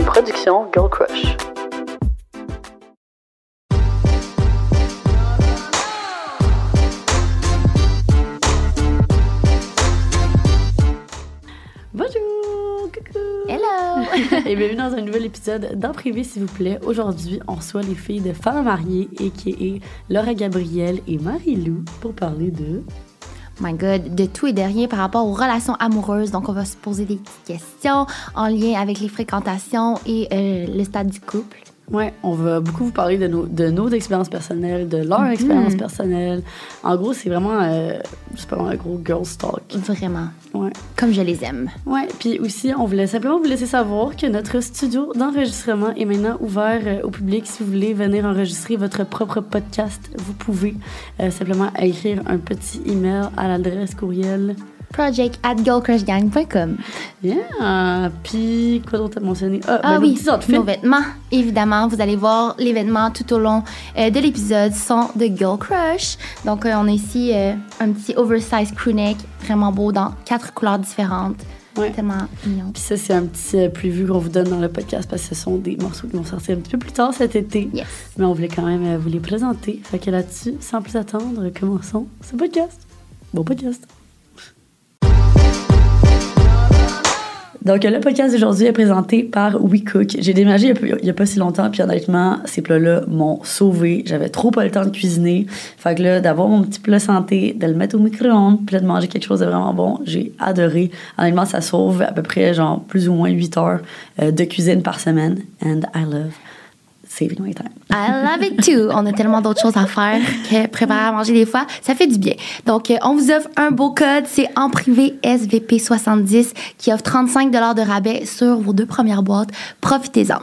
une production Girl Crush. Bonjour, coucou. Hello! Et bienvenue dans un nouvel épisode d'En privé, s'il vous plaît. Aujourd'hui, on reçoit les filles de Femmes mariées, a.k.a. Laura Gabrielle et Marie-Lou, pour parler de... My God, de tout et de rien par rapport aux relations amoureuses. Donc, on va se poser des petites questions en lien avec les fréquentations et euh, le stade du couple. Ouais, on va beaucoup vous parler de nos, de nos expériences personnelles, de leur expérience personnelle. En gros, c'est vraiment, euh, c'est pas un gros girl talk. Vraiment. Ouais. Comme je les aime. Ouais, puis aussi, on voulait simplement vous laisser savoir que notre studio d'enregistrement est maintenant ouvert euh, au public. Si vous voulez venir enregistrer votre propre podcast, vous pouvez euh, simplement écrire un petit email à l'adresse courriel. Project at girlcrushgang.com. Yeah! Puis, quoi d'autre à mentionner? Ah, Ah ben, oui, nos vêtements. Évidemment, vous allez voir les vêtements tout au long euh, de l'épisode sont de Girl Crush. Donc, euh, on a ici euh, un petit oversized crewneck vraiment beau dans quatre couleurs différentes. Ouais. Tellement mignon. Puis ça, c'est un petit preview qu'on vous donne dans le podcast parce que ce sont des morceaux qui vont sortir un petit peu plus tard cet été. Yes. Mais on voulait quand même vous les présenter. Fait que là-dessus, sans plus attendre, commençons ce podcast. Bon podcast. Donc, le podcast d'aujourd'hui est présenté par WeCook. J'ai déménagé il y a pas- il y a pas si longtemps, puis honnêtement, ces plats-là m'ont sauvé. J'avais trop pas le temps de cuisiner. Fait que là, d'avoir mon petit plat santé, de le mettre au micro-ondes, puis là, de manger quelque chose de vraiment bon, j'ai adoré. Honnêtement, ça sauve à peu près, genre, plus ou moins 8 heures euh, de cuisine par semaine. And I love time. I love it too. On a tellement d'autres choses à faire que préparer à manger des fois. Ça fait du bien. Donc, euh, on vous offre un beau code. C'est en privé SVP70 qui offre 35 de rabais sur vos deux premières boîtes. Profitez-en.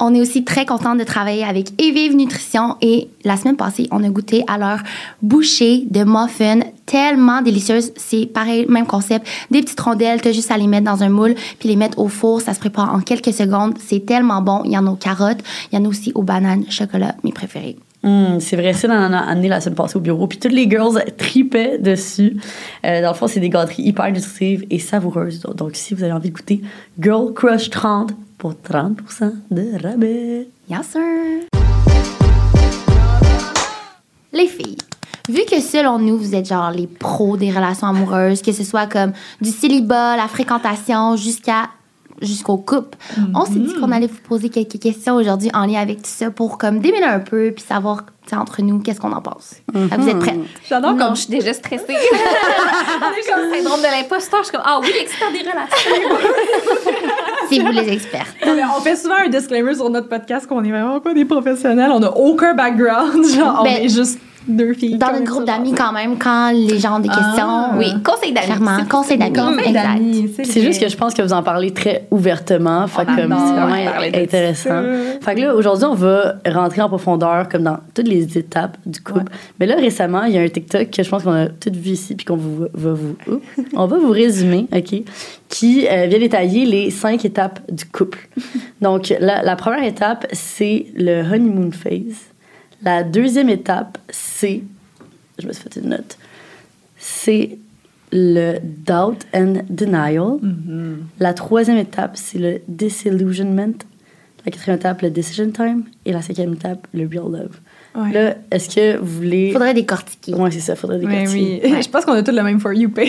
On est aussi très content de travailler avec Evive Nutrition et la semaine passée, on a goûté à leur bouchée de muffins tellement délicieuse. C'est pareil, même concept. Des petites rondelles, tu as juste à les mettre dans un moule puis les mettre au four. Ça se prépare en quelques secondes. C'est tellement bon. Il y en a aux carottes, il y en a aussi aux bananes, chocolat, mes préférés. Hum, c'est vrai, ça, on en a amené la semaine passée au bureau. Puis toutes les girls tripaient dessus. Euh, dans le fond, c'est des gâteries hyper nutritives et savoureuses. Donc, donc, si vous avez envie de goûter Girl Crush 30 pour 30% de rabais. Yes, sir. Les filles, vu que selon nous, vous êtes genre les pros des relations amoureuses, que ce soit comme du célibat, la fréquentation, jusqu'à jusqu'au couple, on s'est dit qu'on allait vous poser quelques questions aujourd'hui en lien avec tout ça pour comme démêler un peu puis savoir tu sais, entre nous qu'est-ce qu'on en pense. Fait que Vous êtes prêtes? J'adore comme je suis déjà stressée. Est comme le syndrome de l'imposteur. Je suis comme, ah oui, l'expert des relations. C'est vous les expertes. on fait souvent un disclaimer sur notre podcast qu'on est vraiment pas des professionnels. On n'a aucun background. Genre, on Ben, est juste deux filles. Dans notre groupe d'amis quand même, quand les gens ont des questions, Ah. oui, conseil d'amis. conseil d'amis, exact. d'amis, C'est juste que je pense que vous en parlez très ouvertement. Fait que c'est vraiment intéressant. Fait que là, aujourd'hui, on va rentrer en profondeur comme dans toutes les étapes du couple. Mais là, récemment, il y a un TikTok que je pense qu'on a toutes vu ici puis qu'on vous, va vous, on va vous résumer, OK, qui euh, vient détailler les cinq étapes du couple. Donc, la, la première étape, c'est le honeymoon phase. La deuxième étape, c'est, je me suis fait une note, c'est le doubt and denial. La troisième étape, c'est le disillusionment. La quatrième étape, le decision time. Et la cinquième étape, le real love. Ouais. Là, est-ce que vous voulez. Faudrait décortiquer. Ouais, c'est ça, faudrait des Ouais, quartiers. oui. Je pense qu'on a tous le même For You Pay.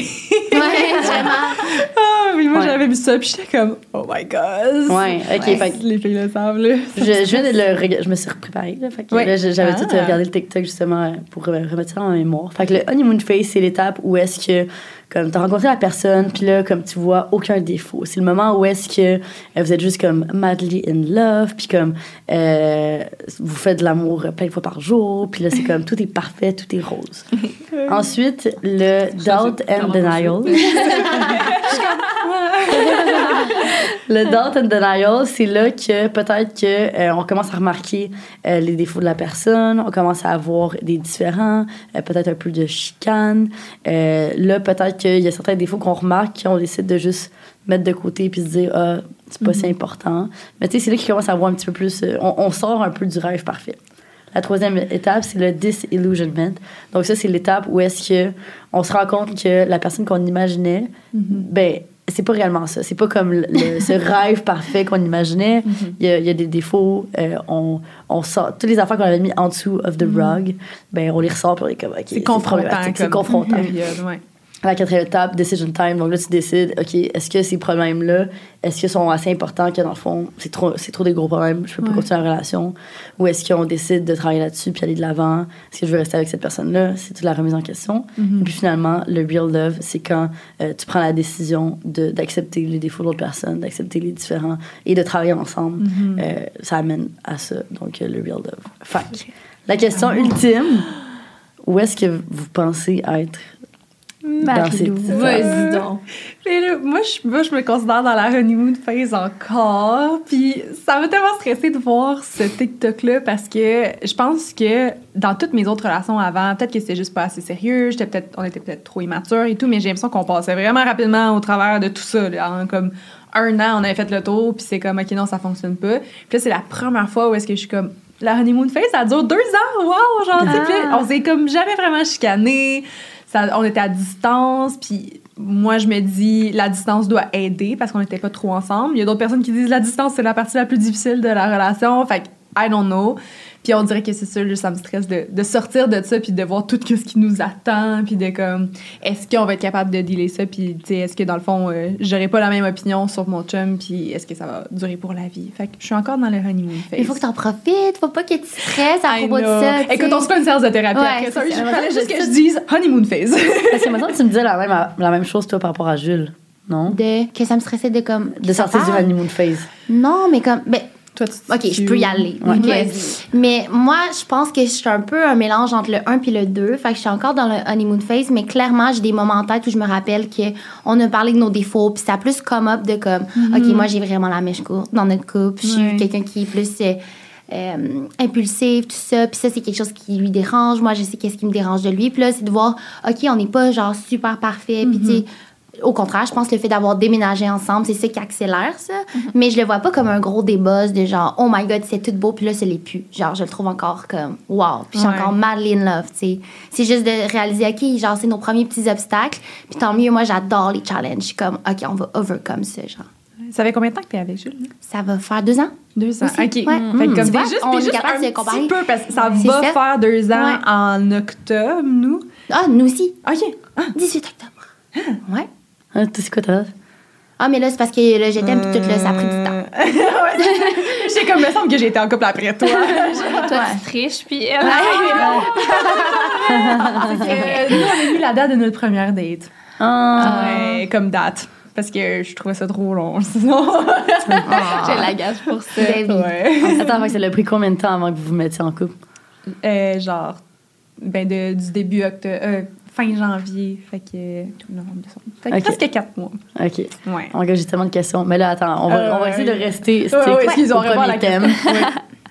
Ouais, vraiment. oui, moi, Ouais. j'avais vu ça, puis j'étais comme, oh my god. Ouais, ok, Ouais. fait que Les filles le savent, là. je, je viens de le rega- je me suis préparée là, fait que Ouais. là, je- j'avais Ah. tout regardé le TikTok justement pour euh, remettre ça en mémoire. Fait que le honeymoon phase, c'est l'étape où est-ce que comme t'as rencontré la personne puis là comme tu vois aucun défaut. C'est le moment où est-ce que euh, vous êtes juste comme madly in love puis comme euh, vous faites de l'amour plein de fois par jour puis là c'est comme tout est parfait, tout est rose. Ensuite, le doubt and denial. le doubt and denial, c'est là que peut-être que euh, on commence à remarquer euh, les défauts de la personne, on commence à avoir des différends, euh, peut-être un peu de chicane. Euh, là, peut-être qu'il y a certains défauts qu'on remarque qu'on décide de juste mettre de côté puis se dire ah c'est pas si important. Mais tu sais, c'est là qu'il commence à avoir un petit peu plus. euh, on, on sort un peu du rêve parfait. La troisième étape, c'est le disillusionment. Donc ça, c'est l'étape où est-ce que on se rend compte que la personne qu'on imaginait, ben c'est pas réellement ça. C'est pas comme le- ce rêve parfait qu'on imaginait. Il y, a, il y a des défauts. euh, on, on sort toutes les affaires qu'on avait mis en dessous of the rug. Ben, on les ressort on est comme, OK, C'est confrontant. C'est confrontant. période, ouais. La quatrième étape, decision time. Donc là, tu décides, OK, est-ce que ces problèmes-là, est-ce qu'ils sont assez importants que dans le fond, c'est trop, c'est trop des gros problèmes, je peux pas Ouais. continuer la relation? Ou est-ce qu'on décide de travailler là-dessus puis aller de l'avant? Est-ce que je veux rester avec cette personne-là? C'est toute la remise en question. Mm-hmm. Et puis finalement, le real love, c'est quand euh, tu prends la décision de, d'accepter les défauts de l'autre personne, d'accepter les différents et de travailler ensemble. Mm-hmm. Euh, ça amène à ça, donc euh, le real love. Que, la question ultime, où est-ce que vous pensez être Marie-Lou. petites Vas-y donc. Mais là, moi, je, moi, je me considère dans la honeymoon phase encore. Puis ça m'a tellement stressée de voir ce TikTok-là parce que je pense que dans toutes mes autres relations avant, peut-être que c'était juste pas assez sérieux, j'étais peut-être, on était peut-être trop immature et tout, mais j'ai l'impression qu'on passait vraiment rapidement au travers de tout ça. là. En comme un an, on avait fait le tour, puis c'est comme, OK, non, ça fonctionne pas. Puis là, c'est la première fois où est-ce que je suis comme, la honeymoon phase, ça dure deux ans, wow! Genre, là, on s'est comme jamais vraiment chicané. On était à distance, puis moi, je me dis, la distance doit aider parce qu'on n'était pas trop ensemble. Il y a d'autres personnes qui disent, la distance, c'est la partie la plus difficile de la relation. Fait que, I don't know. Puis on dirait que c'est ça, là, ça me stresse de, de sortir de ça, puis de voir tout ce qui nous attend, puis de comme, est-ce qu'on va être capable de dealer ça, puis tu sais, est-ce que dans le fond, euh, j'aurais pas la même opinion sur mon chum, puis est-ce que ça va durer pour la vie? Fait que je suis encore dans le honeymoon phase. Il faut que t'en profites, faut pas que tu stresses à I propos de ça. tu Écoute, on se fait une séance de thérapie Ouais, après ça. c'est Il fallait juste que Je dise honeymoon phase. Parce que maintenant, tu me disais la même, la même chose, toi, par rapport à Jules, non? De, que ça me stressait de comme. De sortir du honeymoon phase. Non, mais comme. Ben, Toi, tu ok, je peux y aller. Ouais. Mais moi, je pense que je suis un peu un mélange entre le 1 puis le 2. Fait que je suis encore dans le honeymoon phase, mais clairement, j'ai des moments en tête où je me rappelle qu'on a parlé de nos défauts, puis ça a plus come up de comme, OK, moi, j'ai vraiment la mèche courte dans notre couple. Je suis Mm-hmm. Ouais. quelqu'un qui est plus. euh, euh, impulsif, tout ça. Puis ça, c'est quelque chose qui lui dérange. Moi, je sais qu'est-ce qui me dérange de lui. Puis là, c'est de voir, OK, on n'est pas genre super parfait. Puis tu sais, au contraire, je pense que le fait d'avoir déménagé ensemble, c'est ça qui accélère ça. Mais je le vois pas comme un gros déboss de genre, oh my god, c'est tout beau. Puis là, ça l'est plus. Genre, je le trouve encore comme, wow. Puis je suis Ouais. encore mal in love, tu sais. C'est juste de réaliser, OK, genre, c'est nos premiers petits obstacles. Puis tant mieux, moi, j'adore les challenges. Je suis comme, OK, on va overcome ça, genre. Ça fait combien de temps que t'es avec Jules? Ça va faire deux ans. Deux ans. Aussi, OK. ouais. Fait que Mm. comme Tu t'es vois, juste, on est juste capable un de comparer. petit peu parce que ça C'est va ça. faire deux ans Ouais. en octobre, nous. Ah, nous aussi. OK. Ah. 18 octobre. Ouais. Hein, c'est quoi ta date? Ah, mais là, c'est parce que le je t'aime, puis tout, là, ça a pris du temps. Ouais. J'ai comme, me semble que j'ai été en couple après toi. Toi, Ouais. tu triches, puis elle. Euh, nous, on a mis la date de notre première date. Ah, Ouais, comme date. Parce que je trouvais ça trop long, sinon. J'ai la gage pour ça. Ben ouais. Attends, fait que ça a pris combien de temps avant que vous vous mettiez en couple? Euh, genre, ben de, du début octobre, euh, fin janvier, fait que tout novembre, décembre. Fait que presque quatre mois. OK. Ouais. God, j'ai tellement de questions. Mais là, attends, on va, Euh, on va essayer de ouais. rester Ouais, stick ouais, on au la premier thème.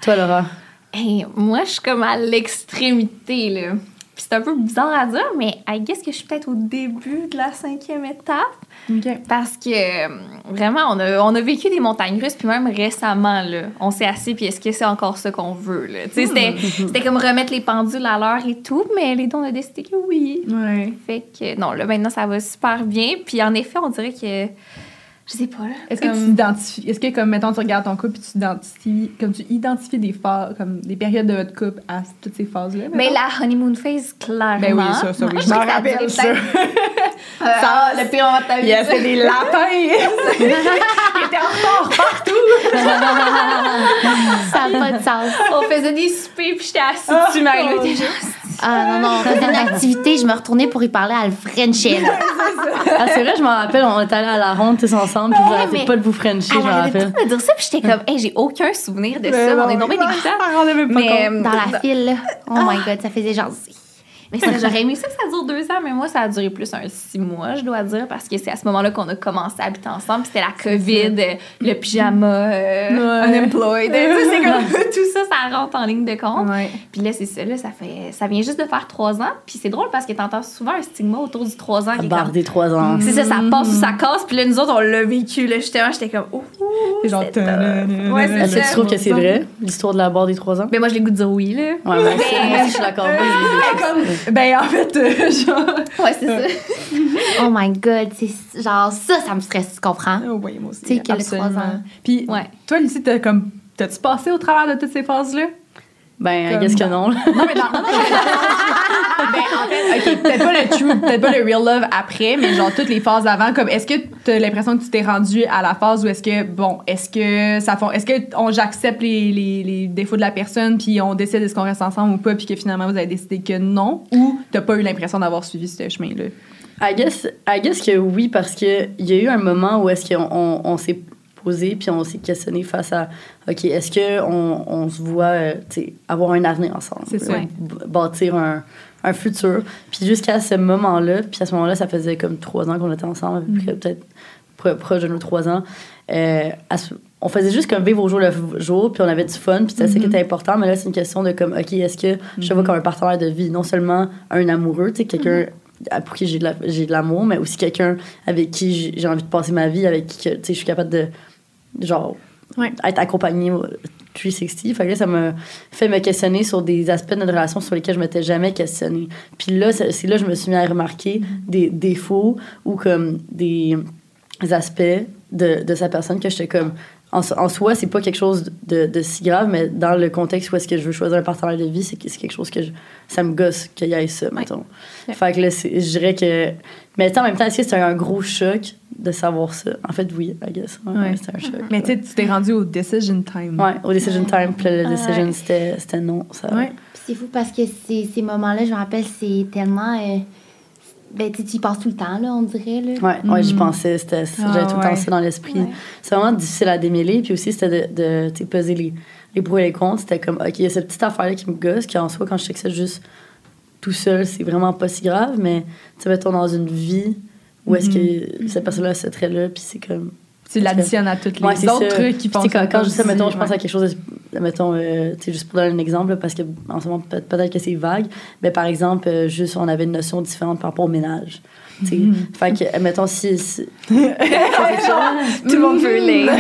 Toi, Laura? Hey, moi, je suis comme à l'extrémité, là. Puis c'est un peu bizarre à dire, mais I guess que je suis peut-être au début de la cinquième étape. Parce que euh, vraiment, on a, on a vécu des montagnes russes, puis même récemment, là, on s'est assis, puis est-ce que c'est encore ça qu'on veut? Là? Tu sais, C'était, c'était comme remettre les pendules à l'heure et tout, mais les deux, on a décidé que oui. Ouais. Fait que non, là, maintenant, ça va super bien. Puis en effet, on dirait que. Je sais pas, là. Est-ce que tu identifies, est-ce que comme mettons tu regardes ton couple puis tu identifies, comme tu identifies des phases, comme des périodes de votre couple à toutes ces phases là? Mais la honeymoon phase, clairement. Ben oui, ça, ça, oui, je m'en rappelle, ça. Ça, le pire moment de ta vie. Il y avait des lapins. Il était en retard. Ça n'a pas de sens. On faisait des soupers, puis j'étais assise Ah, dessus, mais Ah non, non, on faisait une activité, je me retournais pour y parler à le Frenchie. Ah, c'est vrai, je m'en rappelle, on est allés à la ronde tous ensemble, puis vous arrêtez pas de vous frencher, je Elle me arrêtait rappelle. pas de me dire ça, puis j'étais comme, hey, j'ai aucun souvenir de ça. On est tombé pas Mais, compte. Dans la file, là. Oh my god, ça faisait genre. Mais ça, j'aurais aimé ça que ça dure deux ans, mais moi, ça a duré plus un six mois, je dois dire, parce que c'est à ce moment-là qu'on a commencé à habiter ensemble. puis C'était la COVID, euh, le pyjama, euh, Ouais. unemployed. Tu sais, c'est comme tout ça, ça rentre en ligne de compte. Ouais. Puis là, c'est ça, là, ça, fait, ça vient juste de faire trois ans. Puis c'est drôle parce que t'entends souvent un stigma autour du trois ans. Est barre des trois ans. C'est ça, ça passe ou ça casse. Puis là, nous autres, on l'a vécu, là, justement. J'étais comme, oh, C'est genre. c'est Ouais, c'est Est-ce que ça. tu trouves que c'est vrai, l'histoire de la barre des trois ans? Mais moi, j'ai le goût de dire oui, là. Ouais, aussi, moi je suis d'accord. Ben, en fait, euh, genre. Ouais, c'est ça. Oh my god, c'est genre ça, ça me stresse, tu comprends? Oh, oui, moi aussi. Tu sais, que le absolument. trois ans? Puis, Ouais. toi, Lucie, t'as comme. T'as-tu passé au travers de toutes ces phases-là? Ben, qu'est-ce que non? Non, mais non, non, non. ben, en fait, OK, peut-être pas le true, peut-être pas le real love après, mais genre toutes les phases avant. Comme, est-ce que t'as l'impression que tu t'es rendu à la phase où est-ce que, bon, est-ce que ça font. Est-ce que on, j'accepte les, les, les défauts de la personne, puis on décide est-ce qu'on reste ensemble ou pas, puis que finalement vous avez décidé que non, ou t'as pas eu l'impression d'avoir suivi ce chemin-là? I guess, I guess que oui, parce qu'il y a eu un moment où est-ce qu'on on, on s'est posé puis on s'est questionné face à OK, est-ce qu'on on se voit euh, avoir un avenir ensemble? C'est ça. Bâtir un, un futur. Puis jusqu'à ce moment-là, puis à ce moment-là, ça faisait comme trois ans qu'on était ensemble, près, peut-être pro- proche de nos trois ans. Euh, à ce- on faisait juste comme vivre au jour le jour, puis on avait du fun, puis c'était ça qui était important. Mais là, c'est une question de comme, OK, est-ce que je te vois comme un partenaire de vie, non seulement un amoureux, tu sais, quelqu'un pour qui j'ai de la- l'amour, mais aussi quelqu'un avec qui j'ai- envie de passer ma vie, avec qui je suis capable de, genre, Ouais. être accompagnée au 360. Fait que ça m'a fait me questionner sur des aspects de notre relation sur lesquels je m'étais jamais questionnée. Puis là, c'est c'est là que je me suis mis à remarquer des défauts ou comme des aspects de, de sa personne que j'étais comme en, so- en soi c'est pas quelque chose de, de si grave mais dans le contexte où est-ce que je veux choisir un partenaire de vie c'est que- c'est quelque chose que je- ça me gosse qu'il y ait ça mettons Ouais. fait que là c'est- je dirais que mais en même temps est-ce que c'est un gros choc de savoir ça? En fait oui I guess ouais, Ouais. c'est un choc Mais tu sais, tu t'es rendu au decision time. ouais au decision time puis là, le decision c'était c'était non ça Ouais. C'est fou parce que ces, ces moments-là, je me rappelle, c'est tellement. euh, ben, tu y passes tout le temps, là, on dirait. Là. Ouais, ouais, j'y Mhm. pensais. C'était, Ah, j'avais tout le temps ouais. ça dans l'esprit. Ouais. C'est vraiment difficile à démêler. Puis aussi, c'était de, de peser les, les pour et les contre. C'était comme, OK, il y a cette petite affaire-là qui me gosse, qui en soi, quand je sais que c'est juste tout seul, c'est vraiment pas si grave. Mais, tu sais, mettons dans une vie où est-ce que cette personne-là a ce trait-là, puis c'est comme. Tu l'additionnes à toutes les Ouais, autres ça. trucs qui font sais, quand, quand je dis ça, aussi, mettons, je pense ouais. à quelque chose de, mettons, euh, sais, juste pour donner un exemple, parce que en ce moment, peut- peut-être que c'est vague, mais par exemple, euh, juste, on avait une notion différente par rapport au ménage. sais. Mm-hmm. Fait que, mettons, si. si- Tout le monde veut les. Ouais,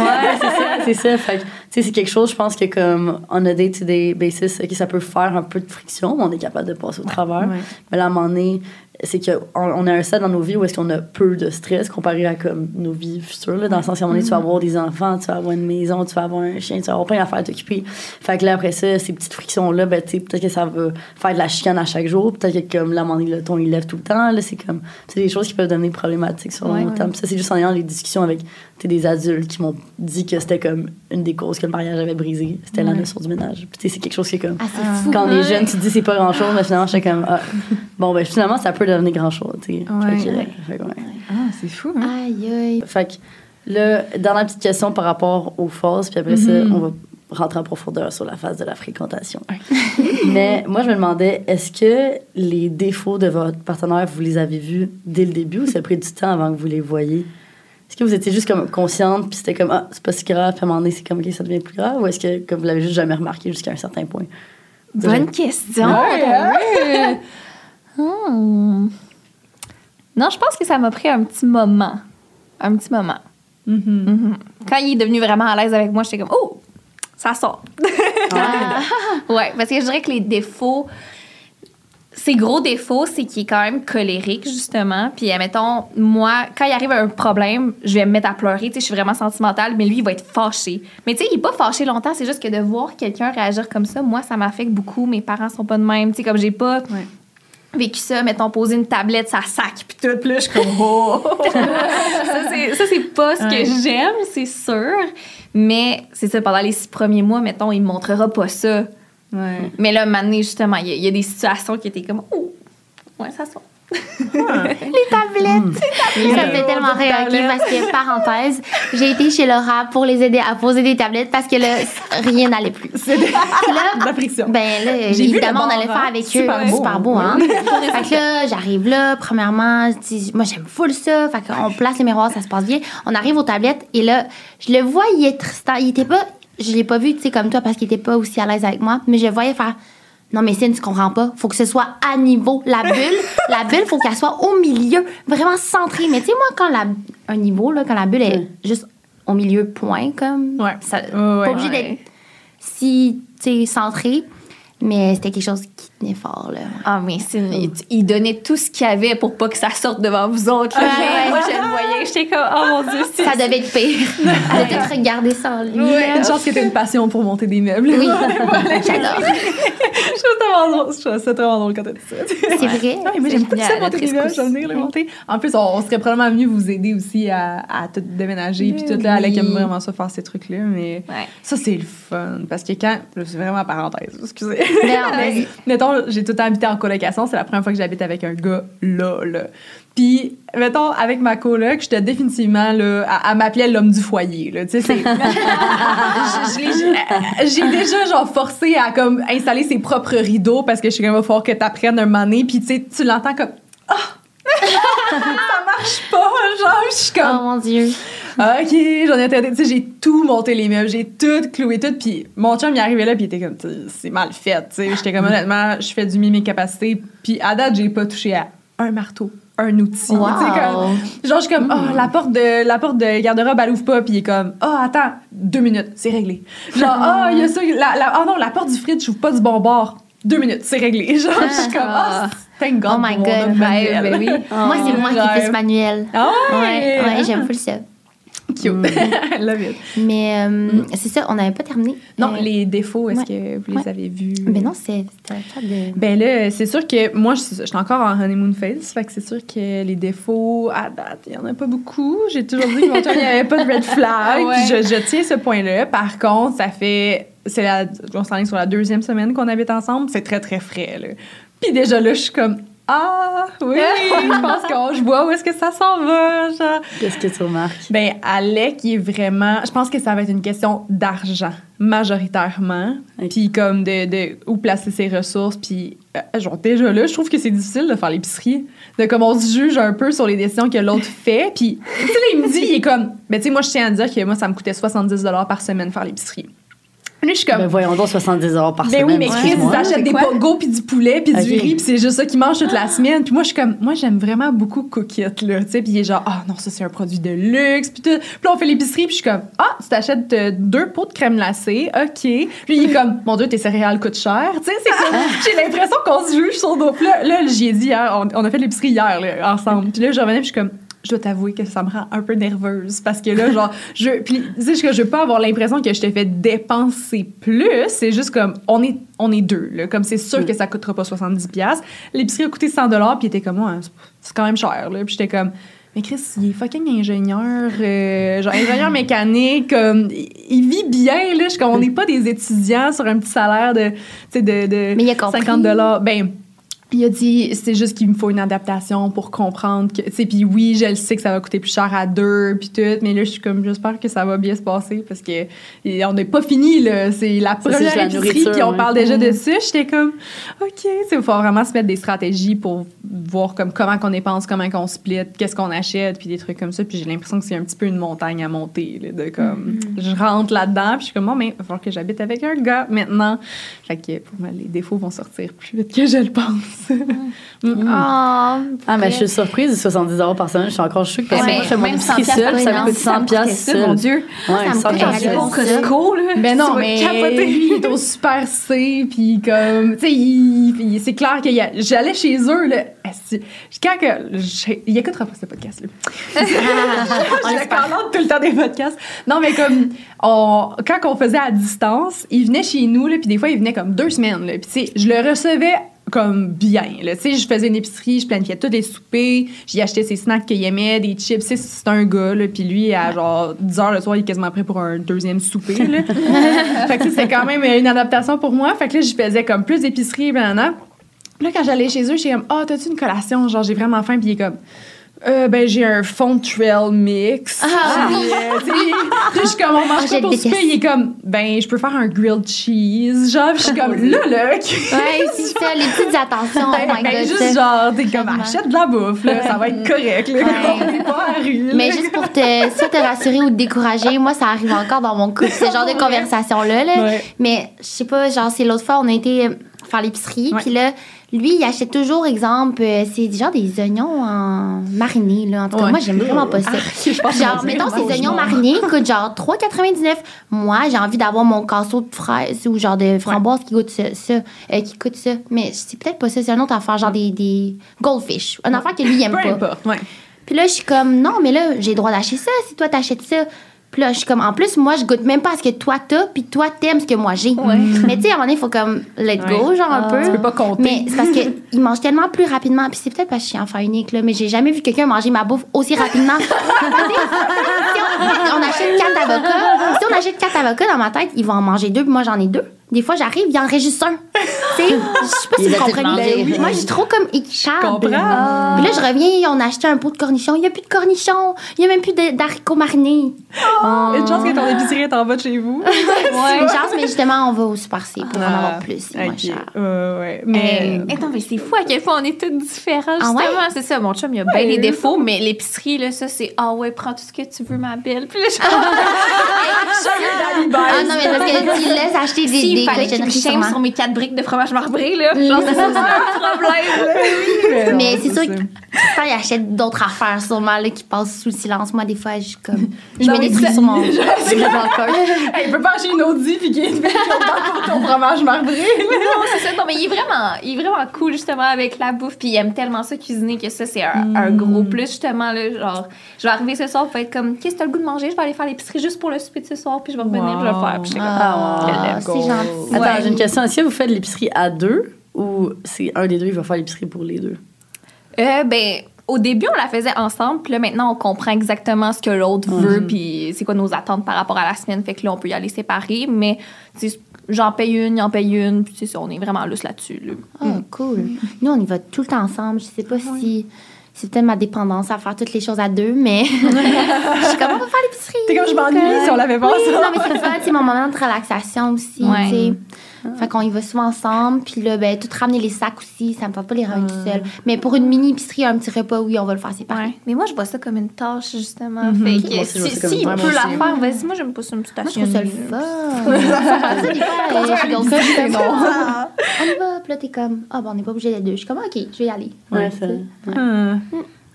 c'est ça, c'est ça. Fait que, tu sais, c'est quelque chose, je pense que comme on a day-to-day basis, ok, ça peut faire un peu de friction, mais on est capable de passer au travers. ouais. Mais là, à un moment donné, c'est qu'on on a un stade dans nos vies où est-ce qu'on a peu de stress comparé à comme nos vies futures. Là, dans le sens un moment donné, tu vas avoir des enfants, tu vas avoir une maison, tu vas avoir un chien, tu vas avoir plein d'affaires à t'occuper. Fait que là, après ça, ces petites frictions-là, ben, tu sais, peut-être que ça va faire de la chicane à chaque jour. Peut-être que comme là, le ton, il lève tout le temps. Là, c'est comme, c'est des choses qui peuvent devenir problématiques sur le Ouais, long terme. Ça, c'est juste en ayant les discussions avec des adultes qui m'ont dit que c'était comme une des causes que le mariage avait brisé. C'était la Ouais. notion du ménage. Puis tu sais, c'est quelque chose qui est comme, Ah, c'est fou. quand on est jeune, tu te dis c'est pas grand chose, mais finalement, j'étais comme, ah, bon, ben finalement, ça peut devenir grand chose, tu sais. Ouais. Ah, c'est fou, hein? Aïe, aïe. Fait que, là, dernière petite question par rapport aux phases, puis après ça, Mhm. on va rentrer en profondeur sur la phase de la fréquentation. mais moi, je me demandais, est-ce que les défauts de votre partenaire, vous les avez vus dès le début ou ça a pris du temps avant que vous les voyiez? Est-ce que vous étiez juste comme consciente, puis c'était comme, ah, c'est pas si grave, puis à un moment donné, c'est comme, ok, ça devient plus grave, ou est-ce que comme vous l'avez juste jamais remarqué jusqu'à un certain point? Bonne question. Ouais, Hmm. Non, je pense que ça m'a pris un petit moment. Un petit moment. Mhm. Mhm. Quand il est devenu vraiment à l'aise avec moi, j'étais comme, oh, ça sort. ouais, parce que je dirais que les défauts, ses gros défauts, c'est qu'il est quand même colérique, justement. Puis, admettons, moi, quand il arrive un problème, je vais me mettre à pleurer. Tu sais, je suis vraiment sentimentale, mais lui, il va être fâché. Mais tu sais, il est pas fâché longtemps, c'est juste que de voir quelqu'un réagir comme ça, moi, ça m'affecte beaucoup. Mes parents sont pas de même. Tu sais, comme j'ai pas Ouais. vécu ça, mettons, poser une tablette, ça sac, puis tout, là, je suis comme, oh! ça, c'est- pas ce que j'aime, c'est sûr. Mais c'est ça, pendant les six premiers mois, mettons, il me montrera pas ça. Ouais. Mais là, maintenant, justement, il y, y a des situations qui étaient comme, oh! Ouais, ça sort. Les tablettes. Ça me fait tellement rire, OK? Parce que, parenthèse, j'ai été chez Laura pour les aider à poser des tablettes parce que là, rien n'allait plus. C'est de la friction. Ben là, évidemment, on allait faire hein. avec Super eux. beau, super hein. beau, hein? fait que là, j'arrive là, premièrement, je dis, moi j'aime full ça. Fait qu'on place les miroirs, ça se passe bien. On arrive aux tablettes et là, je le voyais Tristan. Il était pas, je l'ai pas vu, tu sais, comme toi, parce qu'il était pas aussi à l'aise avec moi, mais je voyais faire. Non, mais Cine, tu comprends pas. Faut que ce soit à niveau. La bulle, la bulle, faut qu'elle soit au milieu, vraiment centrée. Mais tu sais, moi, quand la, un niveau, là, quand la bulle est juste au milieu, point, comme. Ouais. Ça, Ouais, pas ouais. obligé Ouais. d'être si, tu sais, centré, mais c'était quelque chose qui tenait fort, là. Ah, mais c'est une- il- il donnait tout ce qu'il avait pour pas que ça sorte devant vous autres. là. Ouais, ouais. Moi, je le voyais, j'étais comme, oh mon Dieu, c'est Ça devait être pire. Elle a tout regardé sans lui. Ouais, là. une chance que t'as une passion pour monter des meubles. Oui, Voilà, j'adore. Je trouve ça tellement drôle. Je trouve ça tellement drôle quand t'as dit ça. C'est vrai. Ouais, moi, j'aime pas génial, ça monter des meubles, vais venir le monter. En plus, on, on serait probablement mieux vous aider aussi à, à tout déménager. Puis tout, là, Alec aime Oui. vraiment ça faire ces trucs-là. Mais Ouais. ça, c'est le fun. Parce que quand. C'est vraiment parenthèse, excusez. Mais non, vas-y. mettons, j'ai tout le temps habité en colocation. C'est la première fois que j'habite avec un gars là. Puis, mettons, avec ma coloc, j'étais définitivement, là, à, à m'appeler l'homme du foyer, là. Tu sais, J'ai déjà, genre, forcé à, comme, installer ses propres rideaux parce que je suis comme, il va falloir que t'apprennes un moment donné. Puis, tu sais, tu l'entends comme. Ah! ça marche pas, genre, je suis comme. Oh mon Dieu. Ah, OK, j'en ai tenté. Tu sais, j'ai tout monté les meubles, j'ai tout cloué tout. Puis mon chum, il arrivait là, puis il était comme, c'est mal fait. Tu sais, j'étais comme, honnêtement, je fais du mieux mes capacités. Puis à date, j'ai pas touché à un marteau, un outil. Tu sais, Wow. comme, genre, je suis comme, oh, la porte de, la porte de garde-robe, elle ouvre pas. Puis il est comme, oh, attends, deux minutes, c'est réglé. Genre, oh, il y a ça, la, la- oh non, la porte du fridge, ouvre pas du bon bord. Deux minutes, c'est réglé. Genre, je suis comme, Ah. oh, thank God. Oh my God, manuel. ben oui. Moi, c'est moi qui fais rêve. ce manuel. Ah Ouais, ouais, ouais, j'aime full ça. Cute. I love it. Mais euh, c'est ça, on n'avait pas terminé. Non, Euh, les défauts, est-ce ouais. que vous les Ouais. avez vus? Mais non, c'est de. Ben là, c'est sûr que moi, je suis encore en honeymoon phase, fait que c'est sûr que les défauts, à date, il n'y en a pas beaucoup. J'ai toujours dit que mon il n'y avait pas de red flag, Ouais. puis je, je tiens ce point-là. Par contre, ça fait, c'est la, on s'en est sur la deuxième semaine qu'on habite ensemble, c'est très, très frais, là. Puis déjà là, je suis comme, ah, oui, je pense qu'on, je vois où est-ce que ça s'en va. Qu'est-ce que tu remarques? Ben, Alec, il est vraiment. Je pense que ça va être une question d'argent, majoritairement. Puis, comme de, de où placer ses ressources. Puis, euh, genre, déjà là, je trouve que c'est difficile de faire l'épicerie. De comme on se juge un peu sur les décisions que l'autre fait. Puis, tu sais, il me dit, il est comme. Ben, tu sais, moi, je tiens à dire que moi, ça me coûtait 70 par semaine faire l'épicerie. Je suis comme. Ben voyons donc 70 par Ben semaine. oui, mais Chris, ils achètent des quoi? pogos puis du poulet puis du riz puis c'est juste ça qu'ils mangent toute la semaine. Puis moi, je suis comme, moi, j'aime vraiment beaucoup Cookit, là, tu sais. Puis il est genre, ah non, ça, c'est un produit de luxe. Puis tout. Puis là, on fait l'épicerie puis je suis comme, ah, tu t'achètes euh, deux pots de crème glacée, OK. Puis il est comme, mon Dieu, tes céréales coûtent cher. Tu sais, c'est comme, j'ai l'impression qu'on se juge sur nos plats. Là, j'y ai dit hier, on, on a fait l'épicerie hier, là, ensemble. Puis là, je revenais puis je suis comme, je dois t'avouer que ça me rend un peu nerveuse parce que là, genre, je, puis, tu sais, je veux pas avoir l'impression que je te fais dépenser plus. C'est juste comme, on est, on est deux, là. Comme c'est sûr que ça coûtera pas 70$. L'épicerie a coûté 100$, puis il était comme, ouais, c'est- quand même cher, là. Puis j'étais comme, mais Chris, il est fucking ingénieur, euh, genre ingénieur mécanique, comme, il, vit bien, là. Je suis comme, on n'est pas des étudiants sur un petit salaire de, tu sais, de, de Mais il a compris. 50$. Ben, il a dit, c'est juste qu'il me faut une adaptation pour comprendre que, tu sais, puis oui, je le sais que ça va coûter plus cher à deux, puis tout, mais là, je suis comme, j'espère que ça va bien se passer parce que on n'est pas fini, là. C'est la première la épicerie, puis on ouais. parle déjà Mhm. dessus. J'étais comme, OK, il faut vraiment se mettre des stratégies pour voir comme comment qu'on dépense, comment qu'on split, qu'est-ce qu'on achète, puis des trucs comme ça. Puis j'ai l'impression que c'est un petit peu une montagne à monter, là, de comme, je rentre là-dedans, puis je suis comme, bon, mais il va falloir que j'habite avec un gars maintenant. Fait que pour moi, les défauts vont sortir plus vite que je le pense. Oh, Ah, mais je suis surprise de 70 par semaine. Je suis encore choquée parce que moi, je fais mon 100 seule, ça me coûte 100 piastres ça, seule. mon Dieu. Ouais, ça me 100 coûte Costco, là. Ben non, mais lui, il est au super C, puis comme, tu sais, c'est clair que j'allais chez eux, là, quand que, il écoutera pas ce podcast-là. je commande tout le temps des podcasts. Non, mais comme, on, quand on faisait à distance, il venait chez nous, là, puis des fois, il venait comme deux semaines, là, puis tu sais, je le recevais comme bien, tu sais, je faisais une épicerie, je planifiais tous les soupers, j'y achetais ses snacks qu'il aimait, des chips, c'est un gars, là, puis lui, à genre 10 heures le soir, il est quasiment prêt pour un deuxième souper, là. fait que c'était quand même une adaptation pour moi, fait que là, je faisais comme plus d'épicerie, blablabla. Là, quand j'allais chez eux, j'étais comme, ah, t'as-tu une collation? Genre, j'ai vraiment faim, puis il est comme, euh, ben, j'ai un fond trail mix. Ah. Euh, je suis comme, on mange Ah, quoi pour souper? Il est comme, ben, je peux faire un grilled cheese. Genre, je suis comme, là, là. Ouais, c'est ça, les petites attentions. Oh my Ben, juste ça. genre, t'es comme, achète de la bouffe, là, ça va être correct, là. Ouais. On est pas à la rue, là. Mais juste pour te, soit te rassurer ou te décourager, moi, ça arrive encore dans mon couple, ce genre de conversation-là. Là. Ouais. Mais je sais pas, genre, c'est l'autre fois, on a été faire l'épicerie, puis là, lui, il achète toujours, exemple, euh, c'est genre des oignons en marinés, là. En tout cas, Ouais. moi, j'aime vraiment pas ça. je pense genre, mettons, ces oignons marinés coûtent genre 3,99. Moi, j'ai envie d'avoir mon casseau de fraises ou genre de framboises qui coûte ça, ça, euh, qui coûte ça. Mais c'est peut-être pas ça, c'est une autre affaire, genre des, des goldfish. Une affaire que lui, il aime Peu pas. ouais. Puis là, je suis comme, non, mais là, j'ai le droit d'acheter ça si toi, t'achètes ça. Puis là, je suis comme, en plus, moi, je goûte même pas à ce que toi t'as, puis toi, t'aimes ce que moi j'ai. Mais tu sais, à un moment donné, il faut comme let go, genre un peu. Tu peux pas compter. Mais c'est parce qu'il mange tellement plus rapidement. Puis c'est peut-être parce que je suis enfant unique, là, mais j'ai jamais vu quelqu'un manger ma bouffe aussi rapidement. Si on, on achète quatre avocats, si on achète quatre avocats dans ma tête, ils vont en manger deux, puis moi, j'en ai deux. Des fois, j'arrive, il en reste juste un. Tu sais, je sais pas si vous tous comprenez. Ben oui. Moi, j'ai trop comme équitable. Je comprends. Puis là, je reviens, on a acheté un pot de cornichons. Il n'y a plus de cornichons. Il n'y a même plus d'haricots marinés. Une chance que ton épicerie est en bas de chez vous. C'est une chance, mais justement, on va au Super C pour en Ah, avoir plus. C'est moins ok. cher. Ouais, ouais. Mais. Attends, mais c'est fou à quel point on est toutes différents, Ah justement. ouais? C'est ça, mon chum, il a bien Ouais. des défauts, mais l'épicerie, là, ça, c'est Ah ouais, prends tout ce que tu veux, ma belle. Puis là, je Ah non, mais parce que tu laisses acheter des, Des fallait que je cochonneries shame sur mes quatre briques de fromage marbré, là, genre, ça, c'est un problème. Mais c'est sûr ça. que ça, il achète d'autres affaires sûrement là, qui passent sous le silence. Moi, des fois, je suis comme. Je Non, mets des trucs ça- sur mon. Il peut pas acheter une Audi puis qu'il est dans ton fromage marbré. Non, c'est ça. Non, mais il est vraiment, il est vraiment cool, justement, avec la bouffe. Puis il aime tellement ça cuisiner que ça, c'est un, un gros plus, justement. Là, genre, je vais arriver ce soir, pour être comme, qu'est-ce que t'as le goût de manger? Je vais aller faire l'épicerie juste pour le souper de ce soir, puis je vais revenir, je vais le faire. Puis Ah, Quel c'est. Attends, Ouais. j'ai une question. Est-ce que vous faites l'épicerie à deux ou c'est un des deux qui va faire l'épicerie pour les deux? Euh, ben, au début, on la faisait ensemble, puis là, maintenant, on comprend exactement ce que l'autre veut, puis c'est quoi nos attentes par rapport à la semaine. Fait que là, on peut y aller séparer, mais j'en paye une, il en paye une, puis tu sais, on est vraiment lousse là-dessus. Là. Ah, cool. Nous, on y va tout le temps ensemble. Je sais pas si. C'est peut-être ma dépendance à faire toutes les choses à deux, mais je suis comme, on va faire l'épicerie. T'es comme je m'ennuie si on l'avait pas Oui, non, mais c'est fun. C'est mon moment de relaxation aussi. Ouais. Sais. Fait qu'on y va souvent ensemble. Puis là, ben, tout ramener les sacs aussi. Ça me tente pas de les ramener tout seul. Mais pour une mini épicerie, un petit repas, oui, on va le faire séparer. Ouais. Mais moi, je vois ça comme une tâche, justement. Mhm. Fait que si, ça une il tâche peut la faire, vas-y, moi, j'aime pas ça me Moi, je trouve ça le fun. Ça, c'est. On y va. Puis là, t'es comme, ah, ben, on n'est pas obligé d'être deux. Je suis comme, OK, je vais y aller. Ouais, c'est Hum.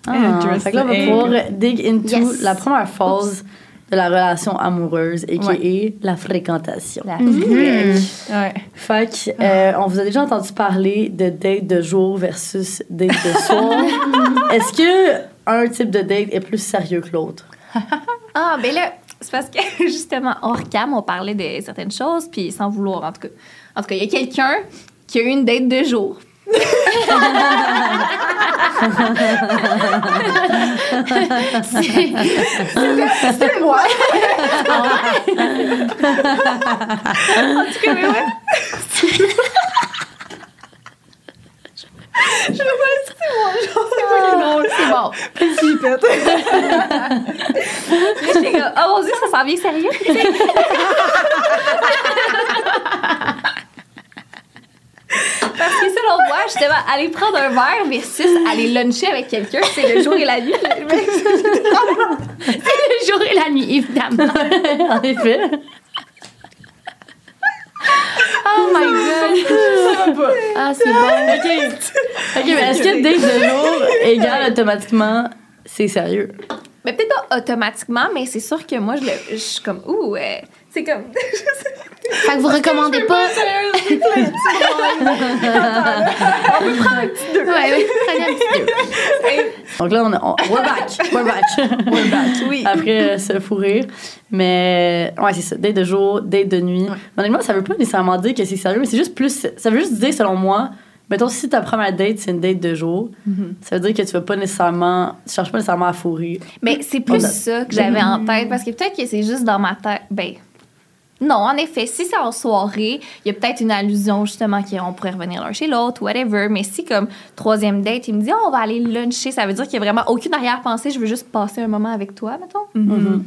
Ah, fait que là, on va pouvoir dig into Yes. la première phase de la relation amoureuse, a.k.a. la fréquentation. La Ouais. Fait que, euh, on vous a déjà entendu parler de date de jour versus date de soir. Est-ce que un type de date est plus sérieux que l'autre? Ah, ben là, c'est parce que justement, hors cam, on parlait de certaines choses, puis sans vouloir, en tout cas. En tout cas, il y a quelqu'un qui a eu une date de jour. C'était moi. En tout cas, mais ouais. C'est bon. Flippette. Là, j'étais comme, oh mon dieu, ça s'en vient sérieux. Parce que selon moi, justement, aller prendre un verre versus aller luncher avec quelqu'un, c'est le jour et la nuit. C'est le jour et la nuit, évidemment. en effet. Oh my God. Ah, c'est bon. OK. OK, mais est-ce que date de jour égale automatiquement c'est sérieux? Mais peut-être pas automatiquement, mais c'est sûr que moi, je, le, je suis comme, ouh, ouais. C'est comme. Fait que vous recommandez pas. Ouais, ouais, prenez un petit deux. Donc là, on, est- on we're back. We're back. we're back. Oui. Après euh, se fou rire. Mais ouais, c'est ça. Date de jour, date de nuit. Honnêtement, ça veut pas nécessairement dire que c'est sérieux, mais c'est juste plus. Ça veut juste dire, selon moi, mettons, si ta première date, c'est une date de jour, ça veut dire que tu vas pas nécessairement. Tu cherches pas nécessairement à fourrer. Mais c'est plus On a- ça que j'avais en tête, parce que peut-être que c'est juste dans ma tête. Ben. Non, en effet, si c'est en soirée, il y a peut-être une allusion justement qu'on pourrait revenir l'un chez l'autre, whatever. Mais si, comme troisième date, il me dit, Ah, on va aller luncher, ça veut dire qu'il n'y a vraiment aucune arrière-pensée, je veux juste passer un moment avec toi, mettons. Mm-hmm.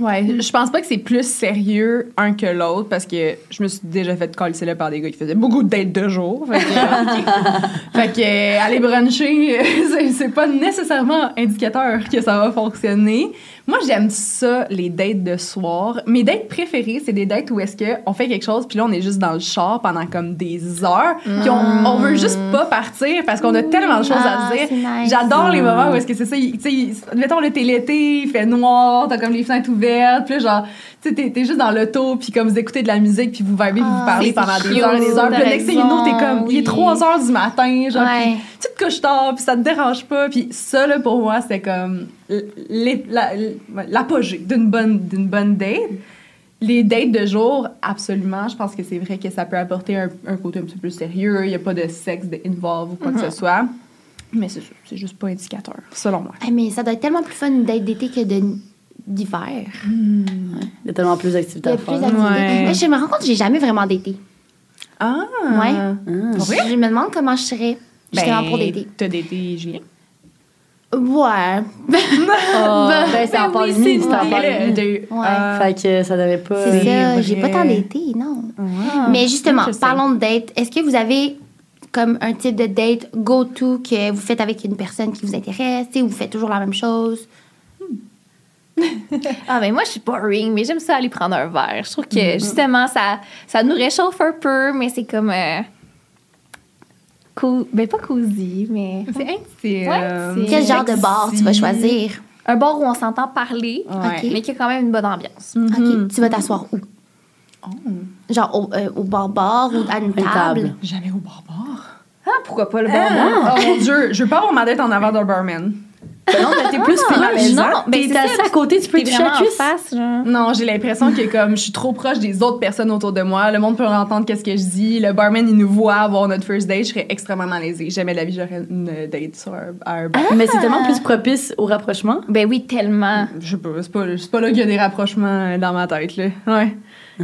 Ouais, je pense pas que c'est plus sérieux un que l'autre parce que je me suis déjà fait coller là par des gars qui faisaient beaucoup de dates de jour. Fait que, fait que, euh, aller bruncher, c'est pas nécessairement indicateur que ça va fonctionner. Moi, j'aime ça, les dates de soir. Mes dates préférées, c'est des dates où est-ce qu'on fait quelque chose, puis là, on est juste dans le char pendant comme des heures, puis on, on veut juste pas partir parce qu'on a tellement de choses Ah, à se c'est dire. nice. J'adore les moments où est-ce que c'est ça, tu sais, mettons, le t'es l'été, il fait noir, t'as comme les fenêtres ouvertes, puis là, genre, tu sais, t'es- t'es juste dans l'auto, puis comme vous écoutez de la musique, puis vous vibez, puis vous Ah, parlez pendant des cute, heures et des heures, puis le next thing you know, t'es comme, il est oui. 3 heures du matin, genre, Ouais. tu te couches tard, puis ça te dérange pas. Puis ça, là, pour moi, c'est comme la- l'apogée d'une bonne, d'une bonne date. Les dates de jour, absolument. Je pense que c'est vrai que ça peut apporter un, un côté un petit peu plus sérieux. Il n'y a pas de sexe de involve ou quoi que ce soit. Mais c'est c'est juste pas indicateur, selon moi. Ah, mais ça doit être tellement plus fun une date d'été que de d'hiver. Il y a tellement plus d'activités à faire. Ouais. Mais je me rends compte que j'ai jamais vraiment daté. Ah! Ouais. Ah. Je me demande comment je serais justement Ben, pour dater. T'as daté Julien? Ouais. Oh, ben, c'est en oui, pandémie, c'est c'était en pandémie. Eu- Ouais. Fait que ça n'avait pas. C'est C'est ça, j'ai pas tant daté, non. Mais justement, parlons de date. Est-ce que vous avez comme un type de date go-to que vous faites avec une personne qui vous intéresse? Tu sais, vous faites toujours la même chose? Ah, ben moi, je suis boring, mais j'aime ça aller prendre un verre. Je trouve que Mm-hmm. justement, ça, ça nous réchauffe un peu, mais c'est comme. euh, co- ben, pas cosy, mais. C'est intime. Ouais, Quel genre de bar tu vas choisir? Un bar où on s'entend parler, Ouais. Mais qui a quand même une bonne ambiance. OK, tu vas t'asseoir où? Oh. Genre au, euh, au bar-bar ou à une table? table? Jamais au barbare. Ah, pourquoi pas le Ah, bar? Oh mon dieu, je veux pas avoir ma dette en avant d'un barman. Ben non, mais t'es plus Ah, proche. non, ben, t'es assis à côté, tu peux toucher la cuisse. face, genre. Non, j'ai l'impression que comme je suis trop proche des autres personnes autour de moi, le monde peut entendre qu'est-ce que je dis, le barman il nous voit avoir notre first date, je serais extrêmement malaisée. Jamais de la vie j'aurais une date sur un, bar. Mais c'est tellement plus propice au rapprochement. Ben oui, tellement. Je sais pas, c'est pas, c'est pas là qu'il y a des rapprochements dans ma tête là. Ouais.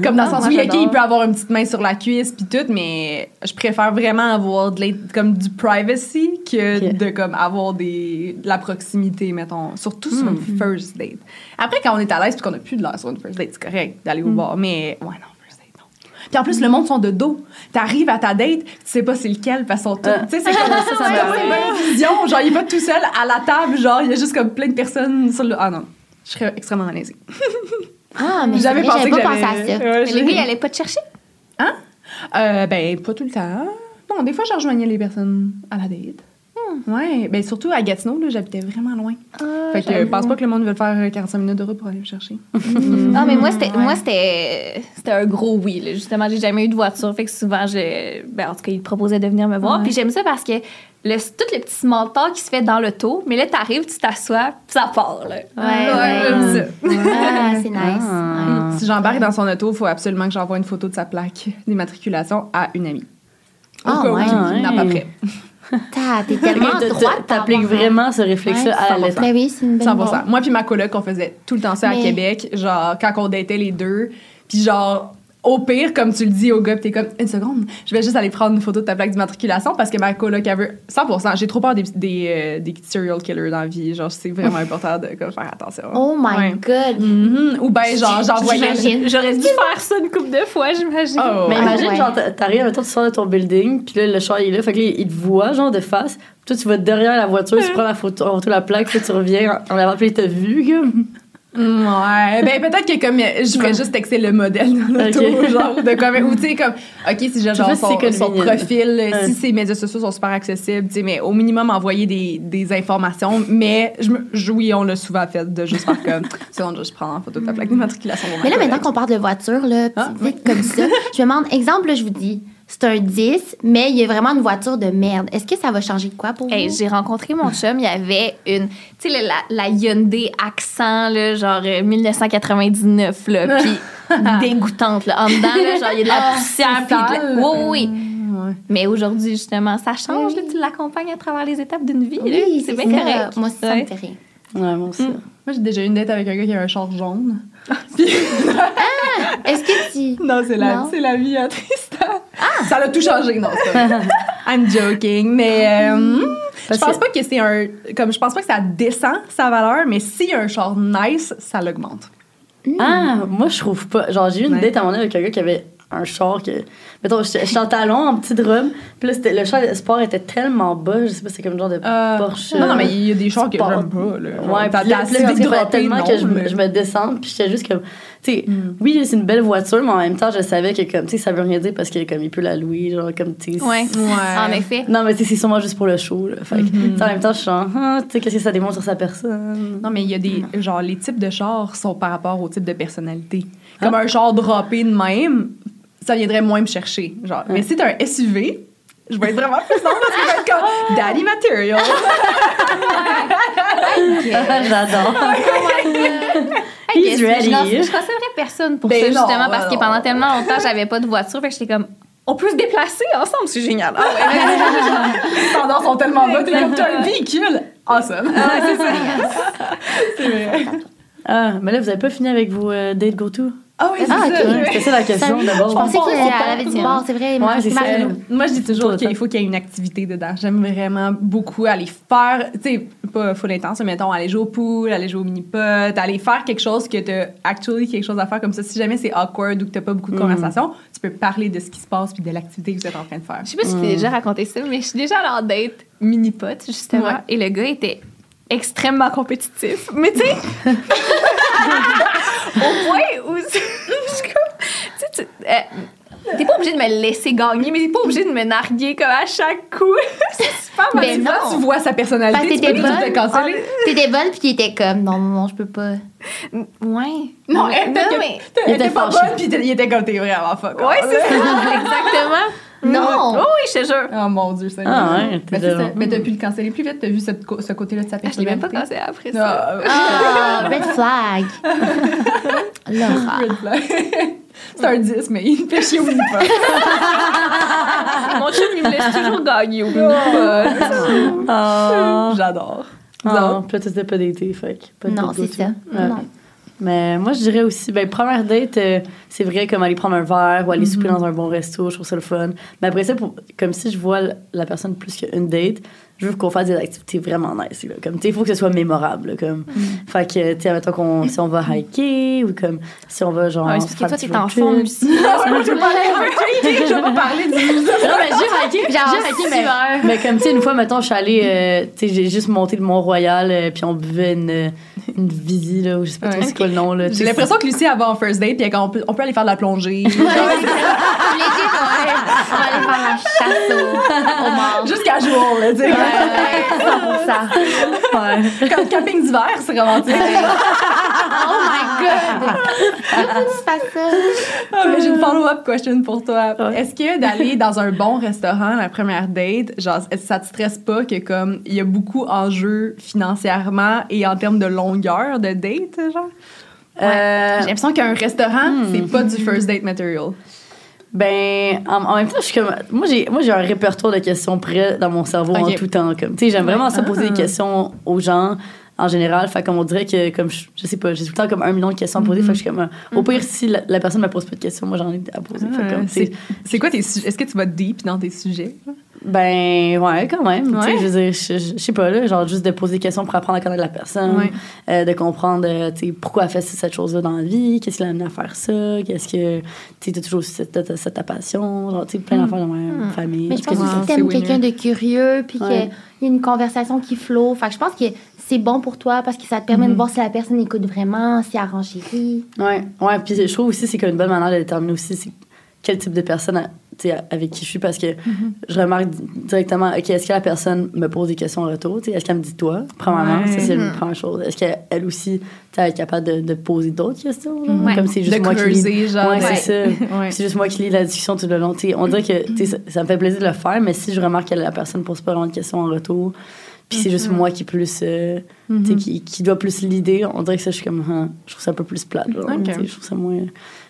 Comme dans le Ah, sens où ok, il peut avoir une petite main sur la cuisse puis tout, mais je préfère vraiment avoir de comme du privacy que Ok. de comme avoir des de la proximité mettons, surtout sur une first date. Après quand on est à l'aise puis qu'on a plus de l'air sur une first date, c'est correct d'aller au bar, mais ouais non, first date non. Puis en plus le monde sont de dos. T'arrives à ta date, tu sais pas c'est lequel parce qu'ils sont tous, Ah. tu sais c'est comme ça, ça va. une bonne vision, genre il pas tout seul à la table, genre il y a juste comme plein de personnes sur le ah non. Je serais extrêmement malaisée. Ah, mais J'avais pensé pas que pensé à ça. Ouais, Mais gars, ils allaient pas te chercher? Euh, ben, pas tout le temps. Non, des fois, je rejoignais les personnes à la date. Ouais, ben surtout à Gatineau, là, j'habitais vraiment loin. fait que je pense pas que le monde veut faire euh, 45 minutes de route pour aller me chercher. Ah, mais moi, c'était, Ouais. moi, c'était, c'était un gros oui. Là. Justement, j'ai jamais eu de voiture. Fait que souvent, je, ben, en tout cas, ils te proposaient de venir me voir. Ouais. Puis j'aime ça parce que le, tout le petit small talk qui se fait dans l'auto, mais là, t'arrives, tu t'assois, puis ça part. Là. Ouais, ouais. j'aime ça. Ah, c'est nice. Ah. Si j'embarque dans son auto, il faut absolument que j'envoie une photo de sa plaque d'immatriculation à une amie. Au Ah, cas où ouais. il n'a pas prêt. T'as- T'es tellement droite. T'appliques vraiment ce réflexe-là Ouais, à la lettre. Ben oui, c'est une bonne 100%. Moi puis ma coloc, on faisait tout le temps ça à Mais- Québec, genre quand on datait les deux. Puis genre au pire, comme tu le dis au gars, puis t'es comme une seconde, je vais juste aller prendre une photo de ta plaque d'immatriculation parce que ma coloc elle veut 100%. J'ai trop peur des des, euh, des serial killers dans la vie, genre c'est vraiment important de comme, faire attention. Oh my Ouais. God. Mhm. Ou ben genre j'envoyais. J'aurais dû faire ça une couple de fois, j'imagine. Oh, Mais imagine, ouais. genre, t'a- t'arrives, mettons, tu sors de ton building, puis là, le char, il est là, fait que là, il te voit, genre, de face. Toi, tu vas derrière la voiture, tu prends la photo, en photo la plaque, puis tu reviens en avant, puis il t'a vu, comme. Ouais, ben peut-être que comme je ferais juste texter le modèle dans l'auto, Ok. genre ou de comme ou tu sais comme OK, si j'ai genre si son, son convenient. profil, euh, Ouais. si ses médias sociaux sont super accessibles, tu sais mais au minimum envoyer des, des informations, mais je me je- oui, on l'a souvent fait de juste faire comme seconde, je prends en photo de ta plaque d'immatriculation. Mais là, collègue. maintenant qu'on parle de voiture, là, Ah, vite comme ça, je me demande, exemple, là, je vous dis, c'est un 10, mais il y a vraiment une voiture de merde. Est-ce que ça va changer de quoi pour Hey, vous? j'ai rencontré mon chum, il y avait une, tu sais, la, la Hyundai accent, là, genre euh, 1999, là, puis dégoûtante, là. En dedans, là, genre, il y a de la Ah, poussière, puis de la-. Oui, oui, oui. Ouais. Mais aujourd'hui, justement, ça change, Oui. là, tu l'accompagnes à travers les étapes d'une vie, là. Oui, c'est c'est bien ça. correct. Moi, ça Ouais. me fait. Ouais, moi aussi. Moi, j'ai déjà eu une date avec un gars qui avait un char jaune. Est-ce que tu... Non, c'est la, la vie à Tristan. Ça l'a tout changé, non, vrai. I'm joking, mais euh, je Parce pense pas que c'est un comme je pense pas que ça descend sa valeur, mais s'il y a un char nice, ça l'augmente. Ah, moi, je trouve pas. Genre, j'ai eu une Ouais. date à mon avec un gars qui avait un char que. Mettons, je suis en talon, en petite robe. Puis là, c'était- le char de sport était tellement bas. Je sais pas, c'est comme le genre de Euh, Porsche. Non, non, mais il y a des chars que j'aime pas. Là. Ouais, T'as puis là, il tellement non, que je, me- mais- je me descende, puis j'étais juste comme, tu sais, Mm. oui, c'est une belle voiture, mais en même temps, je savais que, comme, tu sais, ça veut rien dire parce que, comme, il peut la louer, genre, comme, tu sais. Ouais. Ouais. En effet. Non, mais tu sais, c'est sûrement juste pour le show, là. Fait que, Mm-hmm. en même temps, je suis genre, ah, tu sais, qu'est-ce que ça démontre sur sa personne? Non, mais il y a des. Genre, les types de chars sont par rapport au type de personnalité. Comme Ah. un char droppé de même, ça viendrait moins me chercher. Genre, mais si t'as un SUV, je vais être vraiment frustrante parce que je vais être comme Daddy Material. J'adore. He's ready. Je, je recevrais personne pour Ben ça, justement, ben parce que non. pendant tellement longtemps, j'avais pas de voiture. Fait que j'étais comme, on peut se déplacer ensemble, c'est génial. Ah ouais, Les standards sont tellement bas, t'es comme t'as un véhicule. Awesome. c'est vrai. Ah, mais là, vous avez pas fini avec vos euh, dates go-to? Ah oui, c'est Ah, ça. ok. Ouais, C'était ça la question Ça, d'abord. Je pensais qu'elle avait du bord, c'est vrai. Ouais, c'est ça. Marie-Lou. Moi, je dis toujours qu'il faut qu'il y ait une activité dedans. J'aime vraiment beaucoup aller faire, tu sais, pas full intense, mais mettons, aller jouer au pool, aller jouer au mini-pot, aller faire quelque chose que t'as actually quelque chose à faire comme ça. Si jamais c'est awkward ou que t'as pas beaucoup de conversation, tu peux parler de ce qui se passe puis de l'activité que vous êtes en train de faire. Je sais pas si tu t'ai déjà raconté ça, mais je suis déjà allée en date mini-pot, justement. Ouais. Et le gars était extrêmement compétitif. Mais tu sais, au point où. je suis comme. Tu sais, tu- euh, T'es pas obligé de me laisser gagner, mais t'es pas obligé de me narguer comme à chaque coup. c'est super mal. Ben non. tu vois sa Parce personnalité, que tu t'étais peux tout te bonne. T'étais bonne, puis il était comme, non, non, non, je peux pas. Ouais. Non, mais, elle, que- mais. Pas bonne, puis il était comme t'es vraiment fuck. Ouais, c'est ça, exactement. Non. Oh oui, je te jure. Oh mon dieu, ça. Ah ouais, Mais, t'es c'est ça. de- mais t'as pu le canceller plus vite, t'as vu cette ce côté-là de sa Je l'ai même pas cassé après ça. Ah, Ah, red flag. Laura. Red flag. C'est un 10, mais il me fait chier au mini-pot. Mon chum, il me laisse toujours gagner au Ah. J'adore. Vous Ah, puis là, tu t'es pas daté, fait que pas de Non, c'est ça. Ouais. Non. Mais moi, je dirais aussi, ben, première date, euh, c'est vrai, comme aller prendre un verre ou aller souper dans un bon resto, je trouve ça le fun. Mais après ça, pour, comme si je vois la personne plus qu'une date, je veux qu'on fasse des activités vraiment nice. Là. Comme, il faut que ce soit mémorable. là, comme. Fait que, tu sais, mettons qu'on, si on va hiker ou comme, si on va genre. Ouais, c'est parce que faire toi, t'es en forme aussi. Je veux pas aller Je veux pas parler du Non, mais j'ai hiké. Genre, J'ai hiké, mais, mais comme, tu sais, une fois, mettons, je suis allée, euh, tu sais, j'ai juste monté le Mont-Royal, euh, puis on buvait une, une visi, là, ou je sais pas trop Ouais. c'est quoi le nom, là. J'ai l'impression que Lucie, elle va en first date, puis on peut, on peut aller faire de la plongée. Ouais, ça. Aller faire la chasse au, au mort. Jusqu'à jour, là, tu sais. Ouais, ouais, 100%. Ouais. Comme camping d'hiver, c'est romantique. Oh my god! Pourquoi tu fais ça? Ah, mais j'ai une follow-up question pour toi. Ouais. Est-ce que d'aller dans un bon restaurant la première date, genre, ça te stresse pas que comme il y a beaucoup en jeu financièrement et en termes de longueur de date, genre? Euh, J'ai l'impression qu'un restaurant, c'est pas du first date material. Ben, en, en même temps, je suis comme. Moi, j'ai, moi, j'ai un répertoire de questions prêt dans mon cerveau en Ok. tout temps. Comme, tu sais, j'aime vraiment ça poser Ah. des questions aux gens en général. Fait comme on dirait que, comme, je, je sais pas, j'ai tout le temps comme un million de questions à poser. Fait que je suis comme. euh, Au pire, si la, la personne me pose pas de questions, moi, j'en ai à poser. Fait comme, tu sais, c'est, c'est quoi tes sujets? Est-ce que tu vas deep dans tes sujets? Ben, ouais, quand même. Tu Ouais. sais, je veux dire, je, je- je sais pas, là, genre juste de poser des questions pour apprendre à connaître la personne, Ouais. euh, de comprendre, euh, tu sais, pourquoi elle fait cette chose-là dans la vie, qu'est-ce qui l'a amené à faire ça, qu'est-ce que, tu sais, t'as toujours cette, cette, cette ta passion, genre, tu sais, plein d'affaires dans ma famille. Mais je pense que- aussi que c'est t'aimes quelqu'un de curieux, puis Ouais. qu'il y a une conversation qui flot. Fait que je pense que c'est bon pour toi parce que ça te permet de voir si la personne écoute vraiment, si elle renchérit. Ouais, ouais, puis je trouve aussi, c'est qu'une bonne manière de déterminer aussi, c'est quel type de personne avec qui je suis, parce que je remarque di- directement, OK, est-ce que la personne me pose des questions en retour? Est-ce qu'elle me dit toi? Premièrement, Ouais. ça, c'est la première chose. Est-ce qu'elle aussi, est capable de, de poser d'autres questions? Comme c'est juste de moi qui lis. genre. Ouais, ouais. c'est ça. Ouais. C'est juste moi qui lis la discussion tout le long. On dirait que ça, ça me fait plaisir de le faire, mais si je remarque que la personne pose pas vraiment de questions en retour, puis c'est juste moi qui plus euh, sais, qui, qui doit plus l'idée, on dirait que ça je suis comme ah, je trouve ça un peu plus plate. genre. Je trouve ça moins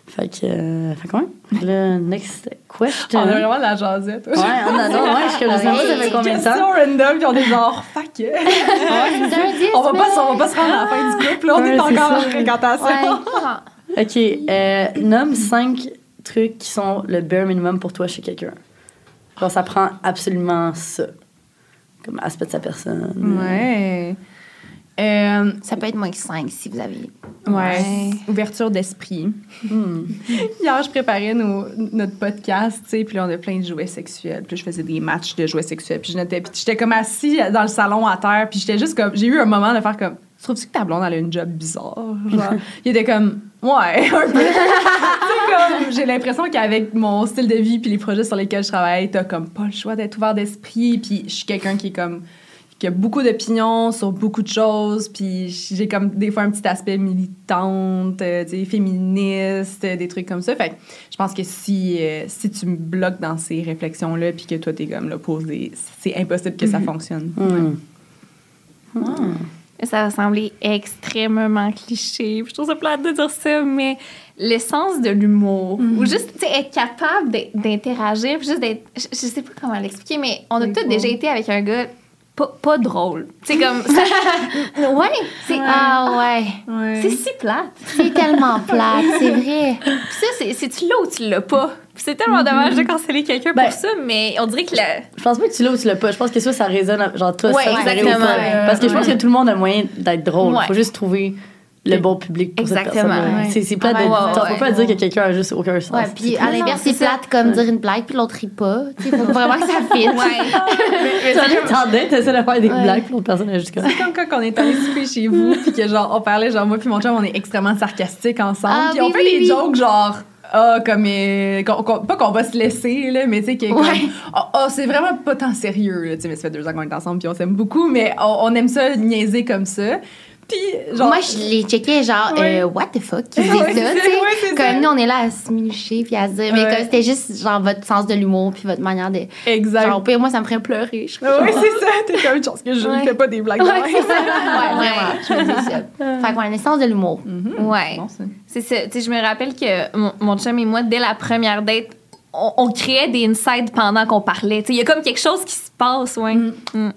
fait que euh, fait que ouais. Le next question. On a vraiment la jasette. Ouais, on adore. Ouais, suis comme je sais pas ça fait combien de temps. random, puis on est genre, fuck. C'est on, va pas, on va pas se rendre à la fin du couple, là, on Ouais, est c'est encore en fréquentation. OK, euh, nomme cinq trucs qui sont le bare minimum pour toi chez quelqu'un. Genre ça prend absolument ça. Comme aspect de sa personne. Ouais. Euh, Ça peut être moins que 5 si vous avez. ouais. Ouais. Ouverture d'esprit. Hmm. Hier, je préparais nos- notre podcast, tu sais, puis là, on a plein de jouets sexuels. Puis là, je faisais des matchs de jouets sexuels. Puis je notais, puis j'étais comme assis dans le salon à terre, puis j'étais juste comme... J'ai eu un moment de faire comme... Tu trouves-tu que ta blonde, elle a une job bizarre? Genre, il était comme... Ouais, un peu. Tu sais, comme, j'ai l'impression qu'avec mon style de vie puis les projets sur lesquels je travaille, t'as comme pas le choix d'être ouvert d'esprit. Puis je suis quelqu'un qui est comme qui a beaucoup d'opinions sur beaucoup de choses, puis j'ai comme des fois un petit aspect militante, euh, féministe, euh, des trucs comme ça. Fait que je pense que si, euh, si tu me bloques dans ces réflexions-là, puis que toi, t'es comme l'opposé, c'est impossible que ça fonctionne. Hmm. Ça va sembler extrêmement cliché. Je trouve ça plate de dire ça, mais l'essence de l'humour, ou juste tu sais, être capable d'in- d'interagir, puis juste d'être. Je, je sais pas comment l'expliquer, mais on a tous déjà été avec un gars pas, pas drôle. C'est comme. ça- ouais, c'est. Ah ouais. Ouais. C'est si plate. C'est tellement plate, c'est vrai. Puis ça, c'est- c'est-tu là ou tu l'as pas? C'est tellement dommage de canceller quelqu'un Ben, pour ça, mais on dirait que la. Je pense pas que tu l'as ou tu l'as pas. Je pense que ça, ça résonne. à- Genre, toi, Ouais, ça, ça exactement. Parce que je pense que tout le monde a moyen d'être drôle. Ouais. Faut juste trouver le bon public pour cette Exactement. personne. Ouais. C'est plate Ah, de. ouais, faut pas dire que quelqu'un a juste aucun sens. Ouais, puis C'est à l'inverse, c'est plate comme dire une blague puis l'autre rit pas. Tu sais, faut vraiment que ça fitte. Ouais. T'entendais, t'essaies de faire des Ouais. blagues, puis l'autre personne est juste comme. C'est comme quand on est allé souper chez vous, puis que genre, on parlait, genre, moi puis mon chum, on est extrêmement sarcastiques ensemble. Ah, puis oui, on fait oui, des oui. jokes genre, ah, comme, euh, pas qu'on va se laisser, là, mais tu sais, que Ouais. ah, ah, c'est vraiment pas tant sérieux, là, tu sais, mais ça fait deux ans qu'on est ensemble, puis on s'aime beaucoup, mais on, on aime ça niaiser comme ça. Puis, genre. Moi, je les checkais genre, Ouais. euh, what the fuck, qui dit Ouais, ça, c'est tu sais. ouais, c'est Comme ça. nous, on est là à se minucher puis à se dire, mais Ouais. comme c'était juste genre votre sens de l'humour puis votre manière de. exact. Genre, au pire, moi, ça me ferait pleurer. Je Ah ouais, c'est ça, t'es comme une chance que je ne Ouais. fais pas des blagues de Ouais, c'est ça. Ouais, vraiment. Je me dis ça. Fait que, ouais, le sens de l'humour. Mhm. Ouais. Bon. C'est ça. Tu sais, je me rappelle que mon, mon chum et moi, dès la première date, on, on créait des insides pendant qu'on parlait. Tu sais, il y a comme quelque chose qui se passe, ouais. Mm. Mm.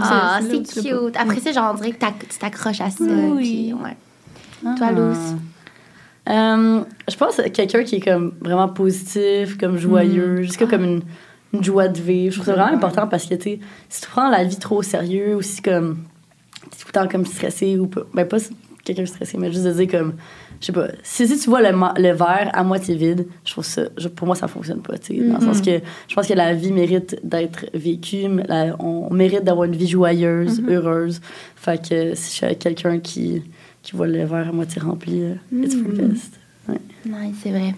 Ah, C'est- cute. Après ça, genre, on dirait que t'ac- tu t'accroches à ça. Oui. puis, ouais. Toi, Luce? Euh, je pense à quelqu'un qui est comme vraiment positif, comme joyeux, juste comme une, une joie de vivre. Je trouve ça vraiment important parce que, tu sais, si tu prends la vie trop au sérieux ou si comme, t'es tout le temps comme stressé ou pas, ben pas quelqu'un stressé, mais juste de dire comme, je sais pas, si, si tu vois le, verre à moitié vide, je trouve ça, je- pour moi, ça fonctionne pas, tu sais, dans le sens que je pense que la vie mérite d'être vécue, la- on mérite d'avoir une vie joyeuse, heureuse. Fait que si je suis avec quelqu'un qui, qui voit le verre à moitié rempli, euh, it's for the best. Ouais. Nice, c'est vrai.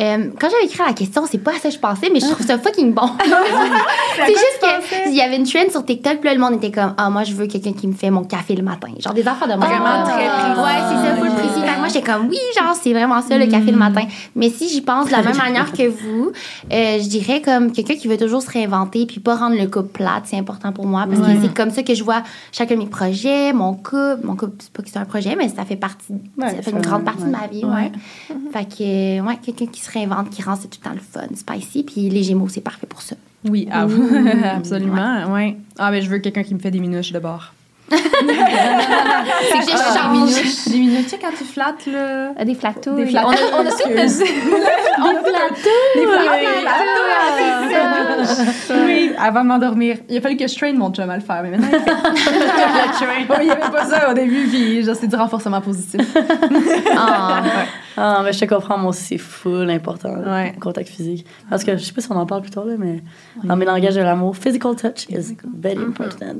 Euh, quand j'avais écrit la question, c'est pas à ça que je pensais, mais je trouve ça fucking bon. c'est juste qu'il y avait une trend sur TikTok, puis là, le monde était comme, ah, moi, je veux quelqu'un qui me fait mon café le matin. Genre des affaires de moi. Vraiment Comme, très précis. Ouais, c'est ça, full précis. Fait que moi, j'étais comme, oui, genre, c'est vraiment ça, le café le matin. Mais si j'y pense de la même manière que vous, euh, je dirais comme quelqu'un qui veut toujours se réinventer, puis pas rendre le couple plate, c'est important pour moi, parce Ouais. que c'est comme ça que je vois chacun de mes projets, mon couple. Mon couple, c'est pas que c'est un projet, mais ça fait partie, Ouais, ça fait une grande partie de ma vie, ouais. Ouais. Fait que, ouais, quelqu'un qui se réinvente, qui rend ça tout le temps le fun, spicy. Puis les Gémeaux, c'est parfait pour ça. Oui, ah, absolument, ouais. Ah, mais je veux quelqu'un qui me fait des minouches de bord. C'est que je change. Des sais, quand tu flattes, là. Ah, Des flatouilles. Des flatouilles. On a, on a toutes nos- Des c'est Oui, avant de m'endormir. Il a fallu que je traîne mon chum à le faire, mais maintenant il fait. Il n'y avait pas ça au début, puis genre, c'est du renforcement positif. Ah, Ah, mais je te comprends, moi aussi, c'est full important, Ouais. le contact physique. Parce que je sais pas si on en parle plus tard, là, mais dans mes langages de l'amour, physical touch is very important.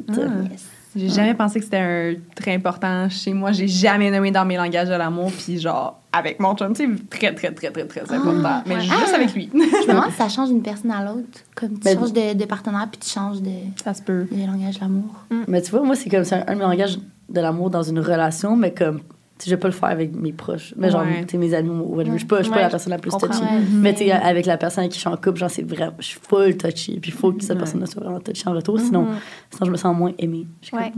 yes. J'ai jamais pensé que c'était un très important chez moi. J'ai jamais nommé dans mes langages de l'amour, puis genre, avec mon chum, c'est très, très, très, très, très important. Mais ouais. juste Ah. avec lui. Je me demande si ça change d'une personne à l'autre. Comme tu Ben, changes de, de partenaire, puis tu changes de, Ça se peut. de langage de l'amour. Mais tu vois, moi, c'est comme c'est un, un de mes langages de l'amour dans une relation, mais comme, je vais pas le faire avec mes proches. Mais genre, Ouais. mes amis ou whatever. Je suis pas, je suis pas Ouais, la personne la plus touchy. Ouais. Mais tu avec la personne avec qui je suis en couple, genre, c'est vrai, je suis full touchy. Puis il faut que cette Ouais. personne soit vraiment touchy en retour, sinon, sinon je me sens moins aimée. Ouais.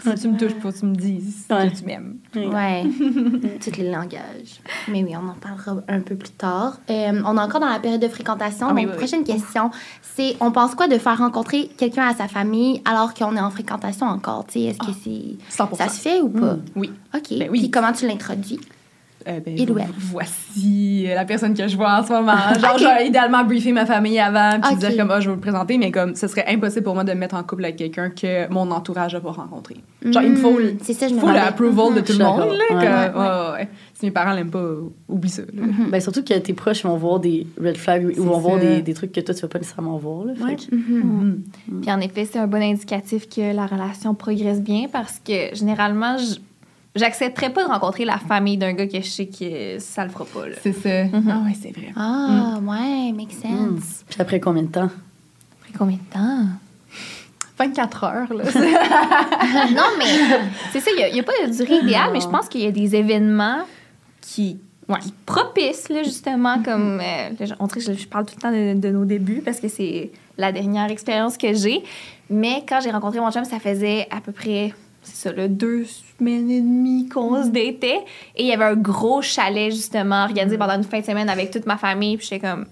Si tu me touches pas, tu me dis Ouais. que tu m'aimes. Ouais, tous les langages. Mais oui, on en parlera un peu plus tard. Euh, on est encore dans la période de fréquentation. Ah oui, donc, oui, oui. prochaine question, c'est on pense quoi de faire rencontrer quelqu'un à sa famille alors qu'on est en fréquentation encore? Tu sais, Est-ce que c'est 100%. ça se fait ou pas? Oui. OK. Ben oui. Puis comment tu l'introduis? euh, ben, Il ou elle? voici la personne que je vois en ce moment. Genre, j'aurais idéalement briefer ma famille avant, puis Ok. dire comme, ah, je vais vous le présenter, mais comme, ce serait impossible pour moi de me mettre en couple avec quelqu'un que mon entourage n'a pas rencontré. Genre, il me faut, le- Mm, C'est ça, je me faut l'approval de tout Je le monde, là. Ouais, que- ouais, ouais, ouais. Si mes parents l'aiment pas, oublie ça, là. Ben, surtout que tes proches vont voir des red flags ou vont voir des, des trucs que toi, tu vas pas nécessairement voir. Là, que- Mhm. Puis en effet, c'est un bon indicatif que la relation progresse bien parce que généralement, je- j'accepterais pas de rencontrer la famille d'un gars que je sais que ça le fera pas. Là. C'est ça. Ah ouais, c'est vrai. Ah, ouais, make sense. Puis après combien de temps? Après combien de temps? 24 heures, là. non, mais c'est ça, il n'y a, pas de durée idéale, mais je pense qu'il y a des événements qui, Ouais. qui là, justement, comme. euh, on dirait que je, je parle tout le temps de, de nos débuts parce que c'est la dernière expérience que j'ai. Mais quand j'ai rencontré mon chum, ça faisait à peu près. C'est ça, là, deux semaines et demie qu'on se datait. Et il y avait un gros chalet, justement, organisé pendant une fin de semaine avec toute ma famille. Puis j'étais comme,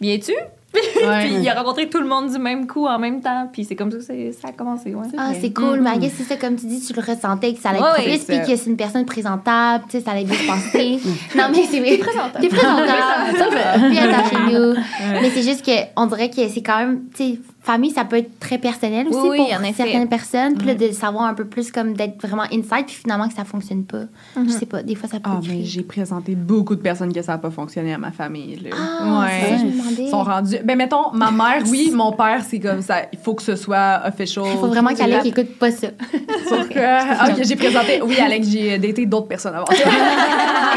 viens-tu? Ouais. Puis il a rencontré tout le monde du même coup en même temps. Puis c'est comme ça que ça a commencé, ouais. Ah, c'est cool. Mais I guess c'est ça, comme tu dis, tu le ressentais, que ça allait être ouais, puis que c'est une personne présentable, tu sais, ça allait bien se passer. non, mais c'est vrai. présentable. T'es présentable. Attends chez nous. Mais c'est juste qu'on dirait que c'est quand même, tu sais, famille, ça peut être très personnel aussi Oui, oui, pour en effet. certaines personnes. Puis là, de savoir un peu plus, comme d'être vraiment inside, puis finalement que ça fonctionne pas. Je sais pas, des fois, ça peut Ah, mais j'ai présenté beaucoup de personnes que ça n'a pas fonctionné à ma famille. Là. Ah, c'est ça, je me demandais. Ils sont rendus. Ben, mettons, ma mère, oui, mon père, c'est comme ça. Il faut que ce soit official. Il faut vraiment qu'Alec écoute pas ça. Sauf que, ah, ok, j'ai présenté. Oui, Alex, j'ai daté d'autres personnes avant. Et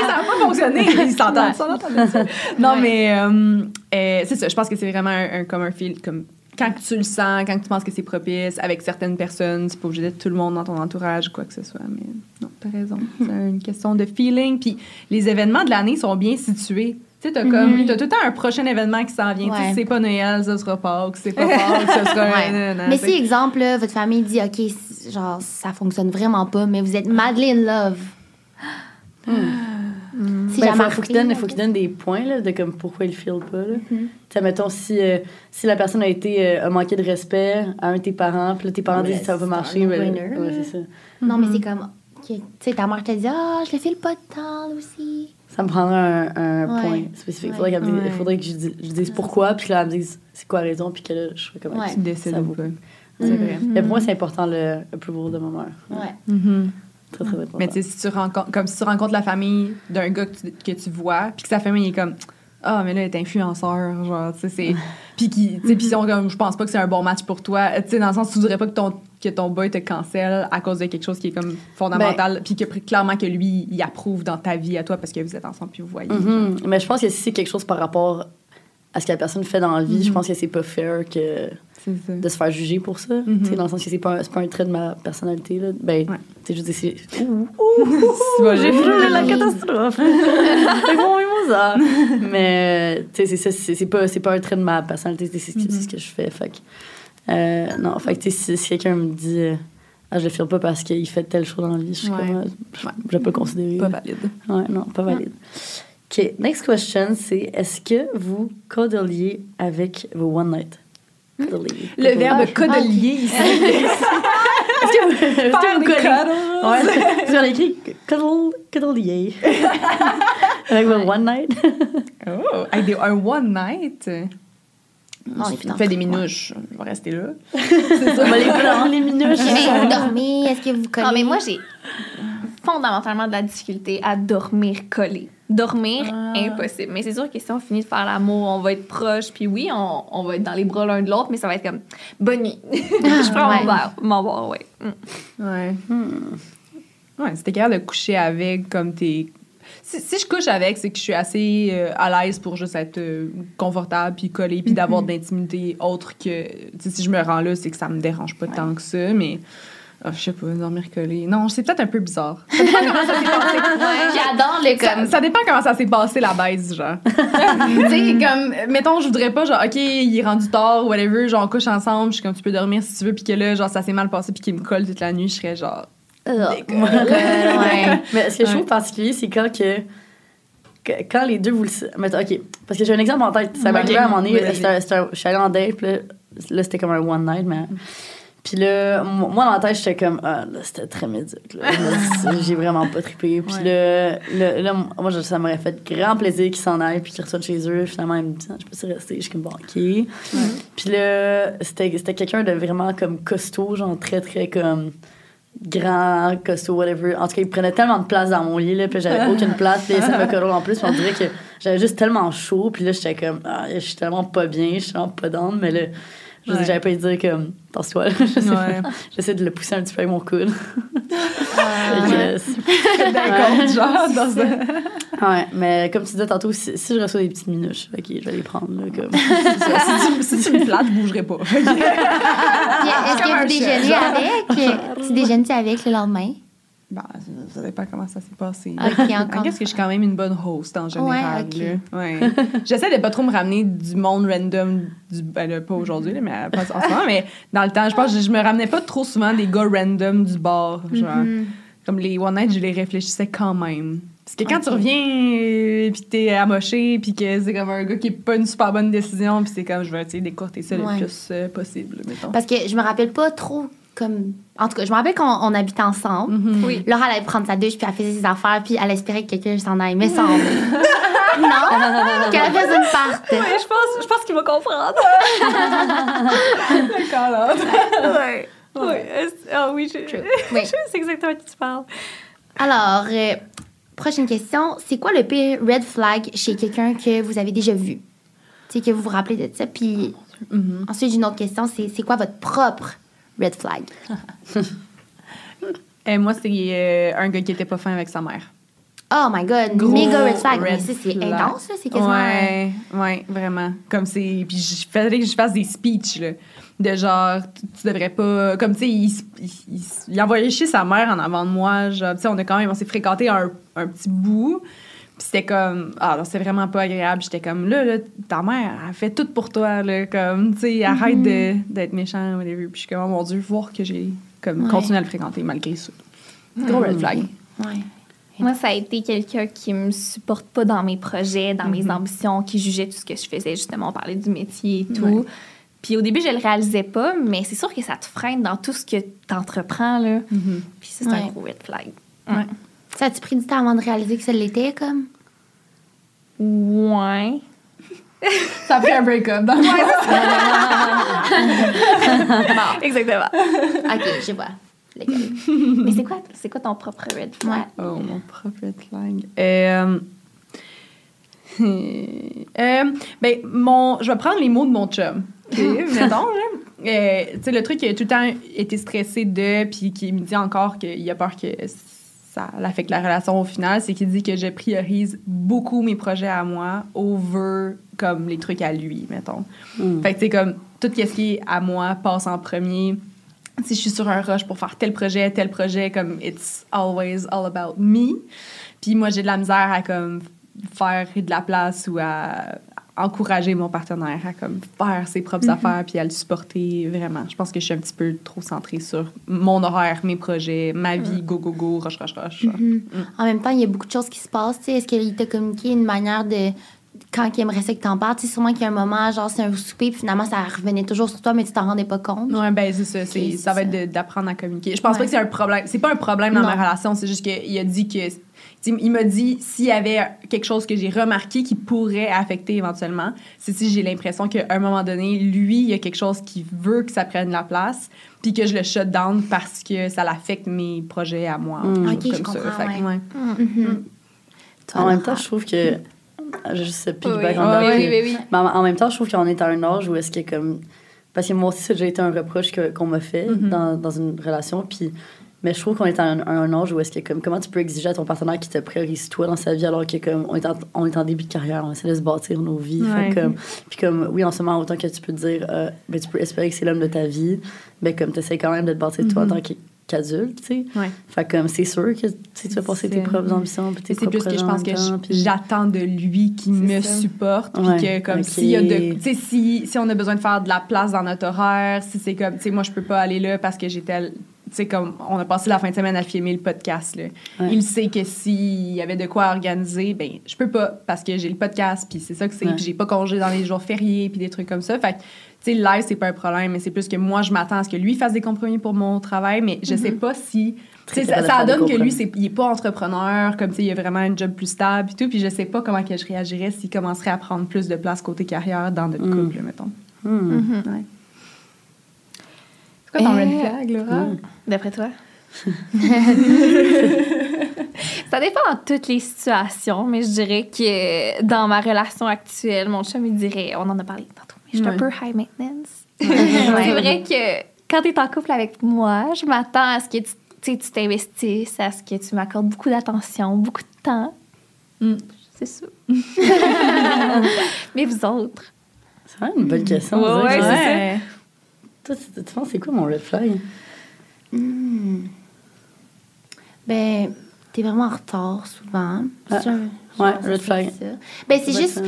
ça n'a pas fonctionné. Ils s'entendent. ils s'entendent ça. Non, mais euh, euh, c'est ça. Je pense que c'est vraiment un, un- comme un fil. Comme, quand tu le sens, quand tu penses que c'est propice, avec certaines personnes, c'est pas obligé d'être tout le monde dans ton entourage, quoi que ce soit. Mais non, t'as raison. C'est une question de feeling. Puis les événements de l'année sont bien situés. Tu sais, t'as comme, t'as tout le temps un prochain événement qui s'en vient. Tu sais, Ouais. c'est pas Noël, ça sera Pâques. C'est pas Pâques, ça sera... Ouais. Mais si, exemple, là, votre famille dit, OK, genre, ça fonctionne vraiment pas, mais vous êtes madly in love. Si Ben, jamais faut, faut qu'il donne, faut qu'il donne des points là, de comme pourquoi il file pas. Là. Sais, mettons, si, euh, si la personne a été euh, a manqué de respect à un de tes parents, puis là, tes parents Ouais, disent ça va pas c'est marcher, un ben, ouais, c'est ça. Non, mais c'est comme, tu sais, ta mère t'a dit, ah, je le file pas de temps, là aussi. Ça me prendrait un, un Ouais. point spécifique. Ouais. Faudrait, qu'elle me dise- Ouais. faudrait que je, dise, je dise pourquoi, puis que là, elle me dise c'est quoi la raison, puis que là, je serais comme Ouais. ok, Tu décides ça vaut. pas. Vrai. Mais pour moi, c'est important le approval de ma mère. Ouais. Très, très important. Mais tu sais, si tu rencontres, comme si tu rencontres la famille d'un gars que tu, que tu vois, puis que sa famille est comme ah mais là elle est influenceur genre tu sais c'est puis qui tu sais puis ils sont comme je pense pas que c'est un bon match pour toi tu sais dans le sens tu voudrais pas que ton que ton boy te cancelle à cause de quelque chose qui est comme fondamental puis que clairement que lui il approuve dans ta vie à toi parce que vous êtes ensemble puis vous voyez Mhm. Mais je pense que si c'est quelque chose par rapport à ce que la personne fait dans la vie, je pense que c'est pas fair que c'est de se faire juger pour ça. Mhm. Tu sais, Dans le sens que c'est pas, un- c'est pas un trait de ma personnalité. Là. Ben, Ouais. tu sais, je veux dire, c'est. Vas J'ai juste- frôlé la catastrophe. C'est bon, ça. Mais, tu sais, c'est ça, c'est c'est pas, c'est pas un trait de ma personnalité, c'est c'est ce que- c'est ce que je fais. Fait que, euh, non, fait que, tu sais, si, si quelqu'un me dit, euh, ah, je le filme pas parce qu'il fait telle chose dans la vie, je suis Ouais. comme, euh, je, pas le considérer. pas valide Ouais, non, pas valide. OK, next question, c'est est-ce que vous codeliez avec vos one night? Codelier. le verbe Ah, codelier ici Est-ce que vous, est-ce que vous collez-. Ouais, vous avez écrit cuddle, codelier. avec vos one night? oh avec des- un one night? Non, évidemment. fais des minouches je vais rester là C'est ça, on va les prendre, les minouches. Est-ce que vous dormez? Est-ce que vous collez? Non, mais moi, j'ai fondamentalement de la difficulté à dormir collé. Dormir, impossible. Mais c'est sûr que si on finit de faire l'amour, on va être proche, puis oui, on, on va être dans les bras l'un de l'autre, mais ça va être comme bonne nuit. je prends mon verre, mon verre, ouais. Mm. Ouais. Ouais, si t'es capable de coucher avec comme t'es. Si, si je couche avec, c'est que je suis assez euh, à l'aise pour juste être euh, confortable puis collée puis d'avoir de l'intimité autre que. Si je me rends là, c'est que ça me dérange pas tant que ça, mais. Ah, je sais pas, dormir collé. Non, c'est peut-être un peu bizarre. Ça dépend comment ça s'est passé. J'adore le comme. ça dépend comment ça s'est passé la baise, genre. tu sais, comme, mettons, je voudrais pas, genre, OK, il est rendu tard, whatever, genre, on couche ensemble, je suis comme, tu peux dormir si tu veux, puis que là, genre, ça s'est mal passé, puis qu'il me colle toute la nuit, je serais genre. Ouais. Mais ce que je trouve particulier, c'est quand que, que- quand les deux vous le mettons, OK, parce que j'ai un exemple en tête. Ça m'est Ok. arrivé à un moment donné, un- je suis allée en date, puis là, là, c'était comme un one night, mais... Puis là, mo- moi, dans la tête, j'étais comme, ah, là, c'était très médiocre. J'ai vraiment pas trippé. Puis là, là, là, moi, ça m'aurait fait grand plaisir qu'ils s'en aillent puis qu'ils retournent chez eux. Finalement, ils me disent, Ah, je peux y rester. Je suis comme, bon, OK. Puis là, c'était quelqu'un de vraiment comme costaud, genre très, très comme grand, costaud, whatever. En tout cas, il prenait tellement de place dans mon lit, là, puis j'avais aucune place. Puis de me cuddle en plus, puis on dirait que j'avais juste tellement chaud. Puis là, j'étais comme, ah, je suis tellement pas bien, je suis tellement pas down, mais là, je Ouais. j'avais pas dire comme, Ouais. pas. J'essaie de le pousser un petit peu avec mon coude. Ah. Fait que, c'est- D'accord, genre, dans un... ouais, mais comme tu disais tantôt, si, si je reçois des petites minouches, ok, je vais les prendre, là, comme. si, tu, si tu me flattes, je bougerai pas. Est-ce que vous déjeunez avec? Tu déjeunes-tu avec le lendemain? Bah, ça, ça dépend comment ça s'est passé. Ok, encore. Qu'est-ce que je suis quand même une bonne host en général. là. Ouais. J'essaie de pas trop me ramener du monde random, du, ben là, pas aujourd'hui, là, mais pas en ce moment, mais dans le temps, je pense que je, je me ramenais pas trop souvent des gars random du bar. Genre. Mhm. Comme les One Night, je les réfléchissais quand même. Parce que quand tu reviens euh, puis t'es amoché puis que c'est comme un gars qui est pas une super bonne décision puis c'est comme je vais essayer d'écourter ça Ouais. le plus euh, possible, mettons. Parce que je me rappelle pas trop comme. En tout cas, je me rappelle qu'on on habitait ensemble. Mhm. Oui. Laura, elle allait prendre sa douche, puis elle faisait ses affaires, puis elle espérait que quelqu'un s'en aille. Mais semble. non? Que la personne parte. Oui, je pense, je pense qu'il va comprendre. D'accord, là. ouais. Oui, ah oui, je, Oui. je sais exactement de qui tu parles. Alors, euh, prochaine question. C'est quoi le pire red flag chez quelqu'un que vous avez déjà vu? Tu sais, que vous vous rappelez de ça. Puis Mhm. ensuite, une autre question. C'est c'est quoi votre propre red flag? Et moi, c'est euh, un gars qui était pas fin avec sa mère. Oh my God, Gros méga red flag. Mais ça, c'est intense, là. C'est quasiment... Ouais, ouais, vraiment. Comme c'est. Puis je fallait que je fasse des speeches, là. De genre, tu, devrais pas. Comme, tu sais, il, il, il envoyait chier sa mère en avant de moi. Genre, tu sais, on a quand même. On s'est fréquenté un, un petit bout. C'était comme. Ah, non, c'est vraiment pas agréable. J'étais comme, là, là, ta mère, elle fait tout pour toi, là. Comme, tu sais, arrête de- d'être méchant, whatever. Puis je suis comme, oh mon Dieu, voir que j'ai. Comme, Ouais. continué à le fréquenter malgré ça. Gros red flag. Ouais. Moi, ça a été quelqu'un qui me supporte pas dans mes projets, dans mes ambitions, qui jugeait tout ce que je faisais. Justement, on parlait du métier et tout. Ouais. Puis au début, je le réalisais pas, mais c'est sûr que ça te freine dans tout ce que tu entreprends. Là. Mhm. Puis ça, c'est Ouais. un gros red flag. Ça a-tu pris du temps avant de réaliser que ça l'était, comme? Ouais. Ça a pris un break-up. dans le Exactement. OK, je vois. Mais c'est quoi, c'est quoi ton propre red flag? Ouais. Oh, mon propre red flag. Euh, euh, ben, mon, je vais prendre les mots de mon chum. OK, mettons, là. Euh, tu sais, le truc qui a tout le temps été stressé de, puis qui me dit encore qu'il a peur que ça affecte la relation au final, c'est qu'il dit que je priorise beaucoup mes projets à moi over comme les trucs à lui, mettons. Mm. Fait que, sais, comme, tout ce qui est à moi passe en premier. Si je suis sur un rush pour faire tel projet, tel projet, comme, it's always all about me. Puis moi, j'ai de la misère à, comme, faire de la place ou à encourager mon partenaire à, comme, faire ses propres affaires puis à le supporter, vraiment. Je pense que je suis un petit peu trop centrée sur mon horaire, mes projets, ma vie, go, go, go, rush, rush. Mhm. En même temps, il y a beaucoup de choses qui se passent. Est-ce qu'il t'a communiqué une manière de. Quand il aimerait ça que t'en parles, sais, sûrement qu'il y a un moment, genre, c'est un souper, puis finalement, ça revenait toujours sur toi, mais tu t'en rendais pas compte. Ouais, ben c'est ça. c'est- Ok, ça va c'est être d'apprendre à communiquer. Je pense Ouais. pas que c'est un problème. C'est pas un problème dans Non. ma relation. C'est juste qu'il a dit que. Il m'a dit s'il y avait quelque chose que j'ai remarqué qui pourrait affecter éventuellement, c'est si j'ai l'impression qu'à un moment donné, lui, il y a quelque chose qui veut que ça prenne la place, puis que je le shut down parce que ça l'affecte mes projets à moi. Mm. ou Ok, comme je ça. que, ouais. ouais. Mhm. Toi, En même temps, je trouve que. Je sais plus Oui, oui, oui, oui. Mais en, même temps, je trouve qu'on est à un âge où est-ce que comme. Parce que moi aussi, ça a déjà été un reproche qu'on m'a fait Mhm. dans, dans une relation. Puis, mais je trouve qu'on est à un, à un âge où est-ce que comme comment tu peux exiger à ton partenaire qui te priorise toi dans sa vie alors que comme on est en, on est en début de carrière, on essaie de se bâtir nos vies. Fait Ouais. comme, puis comme oui, en ce moment, autant que tu peux te dire, euh, ben, tu peux espérer que c'est l'homme de ta vie, mais comme tu essaies quand même de te bâtir toi en Mhm. tant qu'- qu'adulte, tu sais. Ouais. Fait comme c'est sûr que tu vas passer tes propres ambitions puis tes Et C'est plus que je pense que j'attends de lui qu'il me ça. supporte. Puis Ouais, que, comme, s'il y a de. Tu sais, si, si on a besoin de faire de la place dans notre horaire, si c'est comme. Tu sais, moi, je peux pas aller là parce que j'ai tel. Sais, comme on a passé la fin de semaine à filmer le podcast, là. Ouais. il sait que s'il y avait de quoi organiser, ben je peux pas parce que j'ai le podcast, puis c'est ça que c'est, Ouais. puis j'ai pas congé dans les jours fériés, puis des trucs comme ça. Fait que, tu sais, le live, c'est pas un problème, mais c'est plus que moi, je m'attends à ce que lui fasse des compromis pour mon travail, mais je sais pas si. tu Très ça, donne que lui, c'est, il est pas entrepreneur, comme tu sais, il a vraiment un job plus stable et tout, puis je sais pas comment que je réagirais s'il commencerait à prendre plus de place côté carrière dans notre Mm. couple, mettons. Mhm. C'est quoi ton Euh, red flag, Laura? D'après toi? ça dépend dans toutes les situations, mais je dirais que dans ma relation actuelle, mon chum, il dirait, on en a parlé tantôt, mais je suis un peu high maintenance. C'est vrai que quand tu es en couple avec moi, je m'attends à ce que tu t'investisses, à ce que tu m'accordes beaucoup d'attention, beaucoup de temps. Mm. C'est ça. mais vous autres? C'est vraiment une bonne question. Ouais, c'est Ouais. Toi, tu tu penses, c'est quoi mon red flag? Hmm. Ben, t'es vraiment en retard souvent. Ah, C'est un- ouais, red c'est flag. ça. Ben, c'est juste, ça-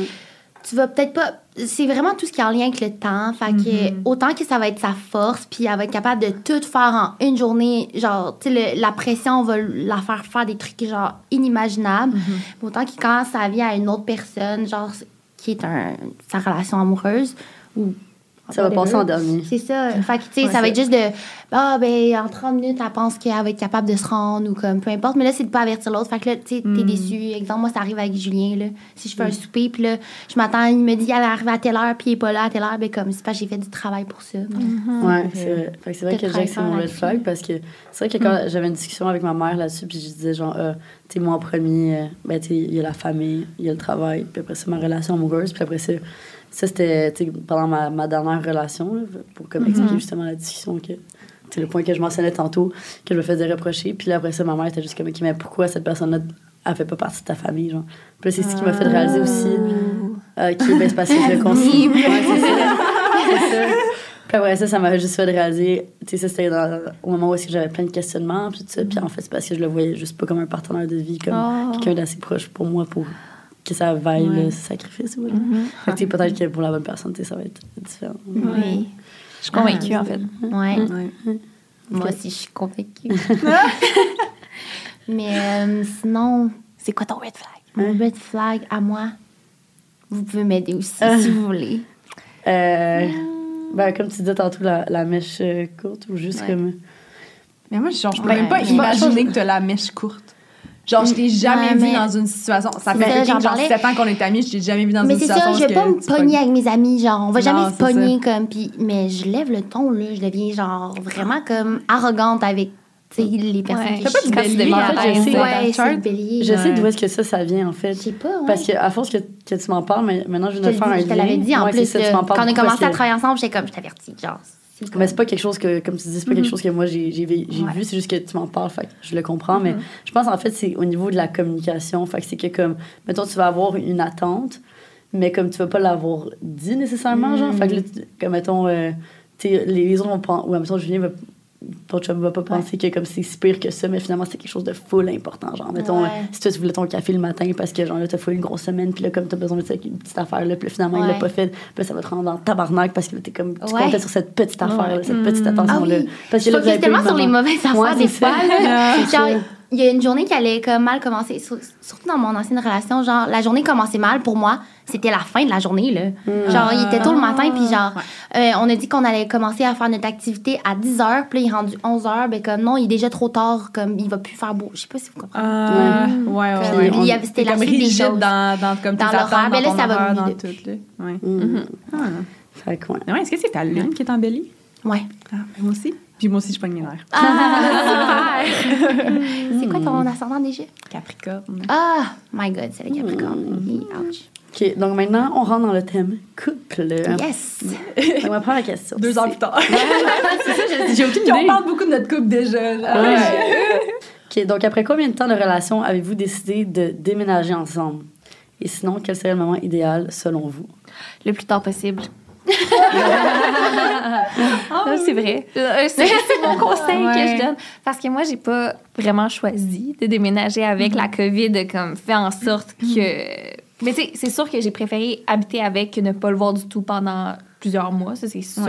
tu vas peut-être pas. C'est vraiment tout ce qui est en lien avec le temps. Fait que Mhm. autant que ça va être sa force, puis elle va être capable de tout faire en une journée. Genre, tu sais, le- la pression va la faire faire des trucs, genre, inimaginables. Mais autant que quand ça vient à une autre personne, genre, qui est un, sa relation amoureuse, ou. Ça va passer en dernier. C'est ça. Fait que, tu sais, Ouais, ça va c'est- être juste de. Ah, ben, en 30 minutes, elle pense qu'elle va être capable de se rendre ou comme peu importe. Mais là, c'est de pas avertir l'autre. Fait que là, tu sais, t'es Mm. déçu. Exemple, moi, ça arrive avec Julien, là. Si je fais un souper, puis là, je m'attends, il me dit, elle arrive à telle heure, puis il est pas là à telle heure, ben, comme, c'est parce que j'ai fait du travail pour ça. Ouais, c'est vrai. Fait que c'est vrai que que c'est mon red flag parce que c'est vrai que quand j'avais une discussion avec ma mère là-dessus, puis je disais genre, euh, tu sais, moi en premier, euh, ben, tu sais, il y a la famille, il y a le travail, puis après c'est ma relation amoureuse, puis après ça, ça c'était, pendant ma, ma dernière relation, là, pour comme expliquer justement la discussion que. C'est le point que je mentionnais tantôt, que je me faisais reprocher. Puis là, après ça, ma mère était juste comme, OK, mais pourquoi cette personne-là, elle fait pas partie de ta famille, genre? Puis c'est ce qui m'a fait réaliser aussi. Euh, qui est bien se passer le conseil. Ouais, c'est ça. C'est ça. Puis après ça, ça m'a juste fait réaliser, tu sais, ça c'était au moment où que j'avais plein de questionnements, puis tout ça. Puis en fait, c'est parce que je le voyais juste pas comme un partenaire de vie, comme Oh. quelqu'un d'assez proche pour moi pour que ça vaille Ouais. le sacrifice. Voilà. Fait que tu sais, peut-être que pour la bonne personne, tu ça va être différent. Oui. Je suis convaincue, en fait. Ouais. Ouais. Moi aussi, je suis convaincue. Mais euh, sinon, C'est quoi ton red flag? mon red flag à moi, vous pouvez m'aider aussi Ah. si vous voulez. Euh, ben, comme tu disais tantôt, la, la mèche euh, courte ou juste Ouais. comme. Mais moi, genre, je peux Ouais. même pas imaginer que t'as la mèche courte. Genre, je t'ai jamais Ouais, vu mais- dans une situation. Ça C'est fait ça, genre parlais. 7 ans qu'on est amis, je t'ai jamais vu dans Mais une c'est situation. ça, je où vais pas me pogner avec mes amis, genre, on va Non, jamais se c'est pogner comme, puis, mais je lève le ton, là, je deviens, genre, vraiment comme arrogante avec, tu sais, les personnes Ouais. T'as pas je du bélier à l'aise, l'aise, dans Ouais, c'est chart? bélier. Je sais d'où est-ce que ça, ça vient, en fait. Je sais pas, ouais. Parce qu'à force que, que tu m'en parles, mais maintenant je je viens te, de faire un dis- je te lien. l'avais dit en plus, c'est ça, quand on a commencé à travailler ensemble, j'étais comme, je t'avertis, genre, c'est comme- Mais c'est pas quelque chose que, comme tu dis, c'est pas quelque chose que moi j'ai Ouais. vu, c'est juste que tu m'en parles, fait que je le comprends. Mais je pense en fait c'est au niveau de la communication, fait que c'est que comme, mettons, tu vas avoir une attente, mais comme tu vas pas l'avoir dit nécessairement, genre, fait que là, tu- comme mettons, euh, les, les autres vont penser, ou mettons, Julien va. Ton chum va pas penser que comme c'est si pire que ça, mais finalement c'est quelque chose de full important. Genre, mettons, Ouais. si toi tu voulais ton café le matin parce que genre là t'as full une grosse semaine, puis là comme t'as besoin de une petite affaire là, puis finalement il l'a Ouais. pas fait, puis là, ça va te rendre dans le tabarnak parce que t'es comme, tu Ouais. comptais sur cette petite affaire, là, cette petite Ah attention-là. oui, Parce que là, vous avez tellement sur le les mauvaises affaires Ouais, des fois. Genre. Il y a une journée qui allait comme mal commencer, sur- surtout dans mon ancienne relation. Genre, la journée commençait mal pour moi. C'était la fin de la journée, là. Mm. Genre, il était tôt le matin, puis genre, Ouais. euh, on a dit qu'on allait commencer à faire notre activité à 10 h, puis là, il est rendu 11 h. Ben, comme non, il est déjà trop tard, comme il va plus faire beau. Je sais pas si vous comprenez. Ah, ouais, ouais, Comme, ouais. c'était la suite des choses. dans, dans comme Dans l'horaire. Ben là, ça va mieux dans depuis. tout, là. Ouais. Ah. Fait que, ouais. Mais ouais, Est-ce que c'est ta lune qui est embellie? Ouais. Ah, moi aussi. Puis moi aussi, je nerfs. Ah, super! C'est quoi ton ascendant déjà? Capricorne. Ah, my God, c'est le Capricorne. Mm. Ouch. OK, donc maintenant, on rentre dans le thème couple. Yes! Donc, ma première question. Deux ans c'est- plus tard. J'ai aucune Puis on idée. parle beaucoup de notre couple déjà. là. Ouais. OK, donc après combien de temps de relation avez-vous décidé de déménager ensemble? Et sinon, quel serait le moment idéal selon vous? Le plus tard possible. Ah, c'est vrai. Euh, C'est mon conseil que je donne. Parce que moi, j'ai pas vraiment choisi de déménager avec la COVID, de comme fait en sorte que. Mais tu sais, c'est sûr que j'ai préféré habiter avec que ne pas le voir du tout pendant plusieurs mois, ça c'est sûr.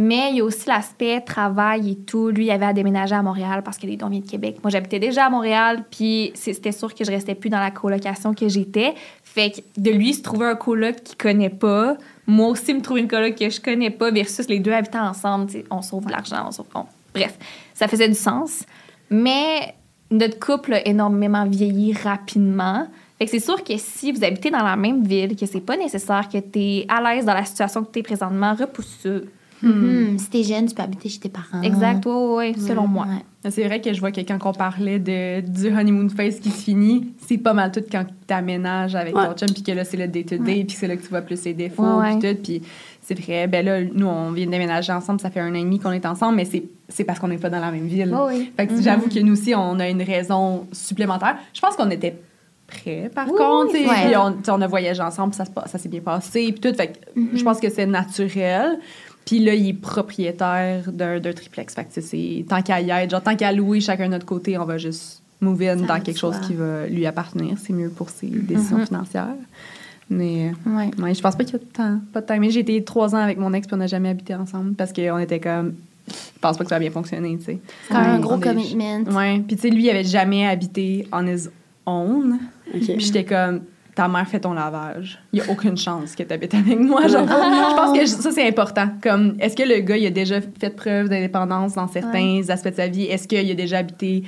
Mais il y a aussi l'aspect travail et tout. Lui, il avait à déménager à Montréal parce que les dons viennent de Québec. Moi, j'habitais déjà à Montréal, puis c'était sûr que je restais plus dans la colocation que j'étais. Fait que de lui se trouver un coloc qu'il connaît pas, moi aussi me trouver une coloc que je connais pas, versus les deux habitant ensemble, on sauve de l'argent, on sauve. on- Bref, ça faisait du sens. Mais notre couple a énormément vieilli rapidement. Fait que c'est sûr que si vous habitez dans la même ville, que c'est pas nécessaire que tu es à l'aise dans la situation que tu es présentement, repousse Mhm. Si t'es jeune, tu peux habiter chez tes parents. Exact, oui, oui, selon moi. Ouais. C'est vrai que je vois que quand on parlait de, du honeymoon phase qui se finit, c'est pas mal tout quand t'aménages avec Ouais. ton chum, puis que là, c'est le day-to-day, puis c'est là que tu vois plus les défauts, Ouais, puis tout. Puis c'est vrai, ben là, nous, on vient de déménager ensemble, ça fait un an et demi qu'on est ensemble, mais c'est, c'est parce qu'on n'est pas dans la même ville. Oui, oui. Fait que j'avoue que nous aussi, on a une raison supplémentaire. Je pense qu'on était prêts, par Oui, contre, oui, ouais. puis on, a voyagé ensemble, puis ça, s'est bien passé, puis tout. Fait que je pense que c'est naturel. Puis là, il est propriétaire d'un, triplex. Fait que tu sais, c'est tant qu'à y être, genre tant qu'à louer chacun de notre côté, on va juste move in Ça dans de quelque chose qui va lui appartenir. C'est mieux pour ses décisions financières. Mais Ouais. ouais, je pense pas qu'il y a tant, pas de temps. Mais j'ai été trois ans avec mon ex puis on n'a jamais habité ensemble parce qu'on était comme. Je pense pas que ça va bien fonctionner, tu sais. C'est quand même un gros commitment. Ouais. Puis tu sais, lui, il avait jamais habité on his own. OK. Puis j'étais comme, ta mère fait ton lavage. Il n'y a aucune chance que tu habites avec moi. Genre, je pense que ça, c'est important. Comme, est-ce que le gars, il a déjà fait preuve d'indépendance dans certains aspects de sa vie? Est-ce qu'il a déjà habité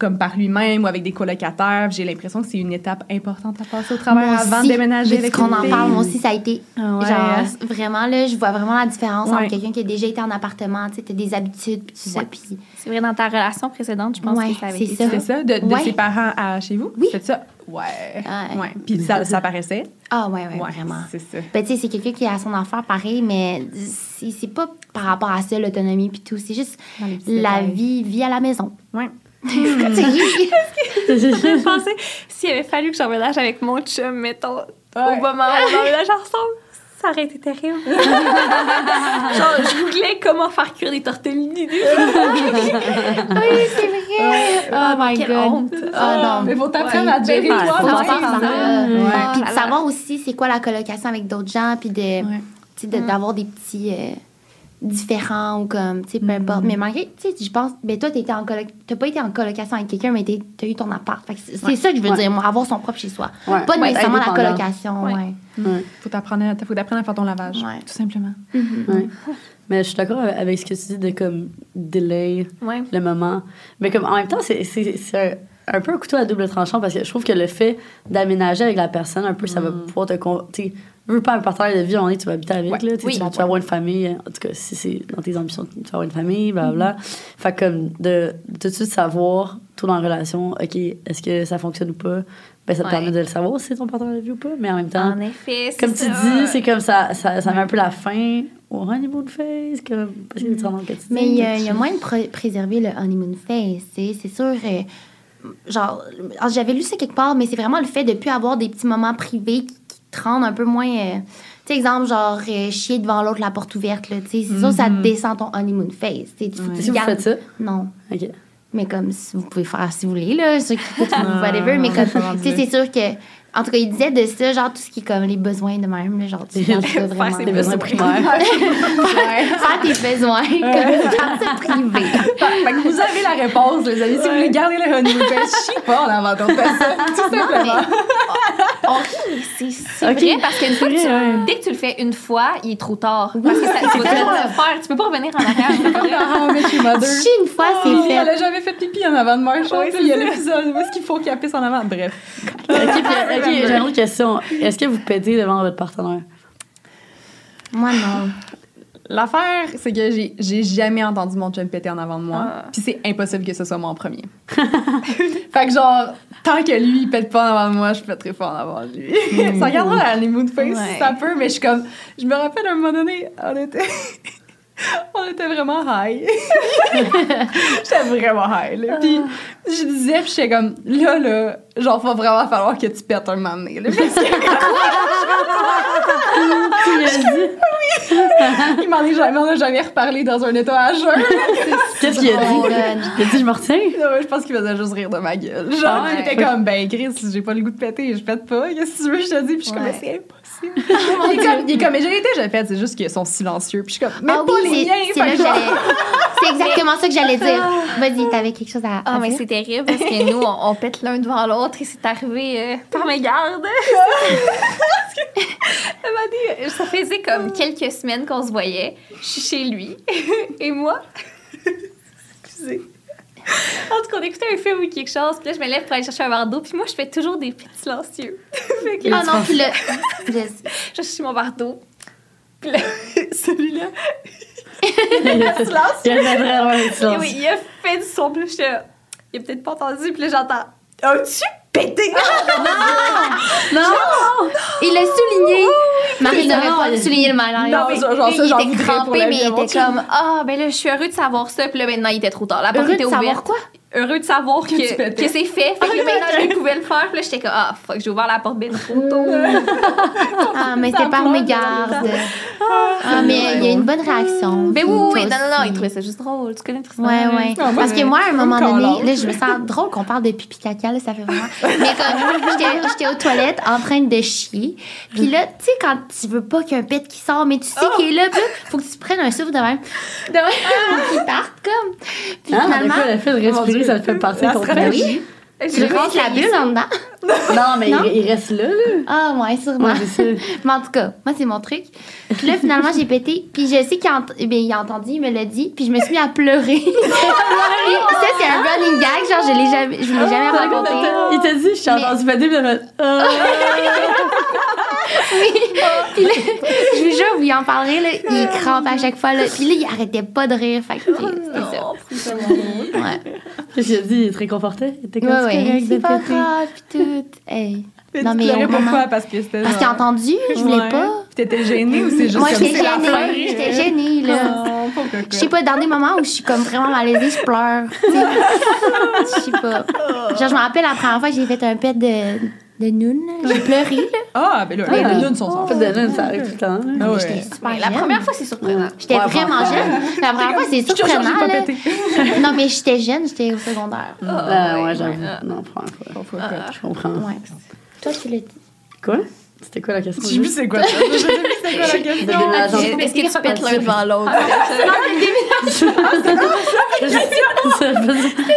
comme par lui-même ou avec des colocataires? J'ai l'impression que c'est une étape importante à passer au travail Moi avant aussi, de déménager avec qu'on en parle, moi aussi, ça a été. Ah ouais. Genre, vraiment, là, je vois vraiment la différence Ouais. entre quelqu'un qui a déjà été en appartement, tu sais, t'as des habitudes, puis tout ça, puis. C'est vrai, dans ta relation précédente, je pense Ouais, que ça avait c'est été ça. C'est ça, de, de Ouais. ses parents à chez vous? Oui. C'est ça? Ouais. Ouais. Ouais. Puis ça, ça paraissait? Ah, ouais, ouais, vraiment. C'est ça. Ben, tu sais, c'est quelqu'un qui a son affaire pareil, mais c'est pas par rapport à ça, l'autonomie, puis tout. C'est juste la vie, vie à la maison. Ouais. Je pensais, s'il avait fallu que j'emménage avec mon chum, mettons, Ouais. au moment où on emménage ensemble, ça aurait été terrible. Genre, je googlais comment faire cuire des tortellini. oui, c'est vrai. Oh my quelle god. honte. Ah non. Mais faut t'apprendre Ouais. à gérer Ouais, toi. faut. Puis de savoir aussi c'est quoi la colocation avec d'autres gens, puis de, Ouais. de- d'avoir des petits euh, différents ou comme, tu sais, peu importe. Mais malgré, tu sais, je pense, ben toi, t'étais en coloc, t'as pas été en colocation avec quelqu'un, mais t'as eu ton appart. C'est Ouais. ça que je veux Ouais. dire, moi, avoir son propre chez soi. Ouais. Pas Ouais, nécessairement la colocation, Ouais. ouais. Ouais. Faut t'apprendre à, faut t'apprendre à faire ton lavage. Ouais. Tout simplement. Ouais. Mais je suis d'accord avec ce que tu dis de comme delay Ouais. le moment. Mais comme en même temps, c'est, un, un peu un couteau à double tranchant parce que je trouve que le fait d'aménager avec la personne, un peu, ça va pouvoir te. Tu veux pas un partenaire de vie, on est, tu vas habiter avec, Ouais. là, tu Oui. tu, vas- tu vas avoir une famille. En tout cas, si c'est dans tes ambitions, tu vas avoir une famille, blablabla. Fait que comme de, de tout de suite savoir, tout dans la relation, OK, est-ce que ça fonctionne ou pas? Ben, ça te Ouais. permet de le savoir si c'est ton partenaire de vie ou pas, mais en même temps. En effet, c'est Comme tu dis, c'est comme ça, ça, ça met un peu la fin au honeymoon phase, comme, parce que tu rentres dans le quotidien. Mais il y, a- il y a moyen de pr- préserver le honeymoon phase, tu sais. C'est sûr, euh, genre, j'avais lu ça quelque part, mais c'est vraiment le fait de plus avoir des petits moments privés qui te rendent un peu moins. euh, tu sais, exemple, genre, euh, chier devant l'autre, la porte ouverte, là, tu sais. C'est sûr, ça descend ton honeymoon phase. tu sais. Tu- tu Si vous gardes- faites ça, Non. OK. Mais comme si vous pouvez faire si vous voulez, là, ceux qui écoutent, whatever. Mais comme, ça tu sais, c'est sûr que. En tout cas, il disait de ça, genre, tout ce qui est comme les besoins de même, genre, tu ça Faire vraiment. ses besoins primaires. Faire tes besoins, comme, privé. Fait que vous avez la réponse, les amis. Si vous voulez garder le honeymoon je sais pas en avant de ça. Tout simplement. Rit, c'est c'est Ok. vrai parce qu'une fois que tu- dès que tu le fais une fois, il est trop tard. Parce que ça, tu vas te le faire. Tu peux pas revenir en arrière. Je suis une fois, Oh, c'est Elle fait. a jamais fait pipi en avant de moi. Je pense qu'il y a l'épisode où est-ce qu'il faut qu'il pisse en avant. Bref. OK, j'ai une autre question. Est-ce que vous pétez devant votre partenaire? Moi, non. L'affaire, c'est que j'ai, j'ai jamais entendu mon chum péter en avant de moi. Ah. Puis c'est impossible que ce soit moi en premier. fait que genre, tant que lui, il pète pas en avant de moi, je pèterai pas en avant de lui. ça regardera la honeymoon face Ouais. si ça peut, mais je suis comme... Je me rappelle à un moment donné, on était... on était vraiment high. J'étais vraiment high, là. Puis je disais, puis j'étais comme... Là, là, genre, va vraiment falloir que tu pètes un moment donné, là. Parce que- Tu lui as dit? oui, Il m'en est jamais, on a jamais reparlé dans un jeun. Qu'est-ce qu'il a Oh, dit? God. Il a dit, je me retiens? Je pense qu'il faisait juste rire de ma gueule. Genre, Ah était comme, ben, Chris, j'ai pas le goût de péter, je pète pas. Qu'est-ce que tu veux je te dis? Puis je suis comme, Ouais. mais il, est comme, il est comme, mais j'ai été, j'ai fait, c'est juste qu'ils sont silencieux. Puis je suis comme, mais Ah pas oui, les c'est- miens. c'est exactement ça que j'allais dire. Vas-y, t'avais quelque chose à, Ah, à mais c'est terrible parce que nous, on, on pète l'un devant l'autre et c'est arrivé euh, par mes gardes. Elle m'a dit, ça faisait comme quelques semaines qu'on se voyait. Je suis chez lui et moi. Excusez. En tout cas, on écoutait un film ou quelque chose, puis là, je me lève pour aller chercher un verre d'eau, puis moi, je fais toujours des petits silencieux. fait que là, Ah non, puis là, je- je suis mon verre d'eau. Puis là, celui-là, Il a fait vraiment un Et silence. oui, il a fait du son, puis là, il a peut-être pas entendu, puis là, j'entends As-tu pété? Non! il l'a souligné. Marie Non, n'aurait pas souligné le malaise. Non, mais genre, ça, j'en il était voudrais pour crampé, la mais il était comme Ah, ben là, je suis heureux de savoir ça. Puis là, maintenant, il était trop tard. La porte Heureux était de savoir ouverte. quoi? Heureux de savoir que, que c'est fait. Fait que là, maintenant, il pouvait le faire. Puis là, j'étais comme Ah, fuck, j'ai ouvert la porte bien trop tôt. Ah, mais c'était par mes gardes. Ah, mais il y a une bonne réaction. Mais oui, Non, non, non, il trouvait ça juste drôle. Tu connais Tristan? Ouais, ouais. Ah, Parce que moi, à un moment donné, là, je me sens drôle qu'on parle de pipi caca, là, ça fait vraiment. Mais comme, j'étais- j'étais aux toilettes en train de chier. Puis là, tu sais, quand tu veux pas qu'il y ait un pet qui sort, mais tu sais qu'il est là, puis là, faut que tu prennes un souffle de même. De même, pour qu'il parte, comme. Puis Ah, finalement, fait de respirer, ça te fait partir ton ben oui, tu rentres la bulle en dedans. Non, mais Non? Il, il reste là, là. Ah, ouais, sûrement. Ouais. Mais en tout cas, moi, c'est mon truc. Puis là, finalement, j'ai pété. Puis je sais qu'il a, ent- il a entendu, il me l'a dit. Puis je me suis mis à pleurer. Ça, c'est un running gag. Genre, je l'ai jamais, je l'ai jamais raconté. Il t'a dit, je t'ai entendu péter, puis il a fait, Ah. Puis là, je vous jure, vous y en parlerez, là, il crampe à chaque fois. Là. Puis là, il arrêtait pas de rire. Fait que c'était ça. Ouais, Qu'est-ce qu'il a dit? Il te réconfortait? Il était comme ouais, c'est pas grave, puis tout. Hey. Mais Non, tu mais pleurais au moment- pourquoi? Parce que c'était Parce qu'il a entendu, je voulais Ouais. pas. Puis t'étais gênée ou c'est juste Moi, j'étais gênée. J'étais gênée, là. Je sais pas, dans des moments où je suis comme vraiment malaisée, je pleure. tu sais. Je sais pas. Genre, je me rappelle la première fois que j'ai fait un pet de, de noun. là. J'ai pleuré, là. Ah, ben là, Ouais. les lunes sont En sans fait, de là, ça arrive tout le temps. hein. Ah Mais ouais. J'étais super la jeune. première fois, c'est surprenant. J'étais Ouais, vraiment jeune. La première fois, c'est surprenant. pas là. Non, mais j'étais jeune, j'étais au secondaire. Ah, ouais, ouais, j'avoue. Non, première fois. Je comprends. Ouais. Toi, tu l'as dit. Quoi? C'était quoi la question? J'ai vu c'est quoi ça. J'ai vu c'est quoi la question. Est-ce que tu pètes l'un devant l'autre?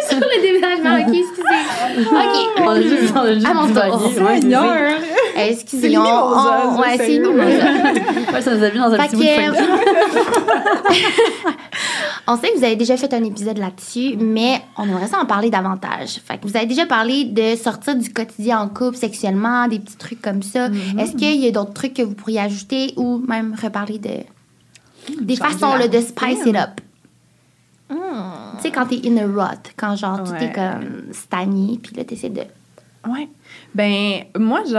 Sur le déménagement, ok, excusez. Ok. On a juste, on a juste À mon tour. divagué. Ouais, c'est Seigneur. ça. C'est Excusez, on, on- ça, Ouais, c'est sérieux. mimosa. Ouais, ça nous a mis dans un Fait petit bout de que- funky. On sait que vous avez déjà fait un épisode là-dessus, mais on aimerait ça en parler davantage. Fait que vous avez déjà parlé de sortir du quotidien en couple sexuellement, des petits trucs comme ça. Est-ce qu'il y a d'autres trucs que vous pourriez ajouter ou même reparler de des changer façons là, de spice it up? Hmm. Tu sais, quand t'es in a rut, quand genre tout Ouais. est comme stagné, puis là, t'essaies de. Ouais. Ben, moi. Je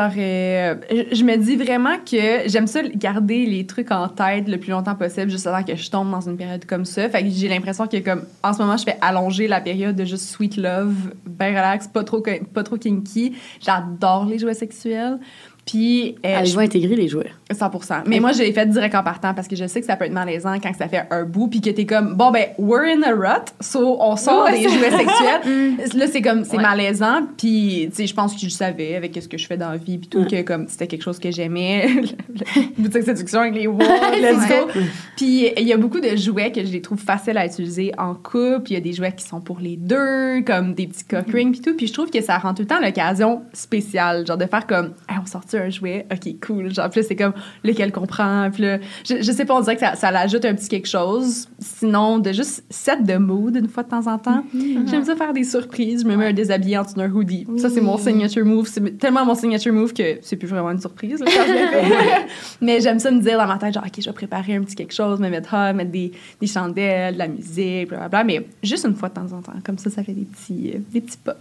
je me dis vraiment que j'aime ça garder les trucs en tête le plus longtemps possible, juste avant que je tombe dans une période comme ça. Fait que j'ai l'impression que, comme, en ce moment, je fais allonger la période de juste sweet love, ben relax, pas trop, pas trop kinky. J'adore les jouets sexuels. Puis, euh, je- vais intégrer les jouets. 100% Mais moi, je l'ai fait direct en partant parce que je sais que ça peut être malaisant quand ça fait un bout puis que t'es comme, bon, ben, we're in a rut, so on sort des jouets sexuels. Là, c'est comme, c'est Ouais. malaisant. Puis, tu sais, je pense que je savais avec ce que je fais dans la vie puis tout, que comme c'était quelque chose que j'aimais. Le- Boutique séduction avec les walls, let's go. Puis, il y a beaucoup de jouets que je les trouve faciles à utiliser en couple. Il y a des jouets qui sont pour les deux, comme des petits cock rings puis tout. Puis, je trouve que ça rend tout le temps l'occasion spéciale. Genre de faire comme, Hey, on sortit un jouet, ok, cool. Genre, là, c'est comme lequel qu'on prend? Puis là, je, je sais pas, on dirait que ça, ça l'ajoute un petit quelque chose. Sinon, de juste set de mood une fois de temps en temps. J'aime ça faire des surprises. Je me mets un déshabillé en dessous d'un hoodie. Ça, c'est mon signature move. C'est tellement mon signature move que c'est plus vraiment une surprise là, quand je le fais. Mais j'aime ça me dire dans ma tête, genre, OK, je vais préparer un petit quelque chose, me mettre hot, mettre des, des chandelles, de la musique, blablabla. Mais juste une fois de temps en temps. Comme ça, ça fait des petits, euh, des petits pas.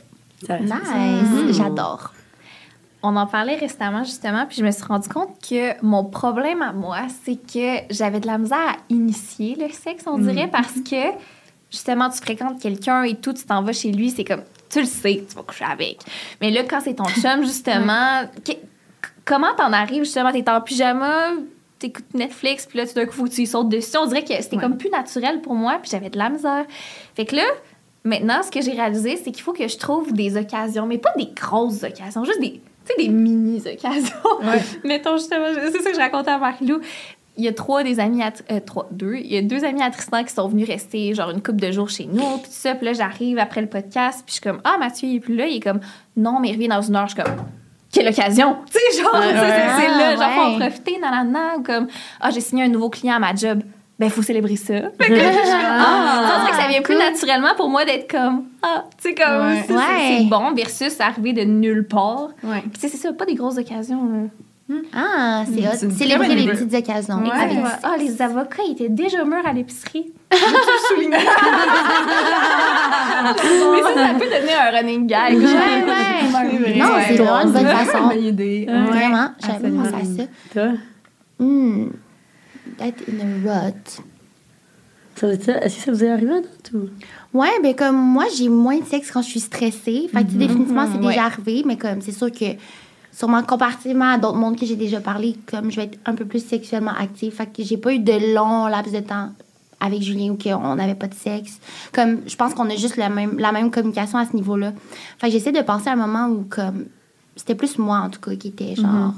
Ça- Nice, Mm. j'adore. On en parlait récemment, justement, puis je me suis rendu compte que mon problème à moi, c'est que j'avais de la misère à initier le sexe, on dirait, parce que, justement, tu fréquentes quelqu'un et tout, tu t'en vas chez lui, c'est comme, tu le sais tu vas coucher avec. Mais là, quand c'est ton chum, justement, que- comment t'en arrives, justement, t'es en pyjama, t'écoutes Netflix, puis là, tout d'un coup, faut que tu y sautes dessus. On dirait que c'était Ouais. comme plus naturel pour moi, puis j'avais de la misère. Fait que là, maintenant, ce que j'ai réalisé, c'est qu'il faut que je trouve des occasions, mais pas des grosses occasions, juste des, tu sais, des mini-occasions. Ouais. Mettons, justement, c'est ça que je racontais à Marie-Lou. Il y a trois des amis, à, euh, trois, deux, il y a deux amis à Tristan qui sont venus rester genre une couple de jours chez nous, puis tout ça. Puis là, j'arrive après le podcast, puis je suis comme, ah, Mathieu, il est plus là. Il est comme, non, mais il revient dans une heure. Je suis comme, quelle occasion! Tu sais, genre, Ouais, c'est- ouais. là, genre, faut en profiter, nanana, ou comme, ah, j'ai signé un nouveau client à ma job. Ben, il faut célébrer ça. Fait que je ah, dirait que ça vient plus naturellement pour moi d'être comme, ah, tu sais, comme, Ouais. c'est- Ouais. bon, versus arriver de nulle part. Ouais. Puis, tu sais, c'est ça, pas des grosses occasions. là. Ah, c'est Célébrer les petites occasions. Ouais. avec- Ah, les avocats, ils étaient déjà mûrs à l'épicerie. Mais ça, ça peut devenir un running gag. Ouais, ouais. C'est Non, c'est vraiment une bonne C'est façon. Bonne idée. Ouais. Vraiment, j'avais pensé à ça. Toi, Hmm. Être in a rut. ça veut dire, est-ce que ça vous est arrivé, non, tout? Ouais, ben comme moi, j'ai moins de sexe quand je suis stressée. Fait que sais, définitivement, c'est Mhm, déjà ouais. arrivé, mais comme c'est sûr que sûrement comparativement à d'autres mondes que j'ai déjà parlé, comme je vais être un peu plus sexuellement active. Fait que j'ai pas eu de long laps de temps avec Julien ou qu'on n'avait pas de sexe. Comme je pense qu'on a juste la même, la même communication à ce niveau-là. Fait que j'essaie de penser à un moment où comme c'était plus moi en tout cas qui était genre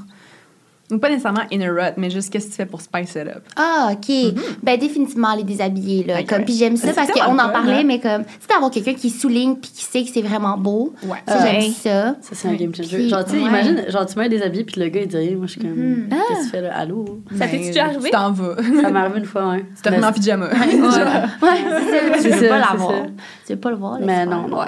Ou pas nécessairement in a rut, mais juste qu'est-ce que tu fais pour spice it up. Ah, OK. Ben, définitivement, les déshabiller, là. Ok, Comme, ouais. puis j'aime ça parce qu'on en parlait, hein. mais comme, tu sais, d'avoir quelqu'un qui souligne puis qui sait que c'est vraiment beau. Ouais. Ça, Ouais. j'aime ça. Ça, c'est un game changer. Puis- genre, tu sais, ouais. imagine, genre, tu mets des habits, puis le gars, il dit. Moi, je suis comme, Mhm. qu'est-ce que tu fais là? Allô? Ça t'est-tu déjà arrivé? Tu t'en vas. Ça m'est arrivé une fois, ouais. Tu te remets en pyjama. Ouais, c'est ça. Tu veux pas l'avoir. Tu veux pas le voir, là, Mais non, non.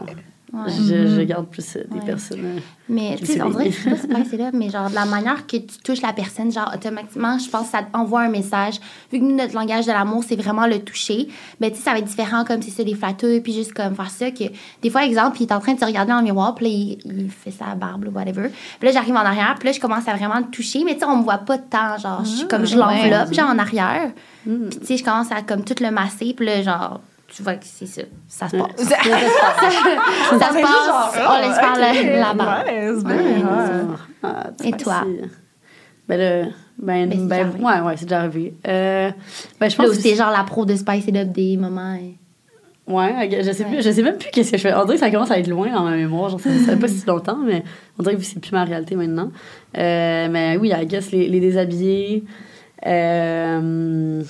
Ouais. Je, je garde plus euh, des Ouais. personnes. euh, Mais, tu sais, C'est on dirait que vrai. je sais pas si c'est là, mais genre, de la manière que tu touches la personne, genre, automatiquement, je pense que ça envoie un message. Vu que nous, notre langage de l'amour, c'est vraiment le toucher, ben, tu sais, ça va être différent, comme c'est ça, les flatteux, puis juste comme faire ça, que des fois, exemple, il est en train de se regarder dans le miroir, puis là, il, il fait sa barbe, ou whatever. Puis là, j'arrive en arrière, puis là, je commence à vraiment le toucher, mais tu sais, on me voit pas de temps, genre, je suis comme, je l'enveloppe, genre, en arrière. hmm. Puis, tu sais, je commence à, comme, tout le masser, puis là, genre, tu vois que c'est ça, ça se passe. Ça se passe. ça se passe, on laisse faire. Ouais. Ouais. Ah, Et toi? Ben là, ben, Ben, c'est déjà ben, arrivé. ouais, ouais, c'est déjà arrivé. Euh, ben, je Là pense où que c'est genre la pro de Spice It Up des moments. hein. Ouais, je sais, Ouais. plus, je sais même plus qu'est-ce que je fais. On dirait que ça commence à être loin dans ma mémoire. Genre, ça fait pas si longtemps, mais on dirait que c'est plus ma réalité maintenant. Euh, mais oui, I guess les, les déshabiller. Euh,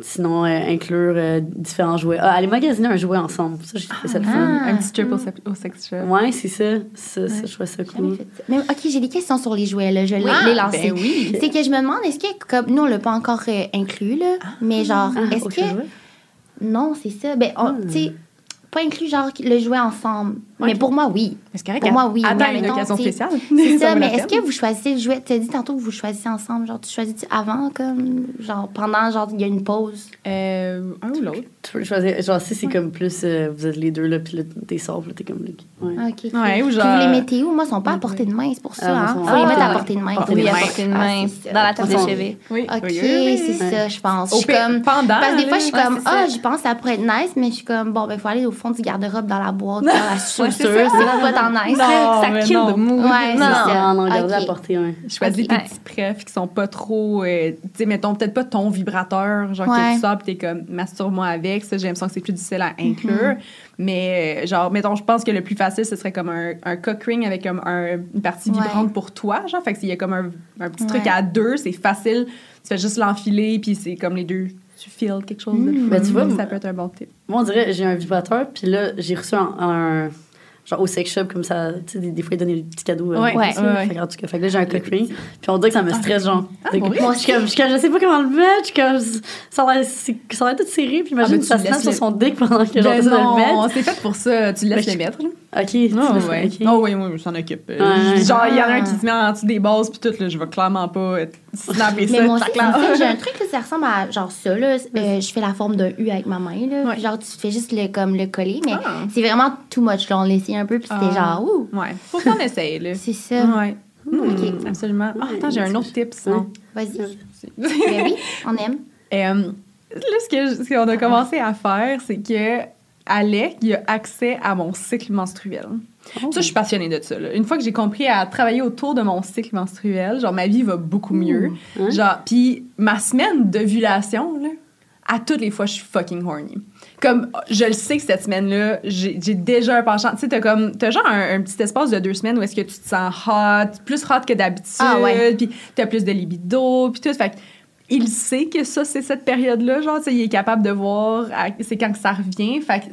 sinon, euh, inclure euh, différents jouets. Ah, aller magasiner un jouet ensemble. Ça, j'ai trouvé ça le fun. Ah. Un petit trip au, sex shop. Ouais, c'est ça. Ça, ça, je trouve ça cool. Mais, ok, j'ai des questions sur les jouets, là. Je vais Ah, les lancer. ben oui. C'est que je me demande, est-ce que, comme nous, on l'a pas encore euh, inclus, là, mais genre, Ah, est-ce que. Non, c'est ça. Ben, on- Hmm. tu sais, pas inclus, genre, le jouet ensemble. Mais pour moi, oui. Mais c'est correct. Pour moi, oui, Attends, mais une occasion sais, spéciale. C'est ça, mais est-ce que vous choisissez le jouet? Tu as dit tantôt que vous choisissez ensemble. Genre, tu choisis-tu avant, comme, genre, pendant, genre, il y a une pause? Euh, un ou l'autre. Tu peux choisir. Genre, si c'est comme plus. euh, vous êtes les deux là, puis là, t'es sort, puis là, t'es comme. Ouais. Ah, Ok. Ouais, ou Puis genre- vous les mettez où? Moi, ils sont pas à portée de main, c'est pour ça. Ah, hein. Faut les à mettre à portée de portée de main. Oui, à portée de Ah, main, dans la table de chevet. Oui. OK, c'est ça, je pense. Je suis comme... pendant, Parce que des fois, je suis comme, ah, j'y pense, ça pourrait être nice, mais je suis comme, bon, ben, il faut aller au fond du garde-robe dans la boîte, dans la Ouais, c'est c'est ça. pas tant nice. Non, ça mais kill non. the mood. Ouais, c'est non. ça. Non, non, gardez Ok. à portée, ouais. Choisis Ok. tes Ouais. petits prefs qui sont pas trop. euh, tu sais, mettons, peut-être pas ton vibrateur, genre Ouais. que tu sors pis t'es comme masturbe-moi avec. Ça, j'ai l'impression que c'est plus difficile à inclure. Mais, euh, genre, mettons, je pense que le plus facile, ce serait comme un, un cock ring avec comme un- une partie Ouais. vibrante pour toi. Genre, fait que s'il y a comme un, un petit truc Ouais. à deux, c'est facile. Tu fais juste l'enfiler, puis c'est comme les deux. Tu feels quelque chose de Mm. fun. Ben, tu vois, ça peut être un bon tip. Moi, on dirait, j'ai un vibrateur, puis là, j'ai reçu un, un- Genre au sex shop, comme ça, tu sais, des, des fois, ils donnent des petits cadeaux. euh, Ouais, ouais, ça. ouais. Fait que, en tout cas, fait que là, j'ai un cock ring, puis on dirait que ça me stresse, genre. Pour vrai? je suis comme, je comme, je sais pas comment le mettre, je suis comme, ça a l'air c'est- ça a l'air tout serré, puis imagine Ah, ben, que ça se laisses sur son dick pendant que genre, Ben t'essaies de le non, mettre. c'est fait pour ça. Tu le laisses Ben, le mettre. là. Ok, Non, laisses- ouais. ok. Non, oui, oui, je s'en occupe. Ouais. Genre, il y en a un qui se met en dessous des bases, puis tout, là, je vais clairement pas snapper ça. Mais moi aussi, j'ai un truc, là, ça ressemble à genre ça, là. Euh, je fais la forme d'un U avec ma main, là. Ouais. Puis genre, tu fais juste le, comme, le coller, mais Ah. c'est vraiment too much, là. On l'a essayé un peu, puis c'était Ah. genre, ouh, Ouais, faut qu'on essaye, là. c'est ça. Ouais. Ok. Absolument. Ah, attends, j'ai un autre tip, sinon. Vas-y. Ben oui, on aime. Euh, là, ce que- ce qu'on a commencé à faire, c'est que Alec, il a accès à mon cycle menstruel. Oh. Ça, je suis passionnée de ça. là. Une fois que j'ai compris à travailler autour de mon cycle menstruel, genre, ma vie va beaucoup mieux. Hein? Genre, puis ma semaine d'ovulation, là, à toutes les fois, je suis fucking horny. Comme, je le sais que cette semaine-là, j'ai j'ai déjà un penchant. Tu sais, t'as comme, t'as genre un, un petit espace de deux semaines où est-ce que tu te sens hot, plus hot que d'habitude, Ah ouais. puis t'as plus de libido, puis tout. Fait que il sait que ça, c'est cette période-là. Genre, il est capable de voir, c'est quand que ça revient. Fait que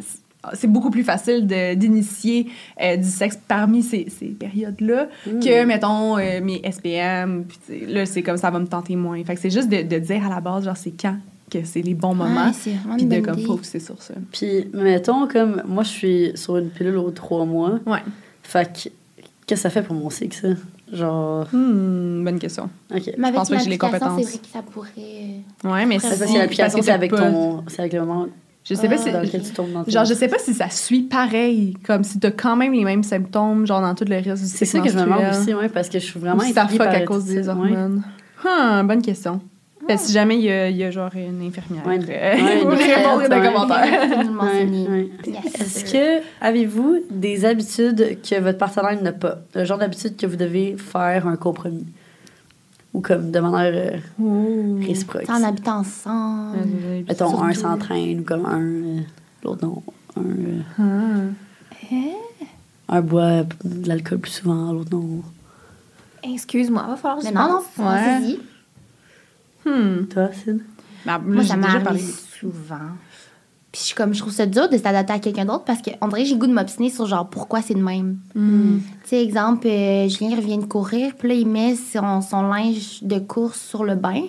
c'est- beaucoup plus facile d'initier euh, du sexe parmi ces, ces périodes-là que, mettons, euh, mes SPM. Puis, là, c'est comme ça va me tenter moins. Fait que c'est juste de, de dire à la base, genre, c'est quand que c'est les bons moments. Puis de comme focuser sur ça. Puis, mettons, comme moi, je suis sur une pilule aux trois mois. Ouais. Fait que, qu'est-ce que ça fait pour mon cycle, ça? Genre, Hmm, bonne question. Mais avec pense pas que j'ai les compétences. c'est vrai que ça pourrait. Ouais, mais C'est parce que l'application, parce c'est avec ton. C'est avec le moment Je sais pas Ah, si. dans lequel tu tombes dans Genre, je sais pas si ça suit pareil, comme si t'as quand même les mêmes symptômes, genre dans tout le reste du C'est ça que je me demande aussi, ouais, parce que je suis vraiment Ou si ça fuck à cause des ouais. hormones. Hum, bonne question. Ben, si jamais il y, a, il y a genre une infirmière, Ouais. euh, Ouais, vous une répondrez dans les commentaires. Est-ce que avez-vous des habitudes que votre partenaire n'a pas? Le genre d'habitude que vous devez faire un compromis? Ou comme de manière euh, réciproque? En habitant ensemble. Mettons, un surtout. s'entraîne ou comme un. euh, L'autre non. Un, euh, Ah. un boit de l'alcool plus souvent, l'autre non. Excuse-moi, va falloir que Mais non, non. Ouais. Hmm. Toi, Sid? Ben, là, Moi, ça m'arrive souvent. Puis je, suis comme, je trouve ça dur de s'adapter à quelqu'un d'autre parce qu'on dirait que j'ai le goût de m'obstiner sur genre pourquoi c'est de même. Hmm. Tu sais, exemple, euh, Julien revient de courir, puis là, il met son, son linge de course sur le bain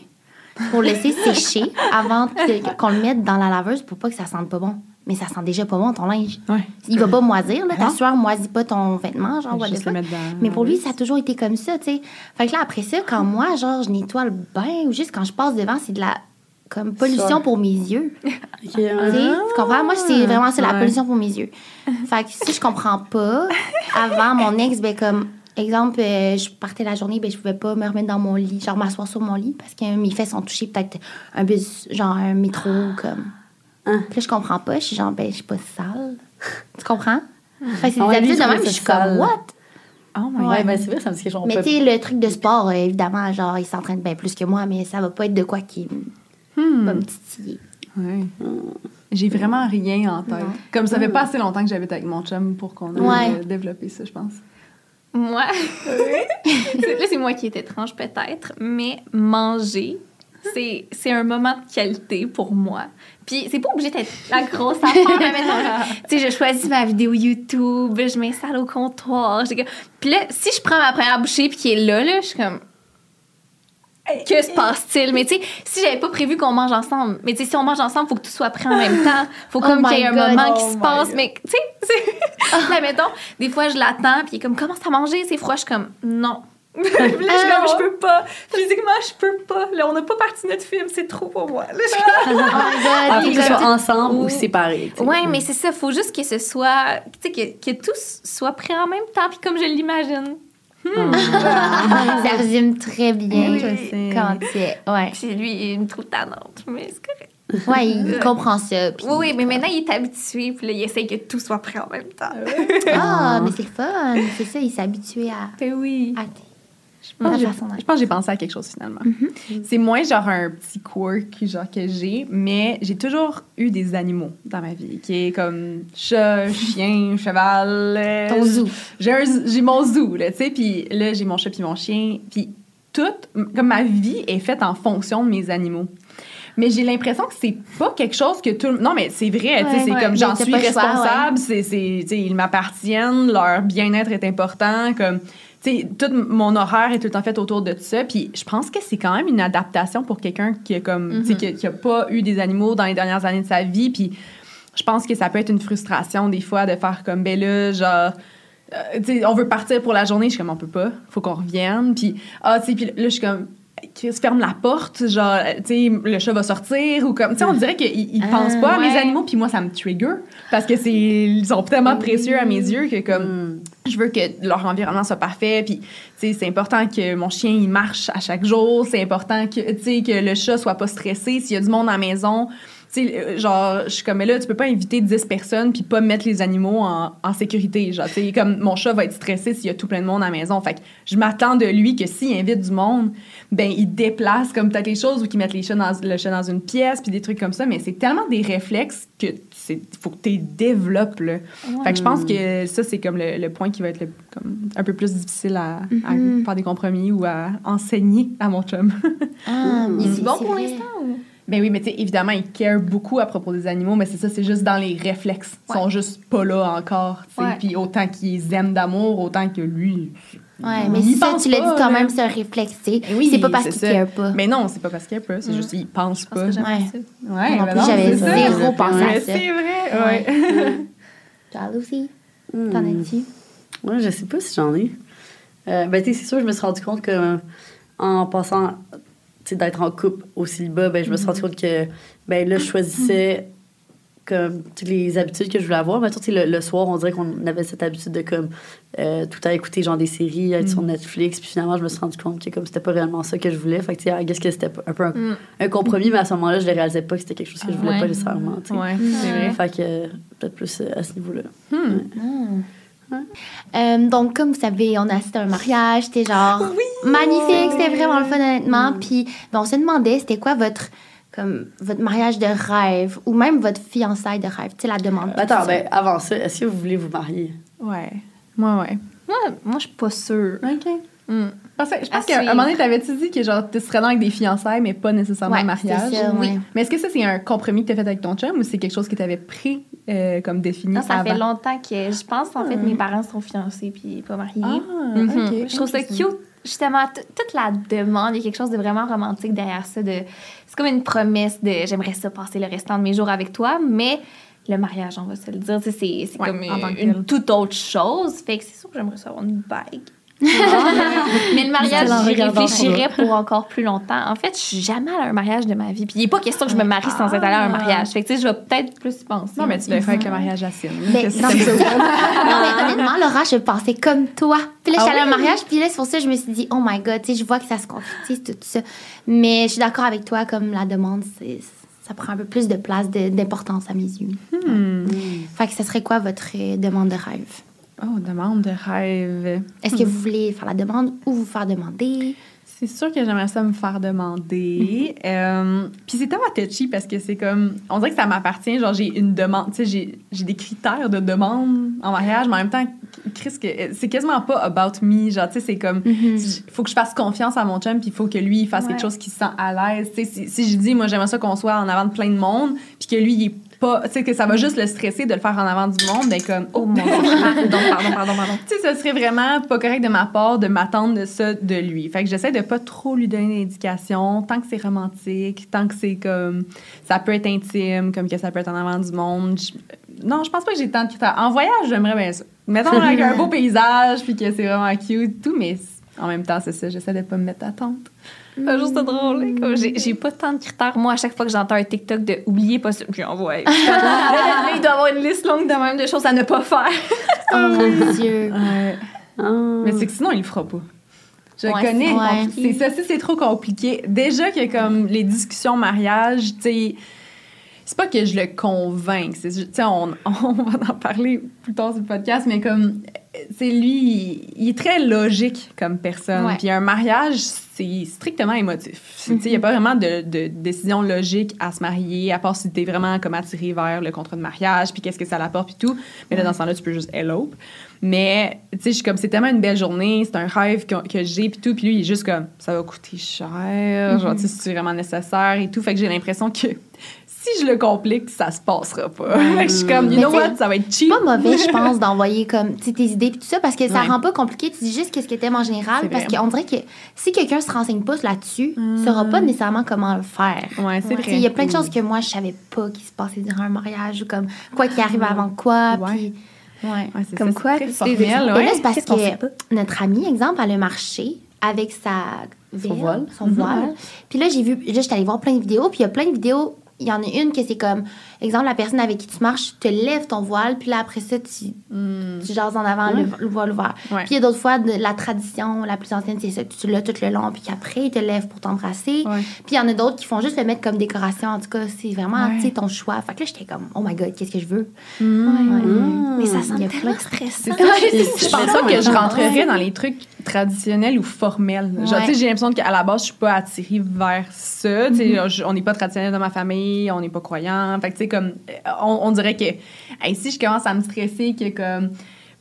pour laisser sécher avant qu'on le mette dans la laveuse pour pas que ça sente pas bon. Mais ça sent déjà pas bon, ton linge. Ouais. Il va pas moisir, là. Ta Non. sueur moisit pas ton vêtement, genre, what the fuck. dans- Mais pour lui, ça a toujours été comme ça, tu sais. Fait que là, après ça, quand moi, genre, je nettoie le bain ou juste quand je passe devant, c'est de la comme pollution pour mes yeux. Ok, Tu comprends? Moi, c'est vraiment ça, la Ouais. pollution pour mes yeux. Fait que si je comprends pas, avant, mon ex, ben comme, exemple, euh, je partais la journée, ben je pouvais pas me remettre dans mon lit, genre m'asseoir sur mon lit parce que mes fesses sont touchées, peut-être un bus, genre un métro, comme. Hein? Puis là, je comprends pas, je suis genre, ben, je suis pas sale. Tu comprends? Fait que c'est Ah des habitudes de même, je suis comme, what? Oh my Ouais, God. ben c'est vrai, ça me dit on Mais peut- tu sais, le truc de sport, euh, évidemment, genre, il s'entraîne bien plus que moi, mais ça va pas être de quoi qui Hmm. va me titiller. Ouais. J'ai vraiment rien en tête. Non. Comme ça fait pas assez longtemps que j'habite avec mon chum pour qu'on ait Ouais. euh, développé ça, je pense. Moi, C'est- là, c'est moi qui est étrange peut-être, mais manger, c'est, c'est un moment de qualité pour moi. Puis c'est pas obligé d'être la grosse affaire, mais mettons, tu sais, je choisis ma vidéo YouTube, je m'installe au comptoir. Puis là, si je prends ma première bouchée puis qui est là, là, je suis comme... Que se passe-t-il? Mais tu sais, si j'avais pas prévu qu'on mange ensemble, mais tu sais, si on mange ensemble, faut que tout soit prêt en même temps. Faut Oh comme qu'il y ait un God. moment qui Oh se passe. God. Mais tu sais, c'est- là, mettons, des fois, je l'attends, puis il est comme, commence à manger, c'est froid. Je suis comme, non. Puis là, je suis comme, je peux pas. Physiquement, je peux pas. Là, on n'a pas parti notre film, c'est trop pour moi. Là, je suis comme, Oh Ah, god, faut t'es que soit ensemble ou Ou- séparés. sais. Ouais, mais c'est ça. Faut juste que ce soit. Tu sais, que, que tout soit prêt en même temps, puis comme je l'imagine. ça résume très bien Oui, je sais. quand es. Ouais. Puis lui, il me trouve tannante, mais c'est correct. Ouais, il comprend ça. puis- Oui, oui, mais maintenant, il est habitué, puis là, il essaye que tout soit prêt en même temps. Ah, mais c'est le fun. C'est ça, il s'est habitué à, Ben oui. à pense, je pense que j'ai pensé à quelque chose finalement. Mm-hmm. C'est moins genre un petit quirk genre que j'ai, mais j'ai toujours eu des animaux dans ma vie, qui est comme chat, chien, cheval. euh, Ton zoo. J'ai mon zoo là, tu sais, puis là j'ai mon chat puis mon chien, puis tout comme ma vie est faite en fonction de mes animaux. Mais j'ai l'impression que c'est pas quelque chose que tout le Non, mais c'est vrai, tu sais, Ouais, c'est ouais, comme j'en suis responsable, c'est, c'est, ils m'appartiennent, leur bien-être est important, comme, sais, tout mon horaire est tout le temps fait autour de ça. Puis je pense que c'est quand même une adaptation pour quelqu'un qui a, comme, sais, qui, a- qui a pas eu des animaux dans les dernières années de sa vie. Puis je pense que ça peut être une frustration des fois de faire comme, ben là, genre. euh, on veut partir pour la journée, je suis comme on peut pas, faut qu'on revienne. Puis ah, tu sais, puis là je suis comme Chris ferme la porte, genre tu sais le chat va sortir ou comme tu sais on dirait qu'ils ils Ah, pensent pas à mes animaux puis moi ça me trigger parce que c'est ils sont tellement précieux à mes yeux que comme Hmm. je veux que leur environnement soit parfait puis tu sais c'est important que mon chien il marche à chaque jour c'est important que tu sais que le chat soit pas stressé. S'il y a du monde à la maison sais, euh, genre, je suis comme, mais là, tu peux pas inviter 10 personnes puis pas mettre les animaux en, en sécurité. Genre, tu sais, comme mon chat va être stressé s'il y a tout plein de monde à la maison. Fait que je m'attends de lui que s'il invite du monde, ben, il déplace comme peut-être les choses ou qu'il mette les chats dans, le chat dans une pièce puis des trucs comme ça. Mais c'est tellement des réflexes que c'est faut que tu les développes, là. Fait que je pense que ça, c'est comme le, le point qui va être le- comme un peu plus difficile à, à Mhm. faire des compromis ou à enseigner à mon chum. Ah, Il est oui, bon c'est pour l'instant ou? Ben oui, mais tu sais, évidemment, ils care beaucoup à propos des animaux, mais c'est ça, c'est juste dans les réflexes. Ils sont juste pas là encore, tu sais. Puis autant qu'ils aiment d'amour, autant que lui. Ouais, mais il c'est ça, pense tu l'as dit quand même, c'est un réflexe, tu sais. Oui, c'est pas parce qu'il care pas. Mais non, c'est pas parce qu'il care pas, c'est juste qu'ils pensent Je pense pas. que Ouais. ça. Ouais, Moi non ben plus, j'avais zéro pensé à Mais ça. C'est vrai, ouais. Toi, Lucy, Hmm. t'en as-tu? Moi, je sais pas si j'en ai. Euh, ben, tu sais, c'est sûr, je me suis rendu compte que euh, en passant, d'être en couple au célibat, ben, je me suis rendu compte que, ben, là, je choisissais comme toutes les habitudes que je voulais avoir. Mais tu sais, le, le soir, on dirait qu'on avait cette habitude de comme euh, tout à écouter genre des séries, être sur Netflix. Puis finalement, je me suis rendu compte que comme c'était pas réellement ça que je voulais. Fait que tu sais, I guess que c'était un peu un, Mm. un compromis, mais à ce moment-là, je ne réalisais pas que c'était quelque chose que je voulais Ouais. pas nécessairement. Ouais, c'est vrai. Fait que peut-être plus euh, à ce niveau-là. Euh, donc, comme vous savez, on a assisté à un mariage. C'était genre magnifique. C'était vraiment le fun, honnêtement. Puis, ben, on se demandait, c'était quoi votre, comme, votre mariage de rêve ou même votre fiançailles de rêve? Tu sais, la demande. Attends, ben, avant ça, est-ce que vous voulez vous marier? Ouais. Ouais, ouais. Moi, moi je suis pas sûre. OK. Mm. Je pense qu'à un moment donné, t'avais-tu dit que genre, tu serais là avec des fiançailles, mais pas nécessairement Ouais, un mariage? Mais est-ce que ça, c'est un compromis que t'as fait avec ton chum ou c'est quelque chose que t'avais pris euh, comme défini Non, ça avant? fait longtemps que je pense en fait mes parents sont fiancés puis pas mariés. Ah, Mhm. Je trouve ça cute. Justement, toute la demande, il y a quelque chose de vraiment romantique derrière ça. De, c'est comme une promesse de j'aimerais ça passer le restant de mes jours avec toi, mais le mariage, on va se le dire, c'est, Ouais, comme une, une toute autre chose. Fait que c'est sûr que j'aimerais ça avoir une bague. Mais le mariage, j'y réfléchirais pour encore plus longtemps. En fait, je suis jamais allée à un mariage de ma vie. Puis il n'est pas question que je me marie sans être allée à un mariage. Fait que tu sais, je vais peut-être plus y penser. Non, mais tu l'as fait avec le mariage à Cine. Non, mais- honnêtement, Laura, je pensais comme toi. Puis là, je suis Ah allée à un mariage, puis là, c'est pour ça que je me suis dit, oh my god, tu sais, je vois que ça se concrétise, tout ça. Mais je suis d'accord avec toi, comme la demande, c'est, ça prend un peu plus de place, d'importance à mes yeux. Hmm. Fait que ce serait quoi votre euh, demande de rêve? Oh, demande de rêve. Est-ce que vous voulez faire la demande ou vous faire demander? C'est sûr que j'aimerais ça me faire demander. Euh, Puis c'est tellement touchy parce que c'est comme. On dirait que ça m'appartient. Genre, j'ai une demande. Tu sais, j'ai- des critères de demande en mariage, mais en même temps, Chris, que- c'est quasiment pas about me. Genre, tu sais, c'est comme. Il faut que je fasse confiance à mon chum, puis il faut que lui, il fasse Ouais. quelque chose qui se sent à l'aise. Tu sais, si, si je dis, moi, j'aimerais ça qu'on soit en avant de plein de monde, puis que lui, il est pas. Tu sais, que ça va juste le stresser de le faire en avant du monde, ben comme. Oh mon Dieu, pardon, pardon, pardon, pardon. Tu sais, ce serait vraiment pas correct de ma part de m'attendre de ça de lui. Fait que j'essaie de pas trop lui donner d'indications, tant que c'est romantique, tant que c'est comme. Ça peut être intime, comme que ça peut être en avant du monde. Je- non, je pense pas que j'ai tant de critères. En voyage, j'aimerais bien ça. Mettons avec un beau paysage, puis que c'est vraiment cute, tout, mais en même temps, c'est ça, j'essaie de pas me mettre à tente. C'est juste drôle. hein, comme J'ai, pas tant de critères. Moi, à chaque fois que j'entends un TikTok de oubliez pas ça, puis envoie. il doit avoir une liste longue de même de choses à ne pas faire. Oh mon Dieu. Ouais. Ah. Mais c'est que sinon, il le fera pas. Je Ouais, connais. c'est ça, c'est trop compliqué. Déjà que comme les discussions mariage, tu sais, c'est pas que je le convainc. C'est, ju- tu sais, on, on va en parler plus tard sur le podcast, mais comme, c'est lui, il, il est très logique comme personne. Puis un mariage, c'est strictement émotif. Tu il y a pas vraiment de, de décision logique à se marier, à part si t'es vraiment comme attiré vers le contrat de mariage, puis qu'est-ce que ça l'apporte, puis tout. Mais là, dans ce temps-là, tu peux juste elope. Mais, tu sais, je suis comme, c'est tellement une belle journée, c'est un rêve que, que j'ai, puis tout. Puis lui, il est juste comme, ça va coûter cher, genre, tu sais, c'est vraiment nécessaire et tout. Fait que j'ai l'impression que si je le complique, ça se passera pas. je suis comme, you Mais know what, ça va être C'est cheap. pas mauvais, je pense, d'envoyer comme tes idées et tout ça, parce que ça Ouais. rend pas compliqué. Tu dis juste qu'est-ce que t'aimes en général, C'est parce qu'on dirait que si quelqu'un se renseigne pas là-dessus, il saura pas nécessairement comment le faire. Ouais, c'est Tu sais, vrai. Il y a plein de choses que moi, je savais pas qui se passaient durant un mariage ou comme quoi qui arrive avant quoi. Ouais. Puis, ouais. Ouais, c'est Comme ça, quoi, c'est formel, sais, Et ouais. là, c'est parce que notre amie, exemple, elle a marché avec sa veile, voile. son voile. Puis là, j'ai vu, là, j'étais allée voir plein de vidéos, puis il y a plein de vidéos il y en a une que c'est comme, exemple, la personne avec qui tu marches, tu te lèves ton voile, puis là, après ça, tu, tu jases en avant le, le voile ouvert. Ouais. Puis il y a d'autres fois, de, la tradition la plus ancienne, c'est ça, que tu l'as tout le long, puis qu'après, il te lève pour t'embrasser. Ouais. Puis il y en a d'autres qui font juste le mettre comme décoration. En tout cas, c'est vraiment, Ouais. tu sais, ton choix. Fait que là, j'étais comme, oh my God, qu'est-ce que je veux? Mm. Mais ça Il y a tellement stressant. Je pense pas que je rentrerais dans les trucs traditionnels ou formels. Genre, Ouais. tu sais, j'ai l'impression qu'à la base, je suis pas attirée vers ça. Tu sais, je- on n'est pas traditionnel dans ma famille, on n'est pas croyant. Fait que, tu sais, comme, on, on dirait que, hey, si je commence à me stresser, que comme,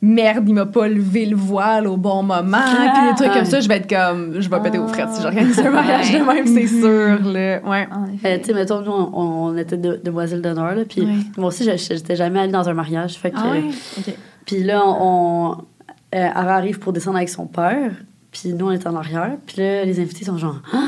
merde, il m'a pas levé le voile au bon moment, puis des trucs comme ça, je vais être comme, je vais péter aux frettes si j'organise un mariage de même, c'est sûr, là. Ouais. Euh, tu sais, mettons, nous, on, on était de, demoiselles d'honneur, là, puis Ouais. moi aussi, je- j'étais jamais allée dans un mariage, fait que... Ah ouais? Puis là, on, euh, elle arrive pour descendre avec son père, puis nous, on est en arrière, puis là, les invités sont genre... Ah!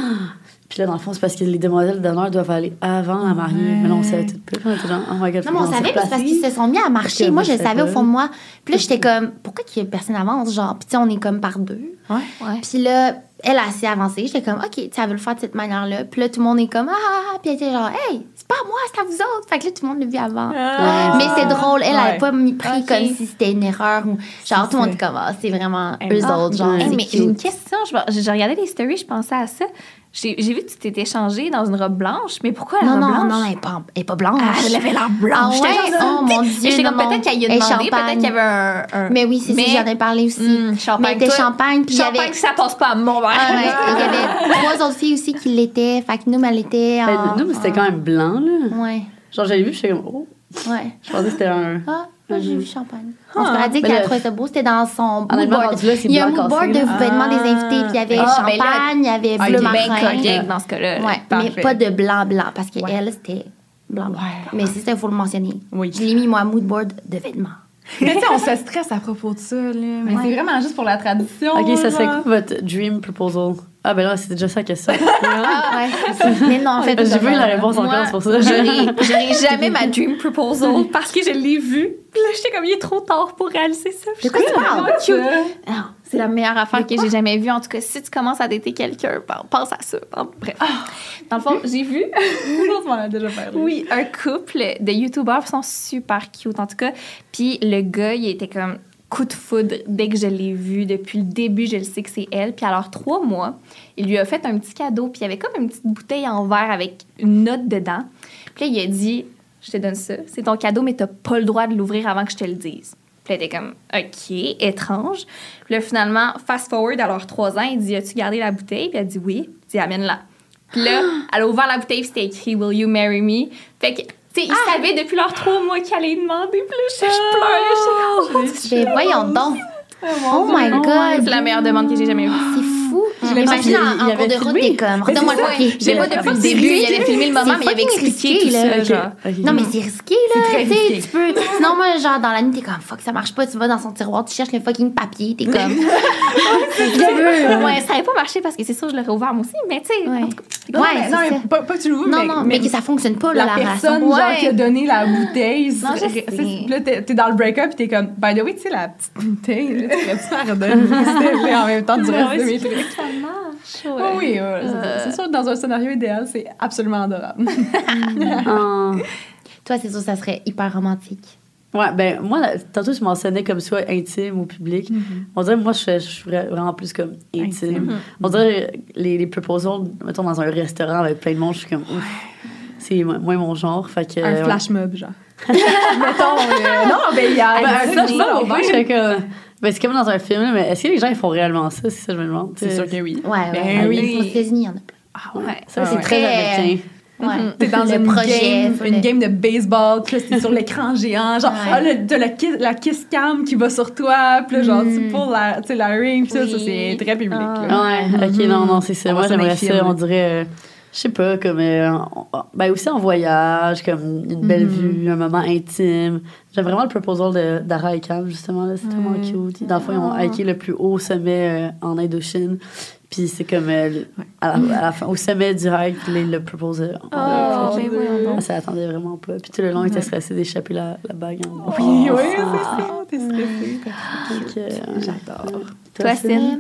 Puis là, dans le fond, c'est parce que les demoiselles d'honneur doivent aller avant la mariée. Ouais. Mais là, on savait tout plus. On était genre, oh my god, Non, mais on savait, c'est parce qu'ils se sont mis à marcher. Moi, je le savais au fond de moi. Puis là, j'étais comme, pourquoi qu'il y a personne avance? Genre, puis tu sais, on est comme par deux. Ouais. Ouais. Puis là, elle a assez avancé. J'étais comme, OK, tu veut le faire de cette manière-là. Puis là, tout le monde est comme, ah, ah, ah. Puis elle était genre, hey, c'est pas moi, c'est à vous autres. Fait que là, tout le monde l'a vu avant. Ah. Mais c'est drôle, elle Ouais. n'avait pas mis pris comme si c'était une erreur ou genre tout le monde est comme ah, c'est vraiment eux Ah, autres genre. Hey, mais j'ai une question. Je, je regardais les stories, je pensais à ça. J'ai vu que tu t'étais changée dans une robe blanche, mais pourquoi la Non robe non blanche? non elle est pas elle est pas blanche. Ah, elle avait l'air blanche. Ah J'étais ouais? genre, Oh, mon Dieu, J'étais comme non, peut-être qu'elle y a non. Demandé, champagne. peut-être qu'il y avait un. un- Mais oui, c'est ça, j'en ai parlé aussi. Hum, champagne. Mais elle était champagne, puis il y champagne, avait- ça passe pas à mon verre. Ah ouais, il y avait trois autres filles aussi qui l'étaient. Fait que nous, elle était en... Ben, nous, c'était quand même blanc, là. Ouais, Genre, j'avais vu, je suis comme, oh, ouais. je pensais que c'était un. Ah, j'ai vu champagne. On se dit Mais qu'elle trouvait ça beau. C'était dans son mood board. là, c'est Il y a un mood board cassé, de vêtements des Ah. invités. Puis il y avait Ah, ben là- champagne, il y avait Ah, bleu marin. correct dans ce cas-là. Ouais, Parfait. mais pas de blanc blanc parce qu'elle, Ouais. c'était blanc blanc. Ouais. Mais c'est ça, il faut le mentionner. Oui. Je l'ai mis, moi, mood board de vêtements. Mais tu sais, on se stresse à propos de ça, là. Mais Ouais. c'est vraiment juste pour la tradition. Ok, ça serait genre. quoi votre dream proposal? Ah, ben là, c'était déjà ça question. Ah, ouais. Mais non, en fait, J'ai vu la réponse en classe pour ça. J'aurais jamais ma dream proposal parce que je l'ai vu. Puis là, j'étais comme, il est trop tard pour réaliser ça. De quoi tu parles? Cute. Non, c'est la meilleure affaire que j'ai jamais vue. En tout cas, si tu commences à dater quelqu'un, pen- pense à ça. Bref. Dans le fond, j'ai vu, Je m'en ai déjà parlé. oui, un couple de youtubeurs sont super cute, en tout cas. Puis le gars, il était comme coup de foudre dès que je l'ai vu. Depuis le début, je le sais que c'est elle. Puis alors, trois mois, il lui a fait un petit cadeau. Puis il y avait comme une petite bouteille en verre avec une note dedans. Puis là, il a dit Je te donne ça, c'est ton cadeau, mais t'as pas le droit de l'ouvrir avant que je te le dise. Puis elle était comme OK, étrange. Puis là, finalement, fast forward à leurs trois ans, il dit As-tu gardé la bouteille Puis elle dit Oui. Il dit Amène-la. Puis là, elle a ouvert la bouteille, puis c'était écrit Will you marry me Fait que, ils savaient depuis leurs trois mois qu'elle allait demander. Puis là, je, je pleurais. Je suis comme, Mais voyons donc. Oh Dieu. my God. C'est la meilleure demande que j'ai jamais eue. C'est fou. l'ai Imagine il- en, cours avait de route, t'es comme, redonne-moi le. J'ai pas depuis le début, il avait filmé le moment, mais il avait expliqué risqué, tout ça. genre. Non, mais c'est risqué, là. Tu tu peux. Sinon, moi, genre, dans la nuit, t'es comme, fuck, ça marche pas. Tu vas dans son tiroir, tu cherches le fucking papier. T'es comme, je veux. Ouais, ça n'avait pas marché parce que c'est sûr, je l'aurais ouvert moi aussi, mais tu sais, Ouais. Non, mais, pas, pas que tu l'ouvres, Non, mais, non, mais que ça fonctionne pas, là, la personne genre, qui a donné la bouteille. Je là, t'es, dans le break-up puis t'es comme, by the way, tu sais, la petite bouteille, là, tu pourrais-tu la redonner, en même temps du reste de mes trucs. Ça marche. Oui, oui, ouais, c'est- c'est sûr que dans un scénario idéal, c'est absolument adorable. Ah. Toi, c'est sûr, ça serait hyper romantique. Ouais, ben moi, là, tantôt, je mentionnais comme soit intime ou public. On dirait, moi, je, je suis vra- vraiment plus comme intime. Intime. On dirait, les, les proposals, mettons, dans un restaurant avec plein de monde, je suis comme, ouf, c'est mo- moins mon genre. Fait que, Un ouais. flash mob, genre. Mettons, euh, non, ben il y a Ben, un un flash mob au je comme- ben, c'est comme dans un film, mais est-ce que les gens ils font réellement ça? C'est ça que je me demande. C'est sûr que oui. Ouais, ouais. Ben ouais. oui. Aux États-Unis, il y en a plein. Ah Ouais. Ça, Ah c'est ouais. très américain. Ouais. T'es dans Le une projet, game, une le- game de baseball, puis c'est sur l'écran géant. Genre, Ouais. ah, là, t'as la kiss, la kiss cam qui va sur toi, puis là, genre, tu Mm. pulls la, tu sais, la ring, puis ça, ça, Oui. c'est très public. Ah. là. Ouais, ok, non, non, c'est ça. On Moi, ça j'aimerais ça, on dirait, euh, je sais pas, comme, euh, en- ben aussi en voyage, comme une belle vue, un moment intime. J'aime vraiment le proposal de d'Ara et Cam, justement, là, c'est vraiment cute. Dans le fond, ils ont hiké le plus haut sommet euh, en Indochine. Puis c'est comme, euh, à, la, à la fin, au sommet du hike, là, il le proposé. Oh, ben donc. Elle s'attendait vraiment pas. Puis tout le long, il était stressé d'échapper la, la bague en bas. Oui, oui, Ah. c'est ça, t'es euh, J'adore. Toi, Cyn?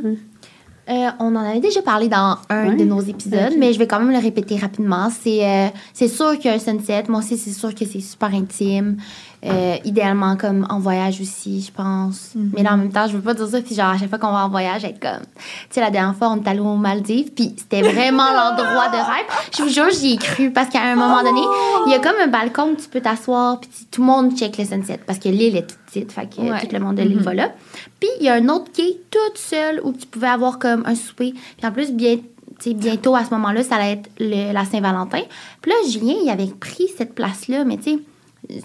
Euh, on en avait déjà parlé dans un Ouais. de nos épisodes, mais je vais quand même le répéter rapidement. C'est euh, c'est sûr qu'un sunset, moi aussi, c'est sûr que c'est super intime. Euh, idéalement, comme en voyage aussi, je pense. Mais là, en même temps, je veux pas dire ça, puis genre, à chaque fois qu'on va en voyage, être comme. Tu sais, la dernière fois, on est allé aux Maldives, puis c'était vraiment l'endroit de rêve. Je vous jure, j'y ai cru, parce qu'à un moment donné, il y a comme un balcon où tu peux t'asseoir, puis tout le monde check le sunset, parce que l'île est toute petite, fait que Ouais. tout le monde de l'île va là. Puis il y a un autre quai toute seule où tu pouvais avoir comme un souper. Puis en plus, bien, tu sais, bientôt à ce moment-là, ça allait être le- la Saint-Valentin. Puis là, Julien, il avait pris cette place-là, mais tu sais,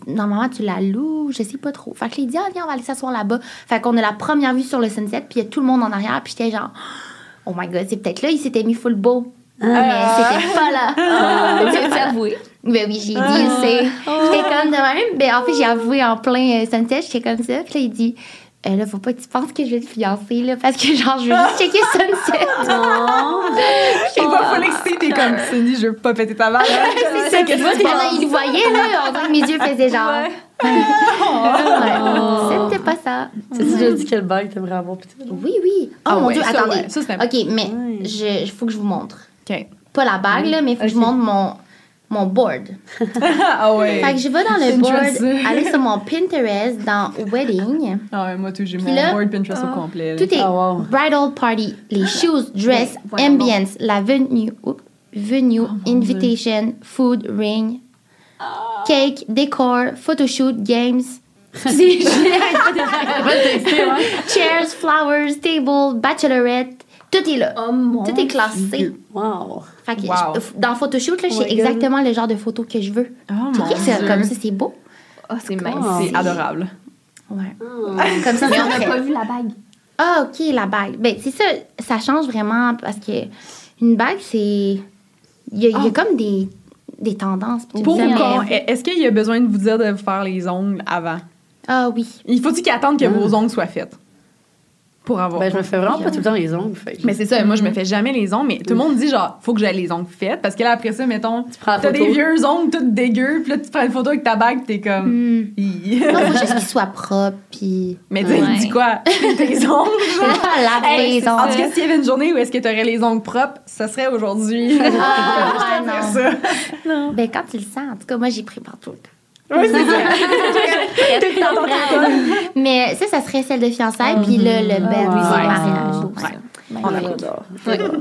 normalement, tu la loues, je sais pas trop. Fait que il dit, ah, viens, on va aller s'asseoir là-bas. Fait qu'on a la première vue sur le sunset, puis il y a tout le monde en arrière, puis j'étais genre, oh my god, c'est peut-être là, il s'était mis full beau. Mais c'était pas là. Tu veux avouer? Ben oui, j'ai dit, il sait. J'étais comme de même. Ben, en fait, j'ai avoué en plein euh, sunset, j'étais comme ça. Puis là, il dit, euh, là, faut pas que tu penses que je vais te fiancer, là, parce que genre, je veux juste checker sunset. Et pas full excité, t'es comme Cindy, je veux pas péter ta barre. C'est ça que tu vois, il voyait, là. On dirait que mes yeux faisaient genre. Ouais. C'était pas ça. Tu sais déjà dit quel bague t'aimerais avoir, putain? Oui, oui. Oh Ah mon ouais, Dieu, ça, attendez. ça, OK, mais je, il faut que je vous montre. OK. Pas la bague, là, mais il faut que je montre mon, mon board. Ah ouais. Fait que je vais dans le board, aller sur mon Pinterest dans Wedding. Ah ouais, moi, tout, j'ai mon là- board Pinterest au complet. là. Tout est Ah, wow. bridal party, les shoes, dress, ambiance, la venue, venue, invitation, food, ring, cake, décor, photoshoot, games. Chairs, flowers, table, bachelorette, tout est là. Oh mon tout est classé. Wow. Fait que Wow. je- dans photoshoot, là, Oh j'ai exactement le genre de photo que je veux. Oh mon c'est Dieu. comme ça, c'est beau. Oh, c'est Ah. magnifique. C'est adorable. Ouais. Comme ça, Mais c'est on n'a pas vu la bague. Ah, ok, la bague. Ben, c'est ça, ça change vraiment parce que une bague, c'est. Il y a, il y a Ah. comme des, des tendances. Pour est-ce qu'il y a besoin de vous dire de faire les ongles avant? Ah oui. Il faut-il qu'il attende que vos ongles soient faits? Pour avoir. Ben, je me fais vraiment pas tout le temps les ongles. Fait Mais c'est ça, moi je me fais jamais les ongles, mais tout le monde dit genre, faut que j'aie les ongles faits, parce que là après ça, mettons, t'as des vieux ongles tout dégueux, puis là tu prends une photo avec ta bague, pis t'es comme. Hi. Non, faut juste qu'ils soient propres, puis. mais tu Ouais. dit quoi? tes ongles, genre? Lave Hey, tes en tout ongles. cas, s'il y avait une journée où est-ce que t'aurais les ongles propres, ça serait aujourd'hui. Ah, dis ça. Ben, quand tu le sens, en tout cas, moi, j'y prépare tout le temps. Oui, c'est ça. Mais ça, ça serait celle de fiançailles, puis là, le le mariage. On adore.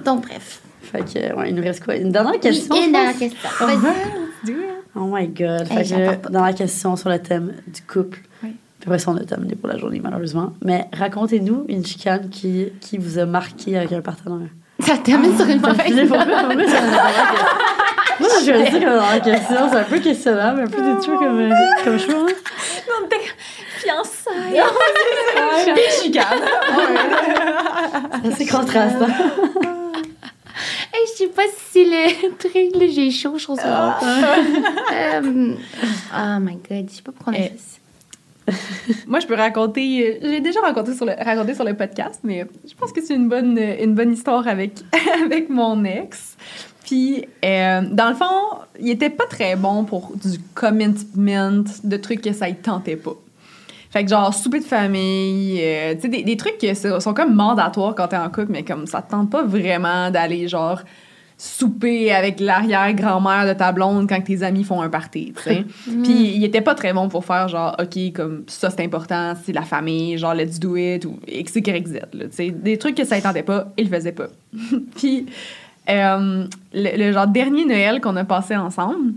Donc, bref. Fait que, ouais, il nous reste quoi? Une dernière question? Une dernière question. Vas-y. Oh my god. Fait que, dans la question sur le thème du couple. Oui. Puis après ça, on a terminé pour la journée, malheureusement. Mais racontez-nous une chicane qui, qui vous a marqué avec un partenaire. Ça termine sur une Ça mauvaise note. moi, je dire que dans la question, c'est un peu questionnable, un peu déçu comme, euh, comme choix. hein. Non, t'es fiançailles. Des chicanes. C'est assez contrastant. Hey, je sais pas si le truc, là, j'ai chaud, je trouve ça drôle. Euh, oh my god, je sais pas pourquoi on a Eh. fait ça. Moi, je peux raconter. euh, J'ai déjà raconté sur, le, raconté sur le podcast, mais je pense que c'est une bonne, une bonne histoire avec, avec mon ex. Puis, euh, dans le fond, il était pas très bon pour du commitment, de trucs que ça ne tentait pas. Fait que, genre, souper de famille, euh, tu sais, des, des trucs qui sont comme mandatoires quand t'es en couple, mais comme ça te tente pas vraiment d'aller, genre, souper avec l'arrière-grand-mère de ta blonde quand tes amis font un party, tu sais. Puis il était pas très bon pour faire genre OK comme ça c'est important, c'est la famille, genre let's do it ou X Y Z tu sais, des trucs que ça tentait pas, il le faisait pas. Puis euh, le, le genre dernier Noël qu'on a passé ensemble,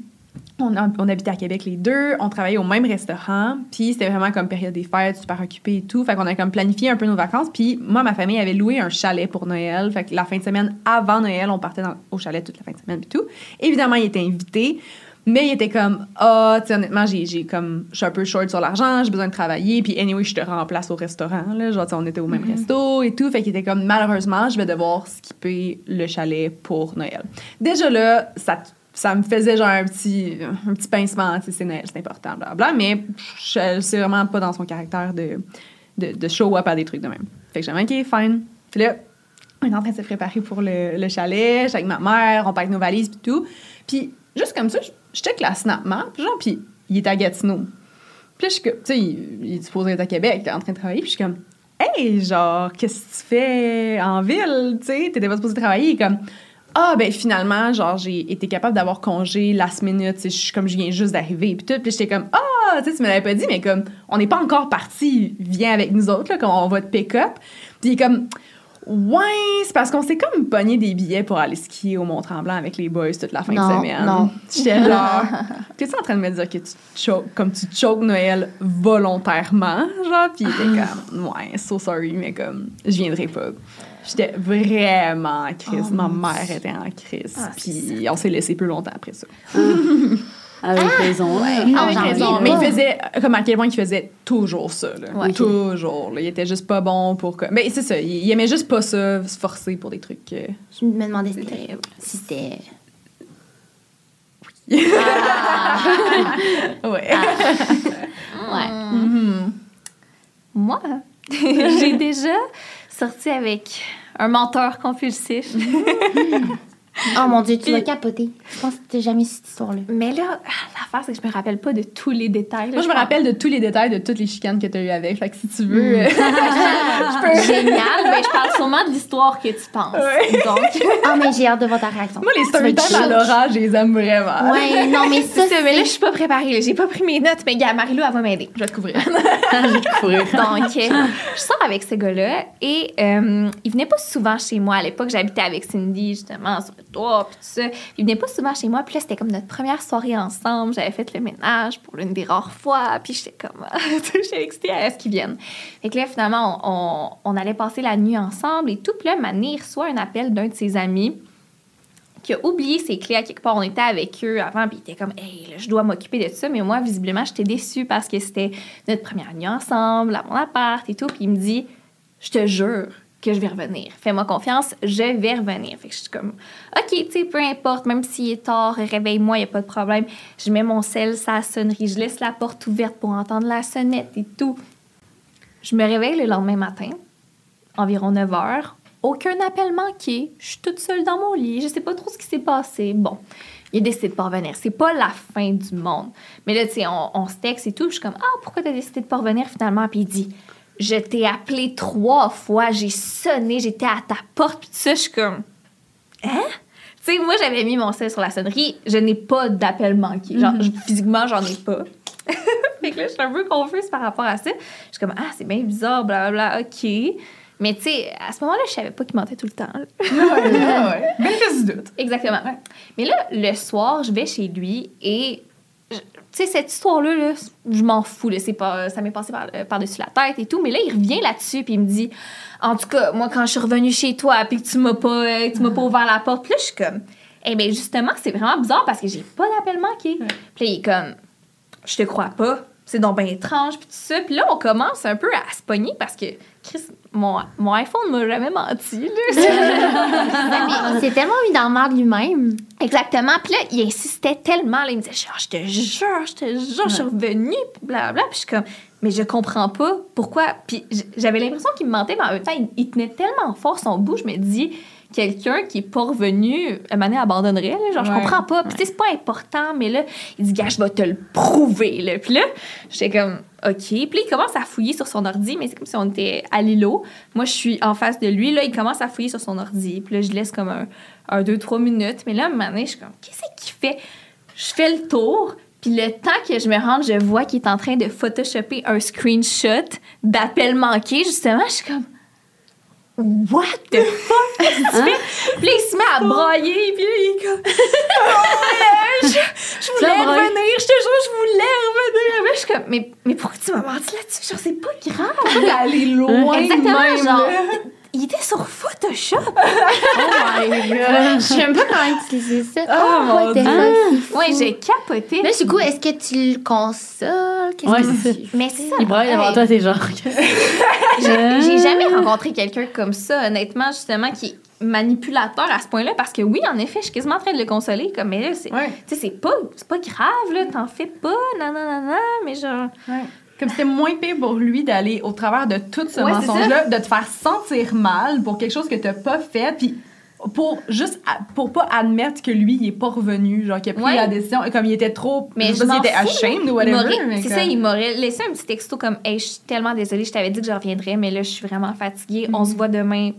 on, habitait à Québec les deux, on travaillait au même restaurant, puis c'était vraiment comme période des fêtes, super occupé et tout. Fait qu'on a comme planifié un peu nos vacances, puis moi, ma famille avait loué un chalet pour Noël. Fait que la fin de semaine avant Noël, on partait dans- au chalet toute la fin de semaine et tout. Évidemment, il était invité, mais il était comme, ah, tu sais, honnêtement, j'ai, comme, je suis un peu short sur l'argent, j'ai besoin de travailler, puis anyway, je te remplace au restaurant, là. Genre, on était au même resto et tout. Fait qu'il était comme, malheureusement, je vais devoir skipper le chalet pour Noël. Déjà là, ça, ça me faisait genre un petit, un petit pincement, c'est important, blablabla, mais c'est vraiment pas dans son caractère de, de, show up à des trucs de même. Fait que j'ai OK, fine. Puis là, on est en train de se préparer pour le, le chalet, avec ma mère, on pack nos valises puis tout. Puis juste comme ça, je, check la snap map, genre, puis il est à Gatineau. Puis là, je suis comme, tu sais, il, il est être à Québec, il est en train de travailler, puis je suis comme, Hey, genre, qu'est-ce que tu fais en ville? Tu sais, t'étais pas supposé travailler. Comme, ah, ben finalement, genre, j'ai été capable d'avoir congé last minute. tu sais, Je suis comme, je viens juste d'arriver. Puis tout. Puis j'étais comme, ah, tu sais, tu me l'avais pas dit, mais comme, on n'est pas encore parti. Viens avec nous autres, là, comme on va te pick-up. Puis il est comme, ouais, c'est parce qu'on s'est comme pogné des billets pour aller skier au Mont-Tremblant avec les boys toute la fin Non, de semaine. non. J'étais genre, t'es-tu en train de me dire que tu choques, comme tu choques Noël volontairement, genre? Puis il était comme, ouais, so sorry, mais comme, je viendrai pas. J'étais vraiment en crise. Oh, Ma mère était en crise. Ah, puis on s'est laissé plus longtemps après ça. Avec raison. En Avec janvier, raison. Mais il ouais. faisait, comme à quel point il faisait toujours ça, là. Ouais. Toujours, là. Il était juste pas bon pour que. Mais c'est ça, il, il aimait juste pas ça, se forcer pour des trucs. euh, Je me demandais si c'était- si c'était. Ouais. Ouais. Mhm. Moi, j'ai déjà sorti avec un menteur compulsif. Oh mon Dieu, tu Puis- vas capoter. Je pense que t'as jamais su cette histoire-là. Mais là, l'affaire, c'est que je me rappelle pas de tous les détails. là. Moi, je me rappelle de tous les détails de toutes les chicanes que tu as eues avec. Fait que si tu veux. Mm. euh, Génial, mais je parle sûrement de l'histoire que tu penses. Ouais. Donc, Ah, mais j'ai hâte de voir ta réaction. Moi, les Tu vas être story time à. Laura, je les aime vraiment. Ouais, non, mais ça, mais là, je suis pas préparée. J'ai pas pris mes notes, mais gars, Marie-Lou, elle va m'aider. Je vais te couvrir. Je vais te courir. Donc, euh, je sors avec ce gars-là et euh, il venait pas souvent chez moi. À l'époque, j'habitais avec Cindy, justement, sur le toit, puis tout ça. Il venait pas souvent chez moi. Puis là, c'était comme notre première soirée ensemble. J'avais fait le ménage pour l'une des rares fois. Puis j'étais comme, j'étais excitée à ce qu'il vienne. Fait que là, finalement, on, on- on allait passer la nuit ensemble et tout. Puis là, Mané reçoit un appel d'un de ses amis qui a oublié ses clés à quelque part. On était avec eux avant, puis il était comme, hey, là, je dois m'occuper de ça. Mais moi, visiblement, j'étais déçue parce que c'était notre première nuit ensemble, à mon appart et tout. Puis il me dit, je te jure que je vais revenir. Fais-moi confiance, je vais revenir. Fait que je suis comme, OK, tu sais, peu importe, même s'il est tard, réveille-moi, il n'y a pas de problème. Je mets mon sel, sa sonnerie, je laisse la porte ouverte pour entendre la sonnette et tout. Je me réveille le lendemain matin, environ 9 heures. Aucun appel manqué. Je suis toute seule dans mon lit. Je sais pas trop ce qui s'est passé. Bon, il a décidé de pas revenir. C'est pas la fin du monde. Mais là, tu sais, on, se texte et tout. Je suis comme, ah, pourquoi t'as décidé de pas revenir finalement? Puis il dit, je t'ai appelé trois fois. J'ai sonné. J'étais à ta porte. Puis tout ça, je suis comme, hein? Tu sais, moi, j'avais mis mon sel sur la sonnerie. Je n'ai pas d'appel manqué. Genre, je- physiquement, j'en ai pas. fait que là, je suis un peu confuse par rapport à ça. Je suis comme, ah, c'est bien bizarre, blablabla, OK. Mais tu sais, à ce moment-là, je savais pas qu'il mentait tout le temps. là. ouais, ouais. Bénéfice du doute. Exactement. Mais là, le soir, je vais chez lui et. Tu sais, cette histoire-là, là, je m'en fous. Là, c'est pas, ça m'est passé par, euh, par-dessus la tête et tout. Mais là, il revient là-dessus puis il me dit En tout cas, moi, quand je suis revenue chez toi puis que tu m'as pas, euh, que tu m'as pas ouvert la porte, puis là, je suis comme Eh bien, justement, c'est vraiment bizarre parce que j'ai pas d'appel manqué. Puis là, il est comme Je te crois pas. C'est donc bien étrange, puis tout ça. Puis là, on commence un peu à se pogner parce que, Chris, mon, mon iPhone m'a jamais menti. C'est tellement mis dans le marde lui-même. Exactement. Puis là, il insistait tellement. Là, il me disait, genre, je te jure, je te jure, je suis revenue, puis blablabla. Puis je suis comme, mais je comprends pas pourquoi. Puis j'avais l'impression qu'il me mentait, mais en même temps, il, il tenait tellement fort son bout. Je me dis, quelqu'un qui est pas revenu, un moment donné, abandonnerait. Là, genre, je comprends pas. Puis tu sais, c'est pas important, mais là, il dit, gars, je vais te le prouver. Là. Puis là, j'étais comme, OK. Puis là, il commence à fouiller sur son ordi, mais c'est comme si on était à l'îlot. Moi, je suis en face de lui. Là, il commence à fouiller sur son ordi. Puis là, je laisse comme un, un deux, trois minutes. Mais là, à un moment donné, je suis comme, qu'est-ce qu'il fait? Je fais le tour. Puis le temps que je me rende, je vois qu'il est en train de photoshopper un screenshot d'appel manqué. Justement, je suis comme, What the fuck? Qu'est-ce que tu fais? Puis là, il se met à brailler. Puis là, il est comme, Oh, je, je voulais revenir. Je te jure, je voulais revenir. Mais je suis comme, mais, mais pourquoi tu m'as menti là-dessus? Genre, c'est pas grave. Elle aller loin. Exactement, même, genre, là. Il était sur Photoshop. Oh my god. Je sais même pas comment utiliser ça. Oh, what the fuck, fou. Ouais, j'ai capoté. Là, du coup, est-ce que tu le consoles? Qu'est-ce Ouais, que c'est tu Mais c'est ça. Il braille devant toi, t'es genre. J'ai j'ai jamais rencontré quelqu'un comme ça, honnêtement, justement, qui est manipulateur à ce point-là, parce que oui, en effet, je suis quasiment en train de le consoler, comme, mais là, c'est Ouais. tu sais, c'est pas, c'est pas grave, là, t'en fais pas, non, non, non, non, mais genre... Ouais. Comme c'était moins pire pour lui d'aller au travers de tout ce Ouais, mensonge-là, de te faire sentir mal pour quelque chose que t'as pas fait, puis pour juste à- pour pas admettre que lui il est pas revenu genre qu'il a pris Ouais. la décision comme il était trop Mais je sais pas s'il était ashamed ou Il whatever C'est ça, il m'aurait laissé un petit texto comme Hey, je suis tellement désolée, je t'avais dit que je reviendrais, mais là, je suis vraiment fatiguée. On se voit demain.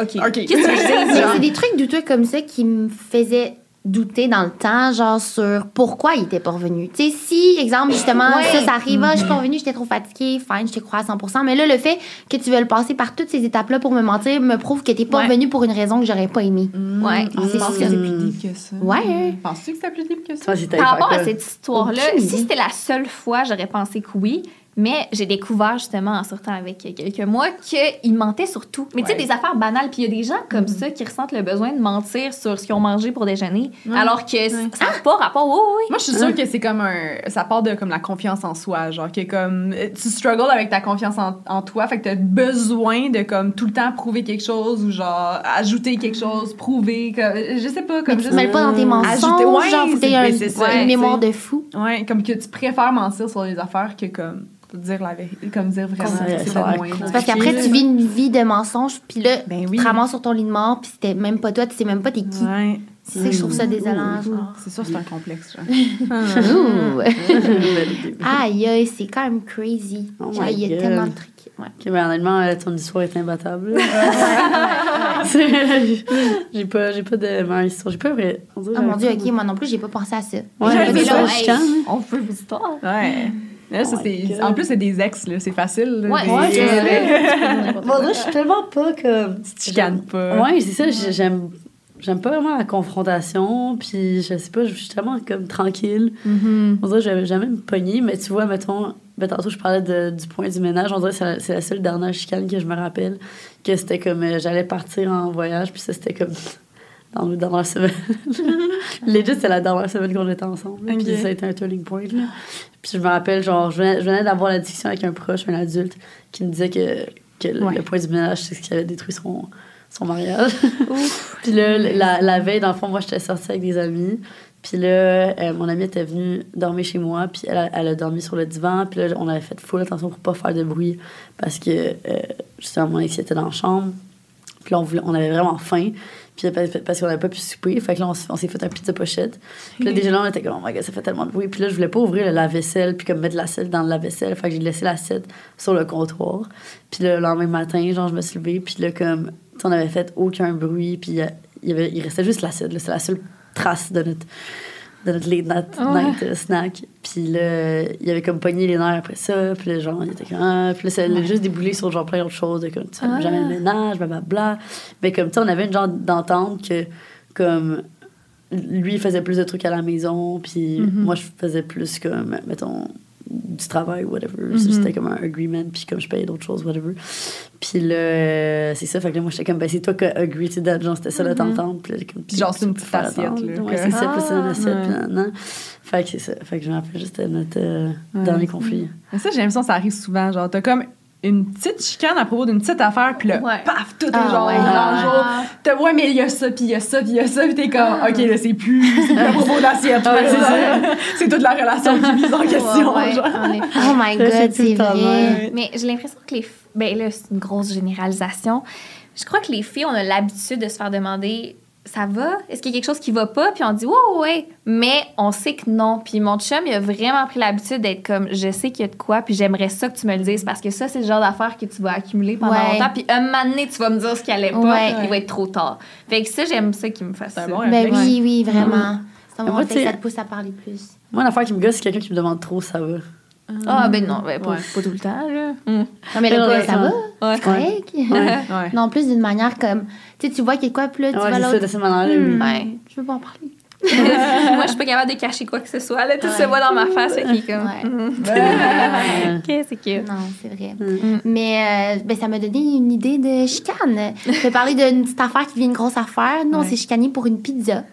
OK. Ok. Qu'est-ce que je dis? Mais genre? c'est des trucs douteux comme ça qui me faisaient douter dans le temps, genre sur pourquoi il était pas revenu. Tu sais, si, exemple, justement, Ouais. ça, ça arrive, ah, je suis pas revenu, j'étais trop fatiguée, fine, je te crois à 100 Mais là, le fait que tu veuilles passer par toutes ces étapes-là pour me mentir me prouve que t'es pas Ouais. revenu pour une raison que j'aurais pas aimée. Ouais. Ah, je pense que c'est plus deep que ça Ouais. penses-tu que c'est plus deep que ça? Par rapport à cette histoire-là, si c'était la seule fois, j'aurais pensé que oui. Mais j'ai découvert justement en sortant avec quelques mois qu'il mentait sur tout. Mais tu sais, des affaires banales. Puis il y a des gens comme ça qui ressentent le besoin de mentir sur ce qu'ils ont mangé pour déjeuner. Alors que ça n'a pas rapport. Oui, oui. Moi, je suis sûre que c'est comme un. Ça part de comme la confiance en soi. Genre, que comme. Tu struggles avec ta confiance en, en toi. Fait que t'as besoin de comme tout le temps prouver quelque chose ou genre ajouter quelque chose, prouver. Comme, je sais pas, comme Mais tu te mêles pas dans tes mensonges, Ajouter- ouais, genre, faut un- mais c'est ça, une mémoire tu de fou. Ouais, comme que tu préfères mentir sur les affaires que comme dire la vérité. Comme dire vraiment. C'est. C'est parce qu'après, tu vis une vie de mensonges, puis là, Ben oui. ramasses sur ton lit de mort, puis c'était même pas toi, tu sais même pas t'es qui. Ouais. C'est ça que je trouve ça désolant. C'est sûr, c'est un complexe. Aïe, aïe, c'est quand même crazy. Oh il y a God. tellement de trucs. Ouais. Ok, mais honnêtement, euh, ton histoire est imbattable. J'ai pas, j'ai pas de meilleure histoire. J'ai pas vrai. Oh mon dieu, ok, moi non plus, j'ai pas pensé à ça. Ouais, J'ai pas hey, chicane. on veut vos histoires. Ouais. Là, ça, Oh en plus, c'est des ex, là. C'est facile. là, Ouais, des- ouais, c'est des- Bon, que je suis tellement pas comme. Tu chicanes pas. Ouais, c'est ça. j'ai- J'aime, j'aime pas vraiment la confrontation. Puis je sais pas, je suis tellement comme tranquille. Mhm. On dirait que j'avais jamais me pogner. Mais tu vois, mettons, ben, tantôt je parlais de- du point du ménage. On dirait que c'est la, c'est la seule dernière chicane que je me rappelle. Que c'était comme euh, j'allais partir en voyage. Puis ça, c'était comme dans nos dernières semaines. Legit, c'est la dernière semaine qu'on était ensemble. là, Ok. Puis ça a été un turning point. Là. Puis je me rappelle, genre, je venais, d'avoir la discussion avec un proche, un adulte, qui me disait que, que le- Ouais. le point du ménage, c'est ce qui avait détruit son, son mariage. Puis là, la, la veille, dans le fond, moi, j'étais sortie avec des amis. Puis là, euh, mon amie était venue dormir chez moi, puis elle a, elle a dormi sur le divan. Puis là, on avait fait full attention pour pas faire de bruit, parce que, euh, justement, mon ex était dans la chambre. Puis là, on, voulait- on avait vraiment faim. Puis parce qu'on n'avait pas pu souper. Fait que là, on, s'est fait un pizza pochette. Puis là, déjà on était comme, oh my god, ça fait tellement de bruit. Puis là, je voulais pas ouvrir le lave-vaisselle, puis comme mettre la selle dans le lave-vaisselle. Fait que j'ai laissé l'assiette sur le comptoir. Puis le lendemain matin, genre, je me suis levée. Puis là, comme, on avait fait aucun bruit. Puis il, restait juste l'assiette. C'est la seule trace de notre, de notre late night, night, euh, snack. Puis là, il avait comme pogné les nerfs après ça. Puis là, genre, il était comme, ah. Puis là, ça allait juste déboulé sur genre plein d'autres choses. De, comme, tu fais jamais le ménage, blablabla. Mais comme, tu on avait une genre d'entente que, comme, lui, il faisait plus de trucs à la maison. Puis moi, je faisais plus comme, mettons, du travail, whatever. C'était comme un agreement, puis comme je payais d'autres choses, whatever. Puis là, euh, c'est ça. Fait que là, moi, j'étais comme, ben, c'est toi qui as agree to that. Genre, c'était ça la t'entente. Puis là, comme, genre, c'est une petite assiette, là, Ouais, c'est ça. Puis c'est une assiette. ouais. Puis nan. Fait que c'est ça. Fait que je me rappelle juste notre euh, dernier conflit. Mais ça, j'ai l'impression que ça arrive souvent. Genre, t'as comme une petite chicane à propos d'une petite affaire, puis là, Ouais. paf, tout est Ah, genre ouais. le jour. T'as, ouais, mais il y a ça, puis il y a ça, puis il y a ça, puis t'es comme, OK, là, c'est plus, c'est plus à propos de l'assiette. Ouais, là, c'est ça. c'est toute la relation qui est mise en question. Ouais, genre. Oh my god, c'est vrai. vrai. Mais j'ai l'impression que les. f- Ben là, c'est une grosse généralisation. Je crois que les filles, on a l'habitude de se faire demander ça va? Est-ce qu'il y a quelque chose qui va pas? Puis on dit ouais, ouais. Mais on sait que non. Puis mon chum, il a vraiment pris l'habitude d'être comme je sais qu'il y a de quoi, puis j'aimerais ça que tu me le dises parce que ça, c'est le genre d'affaire que tu vas accumuler pendant Ouais. longtemps. Puis un moment donné, tu vas me dire ce qui allait pas, Ouais. il va être trop tard. Fait que ça, j'aime ça qui me fasse ça. bon Ben oui, oui, vraiment. C'est un Mais bon moi, tu sais- ça te pousse à parler plus. Moi, l'affaire qui me gosse, c'est quelqu'un qui me demande trop, ça va. Ah, ben non, ben, pas, Ouais. pas tout le temps, là. Non, mais le Ouais, ça ouais. va? Ouais. C'est correct? Ouais. Non, en plus d'une manière comme, tu sais, tu vois qu'il y a quoi, là, tu Ouais, vas l'autre. de cette manière-là. Hmm, Ouais. Je veux pas en parler. Moi, je suis pas capable de cacher quoi que ce soit. Là, tout se voit dans ma face. Qu'il est comme. Ouais. Ouais. Ok, c'est cute. Non, c'est vrai. Mm. Mais euh, ben, ça m'a donné une idée de chicane. Je vais parler d'une petite affaire qui devient une grosse affaire. Nous, on s'est chicané pour une pizza.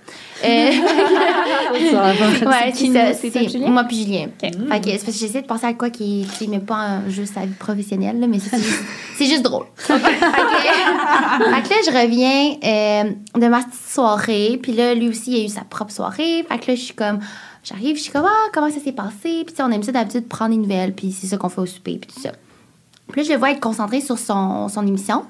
Ouais, qui? C'est moi puis Julien. Parce que j'essaie de penser à quoi qui, sais, mais pas euh, juste sa vie professionnelle, là, mais c'est juste, c'est juste drôle. fait, que, fait que là, je reviens euh, de ma petite soirée, puis là, lui aussi, il a eu sa propre soirée. Fait que là, je suis comme, j'arrive, je suis comme, ah, comment ça s'est passé? Puis on aime ça d'habitude prendre des nouvelles, puis c'est ça qu'on fait au souper, puis tout ça. Puis là, je le vois être concentré sur son, son émission.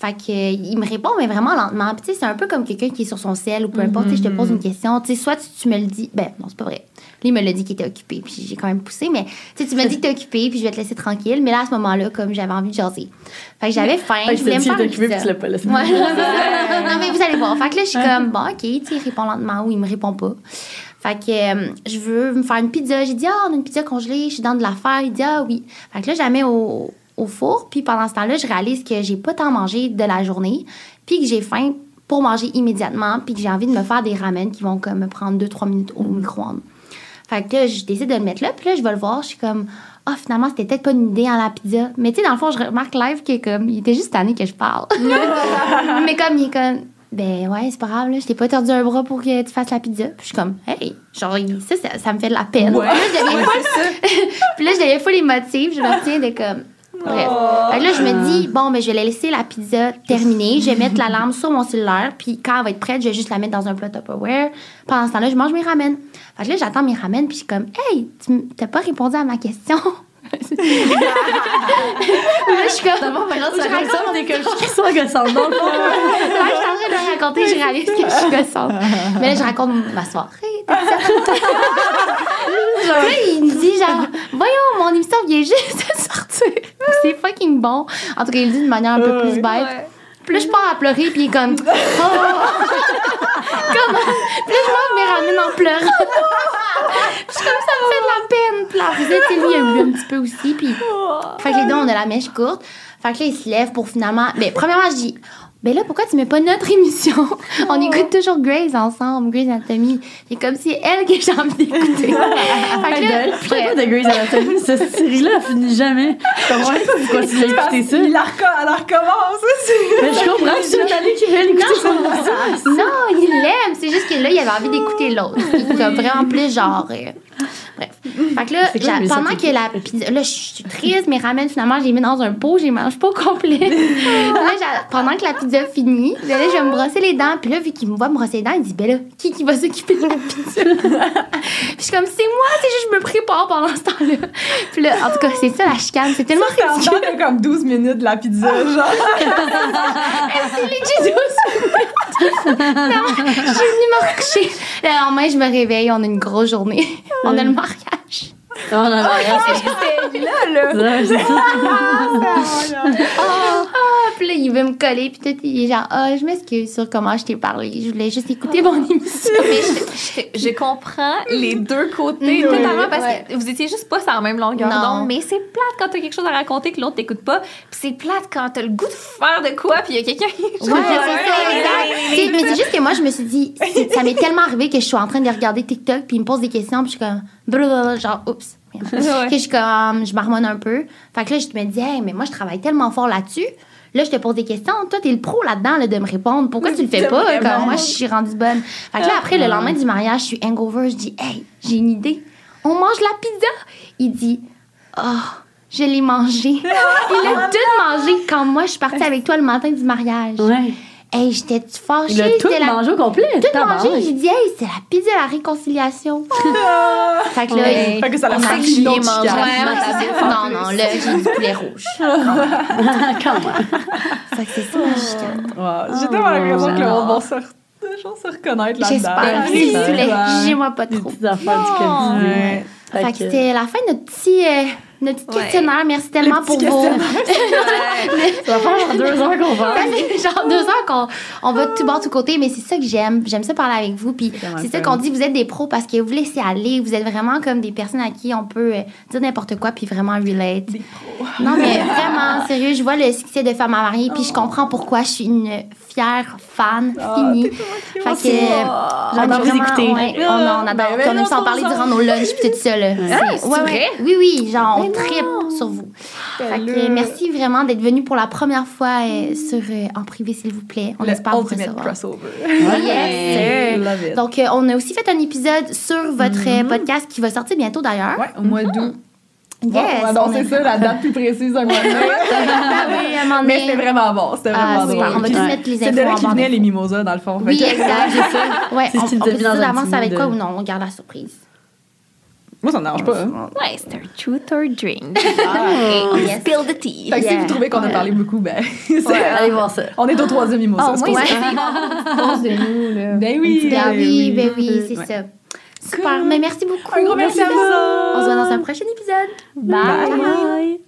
Fait que, il me répond, mais vraiment lentement. Puis, tu sais, c'est un peu comme quelqu'un qui est sur son sel ou peu importe. Tu sais, Je te pose une question. Tu sais, soit tu, tu me le dis. Ben, non, c'est pas vrai. Lui, il me l'a dit qu'il était occupé. Puis, j'ai quand même poussé. Mais, tu sais, tu me dis que t'es occupé. Puis, je vais te laisser tranquille. Mais là, à ce moment-là, comme j'avais envie de jaser. Fait que j'avais faim. Je voulais me occupé puis tu l'as pas laissé. Ouais. non, mais vous allez voir. Fait que là, je suis comme, bon, OK, tu sais, il répond lentement ou il me répond pas. Fait que euh, je veux me faire une pizza. J'ai dit, ah, on a une pizza congelée, je suis dans de la faire. Il dit, ah oui. Fait que là, mets au, au four. Puis pendant ce temps-là, je réalise que j'ai pas tant mangé de la journée. Puis que j'ai faim pour manger immédiatement. Puis que j'ai envie de me faire des ramen qui vont comme me prendre 2-3 minutes au micro-ondes. Fait que là, je décide de le mettre là. Puis là, je vais le voir. Je suis comme, ah, finalement, c'était peut-être pas une idée en la pizza. Mais tu sais, dans le fond, je remarque live que comme, il était juste tanné que je parle. Mais comme, il est comme, ben ouais, c'est pas grave, là, je t'ai pas tordu un bras pour que tu fasses la pizza. Puis je suis comme, hey, genre, ça, ça, ça me fait de la peine. Ouais. Puis là, je deviens full- Puis là, je deviens full émotive. Je me retiens de comme. Bref. Fait que là, je me dis, bon, ben, je vais laisser la pizza terminer. Je vais mettre l'alarme sur mon cellulaire. Puis quand elle va être prête, je vais juste la mettre dans un plat Tupperware. Pendant ce temps-là, je mange mes ramen. Fait que là, j'attends mes ramen. Puis je suis comme, hey, tu t'as pas répondu à ma question. Là, je suis comme. D'abord, maintenant, ça, raconte t'es comme, je suis ça gossante. dans le fond. Là, je suis en train de raconter, je réalise que je suis gossante. Mais là, je raconte ma soirée. ça. Là, il me dit genre, voyons, mon émission vient juste de sortir. C'est fucking bon. En tout cas, il le dit de manière un peu plus bête. Ouais. Puis là, je pars à pleurer, puis il est comme, oh! Comment? Puis là, je mange mes ramen en pleurant. je suis comme, ça me fait de la peine. Puis là, tu sais, lui, il a bu un petit peu aussi, puis... Fait que les deux, on a la mèche courte. Fait que là, il se lève pour finalement... Mais premièrement, je dis... Ben là, pourquoi tu mets pas notre émission? On écoute toujours Grey's ensemble, Grey's Anatomy. C'est comme si elle que j'ai envie d'écouter. fait que là, Je sais pas de Grey's Anatomy, cette série-là, elle finit jamais. Comment tu continues à écouter ça? Il la recommence aussi. Mais je comprends que c'est allé qui veut écouter ça. non, il l'aime. C'est juste que là, il avait envie d'écouter l'autre. Comme vraiment plus genre. euh, Bref. Fait que là, quoi, mais pendant que la pizza. Là, je suis triste, mes ramen, finalement, j'ai mis dans un pot, je les mange pas au complet. là, pendant que la pizza finit, là, là, je vais me brosser les dents. Puis là, vu qu'il me voit me brosser les dents, il dit, ben là, qui qui va s'occuper de la pizza? Puis je suis comme, c'est moi, c'est juste, je me prépare pendant ce temps-là. Puis là, en tout cas, c'est ça la chicane. C'est tellement en ridicule. comme 12 minutes de la pizza, genre. C'est legit douze minutes. Non, je suis venue me recoucher. Le lendemain, je me réveille, on a une grosse journée. On a le mariage. Non, non, non, non, C'était là, là. c'est ça. Ah, puis là, il veut me coller, puis tout, il est genre, ah, je m'excuse sur comment je t'ai parlé. Je voulais juste écouter mon émission. Mais je, je- je comprends les deux côtés Ouais. totalement parce Ouais. que vous étiez juste pas sur la même longueur Non. d'onde. Mais c'est plate quand t'as quelque chose à raconter que l'autre t'écoute pas. Puis c'est plate quand t'as le goût de faire de quoi puis il y a quelqu'un qui. Ouais, c'est ça, Mais c'est juste que moi, je me suis dit, ça m'est tellement arrivé que je suis en train de regarder TikTok, puis il me pose des questions, puis je suis comme, blablabla, genre, oups. Ouais. Que je suis comme, je marmonne un peu. Fait que là, je me dis, hey, mais moi, je travaille tellement fort là-dessus. Là, je te pose des questions. Toi, t'es le pro là-dedans là, de me répondre. Pourquoi tu le fais pas? Comme moi, je suis rendue bonne. Fait que là, après, le lendemain du mariage, je suis hangover. Je dis, hey, j'ai une idée. On mange la pizza. Il dit, oh, je l'ai mangé. Il a tout mangé quand moi, je suis partie avec toi le matin du mariage. Ouais. Hey, j'étais fâchée? Il a tout la- mangé au complet. Tout mangé. J'ai dit, hey, c'est la pizza de la réconciliation. fait que là, Ouais. il- Fait que ça l'a on a fait c'est ça. Non, non, là, j'ai du poulet rouge. Quand même. Fait que c'est ça, la chicane. Wow. J'ai tellement l'impression que le monde va se, re- genre se reconnaître là-dedans. J'espère. Plaît, ça. jugez-moi pas Des trop. petites affaires du quotidien. Ouais. Fait que Fait que- c'était la fin de notre petit, euh, notre petit Ouais. questionnaire. Merci tellement pour vos. Ça va faire genre deux heures qu'on va. Ça fait genre deux heures qu'on on va de tout bord, tout côté, mais c'est ça que j'aime. J'aime ça parler avec vous. Puis c'est ça qu'on dit, vous êtes des pros parce que vous laissez aller. Vous êtes vraiment comme des personnes à qui on peut euh, dire n'importe quoi puis vraiment relate. Des pros. Non, mais vraiment, sérieux, je vois le succès de Femmes à marier puis je comprends pourquoi je suis une fière fan Ah, finie. Fait que. cute. J'adore on est vous vraiment- écouter. ouais, on, on adore. Ben, ben on aime non, ça en parler durant s'en- nos lunchs puis tout ça. Là. C'est- c'est ouais, vrai? ouais. Oui, oui, genre, on tripe sur vous. Fait que, là. merci vraiment d'être venu pour la première fois euh, sur euh, En privé, s'il vous plaît. On Le espère vous recevoir. crossover. Yes. Love it. Donc, euh, on a aussi fait un épisode sur votre euh, podcast qui va sortir bientôt d'ailleurs. Ouais, au mois d'août. Yes. Bon, on va annoncer on ça, la date plus précise un mois de mai. Ah Mais c'était vraiment bon, c'était Ah, vraiment super. drôle. On va tous c'est- mettre les C'est de infos là en qui barre venaient d'infos. les mimosas, dans le fond. Oui, exact, c'est ça. Ouais, on, on dans un d'avance petit ça va être mood quoi ou non, on garde la surprise. Moi, ça me dérange pas. hein. Ouais, c'est un truth or drink. Ah, Okay, yes. Spill the tea. Fait que si vous trouvez qu'on a parlé beaucoup, ben, Ouais, allez voir ça. on est au troisième mimosa. Oh, c'est moi, ça. c'est de nous, là. Ben oui. Ben oui, ben oui, c'est Ouais. ça. Super, mais merci beaucoup. Un gros merci à vous. On se voit dans un prochain épisode. Bye. Bye. Bye.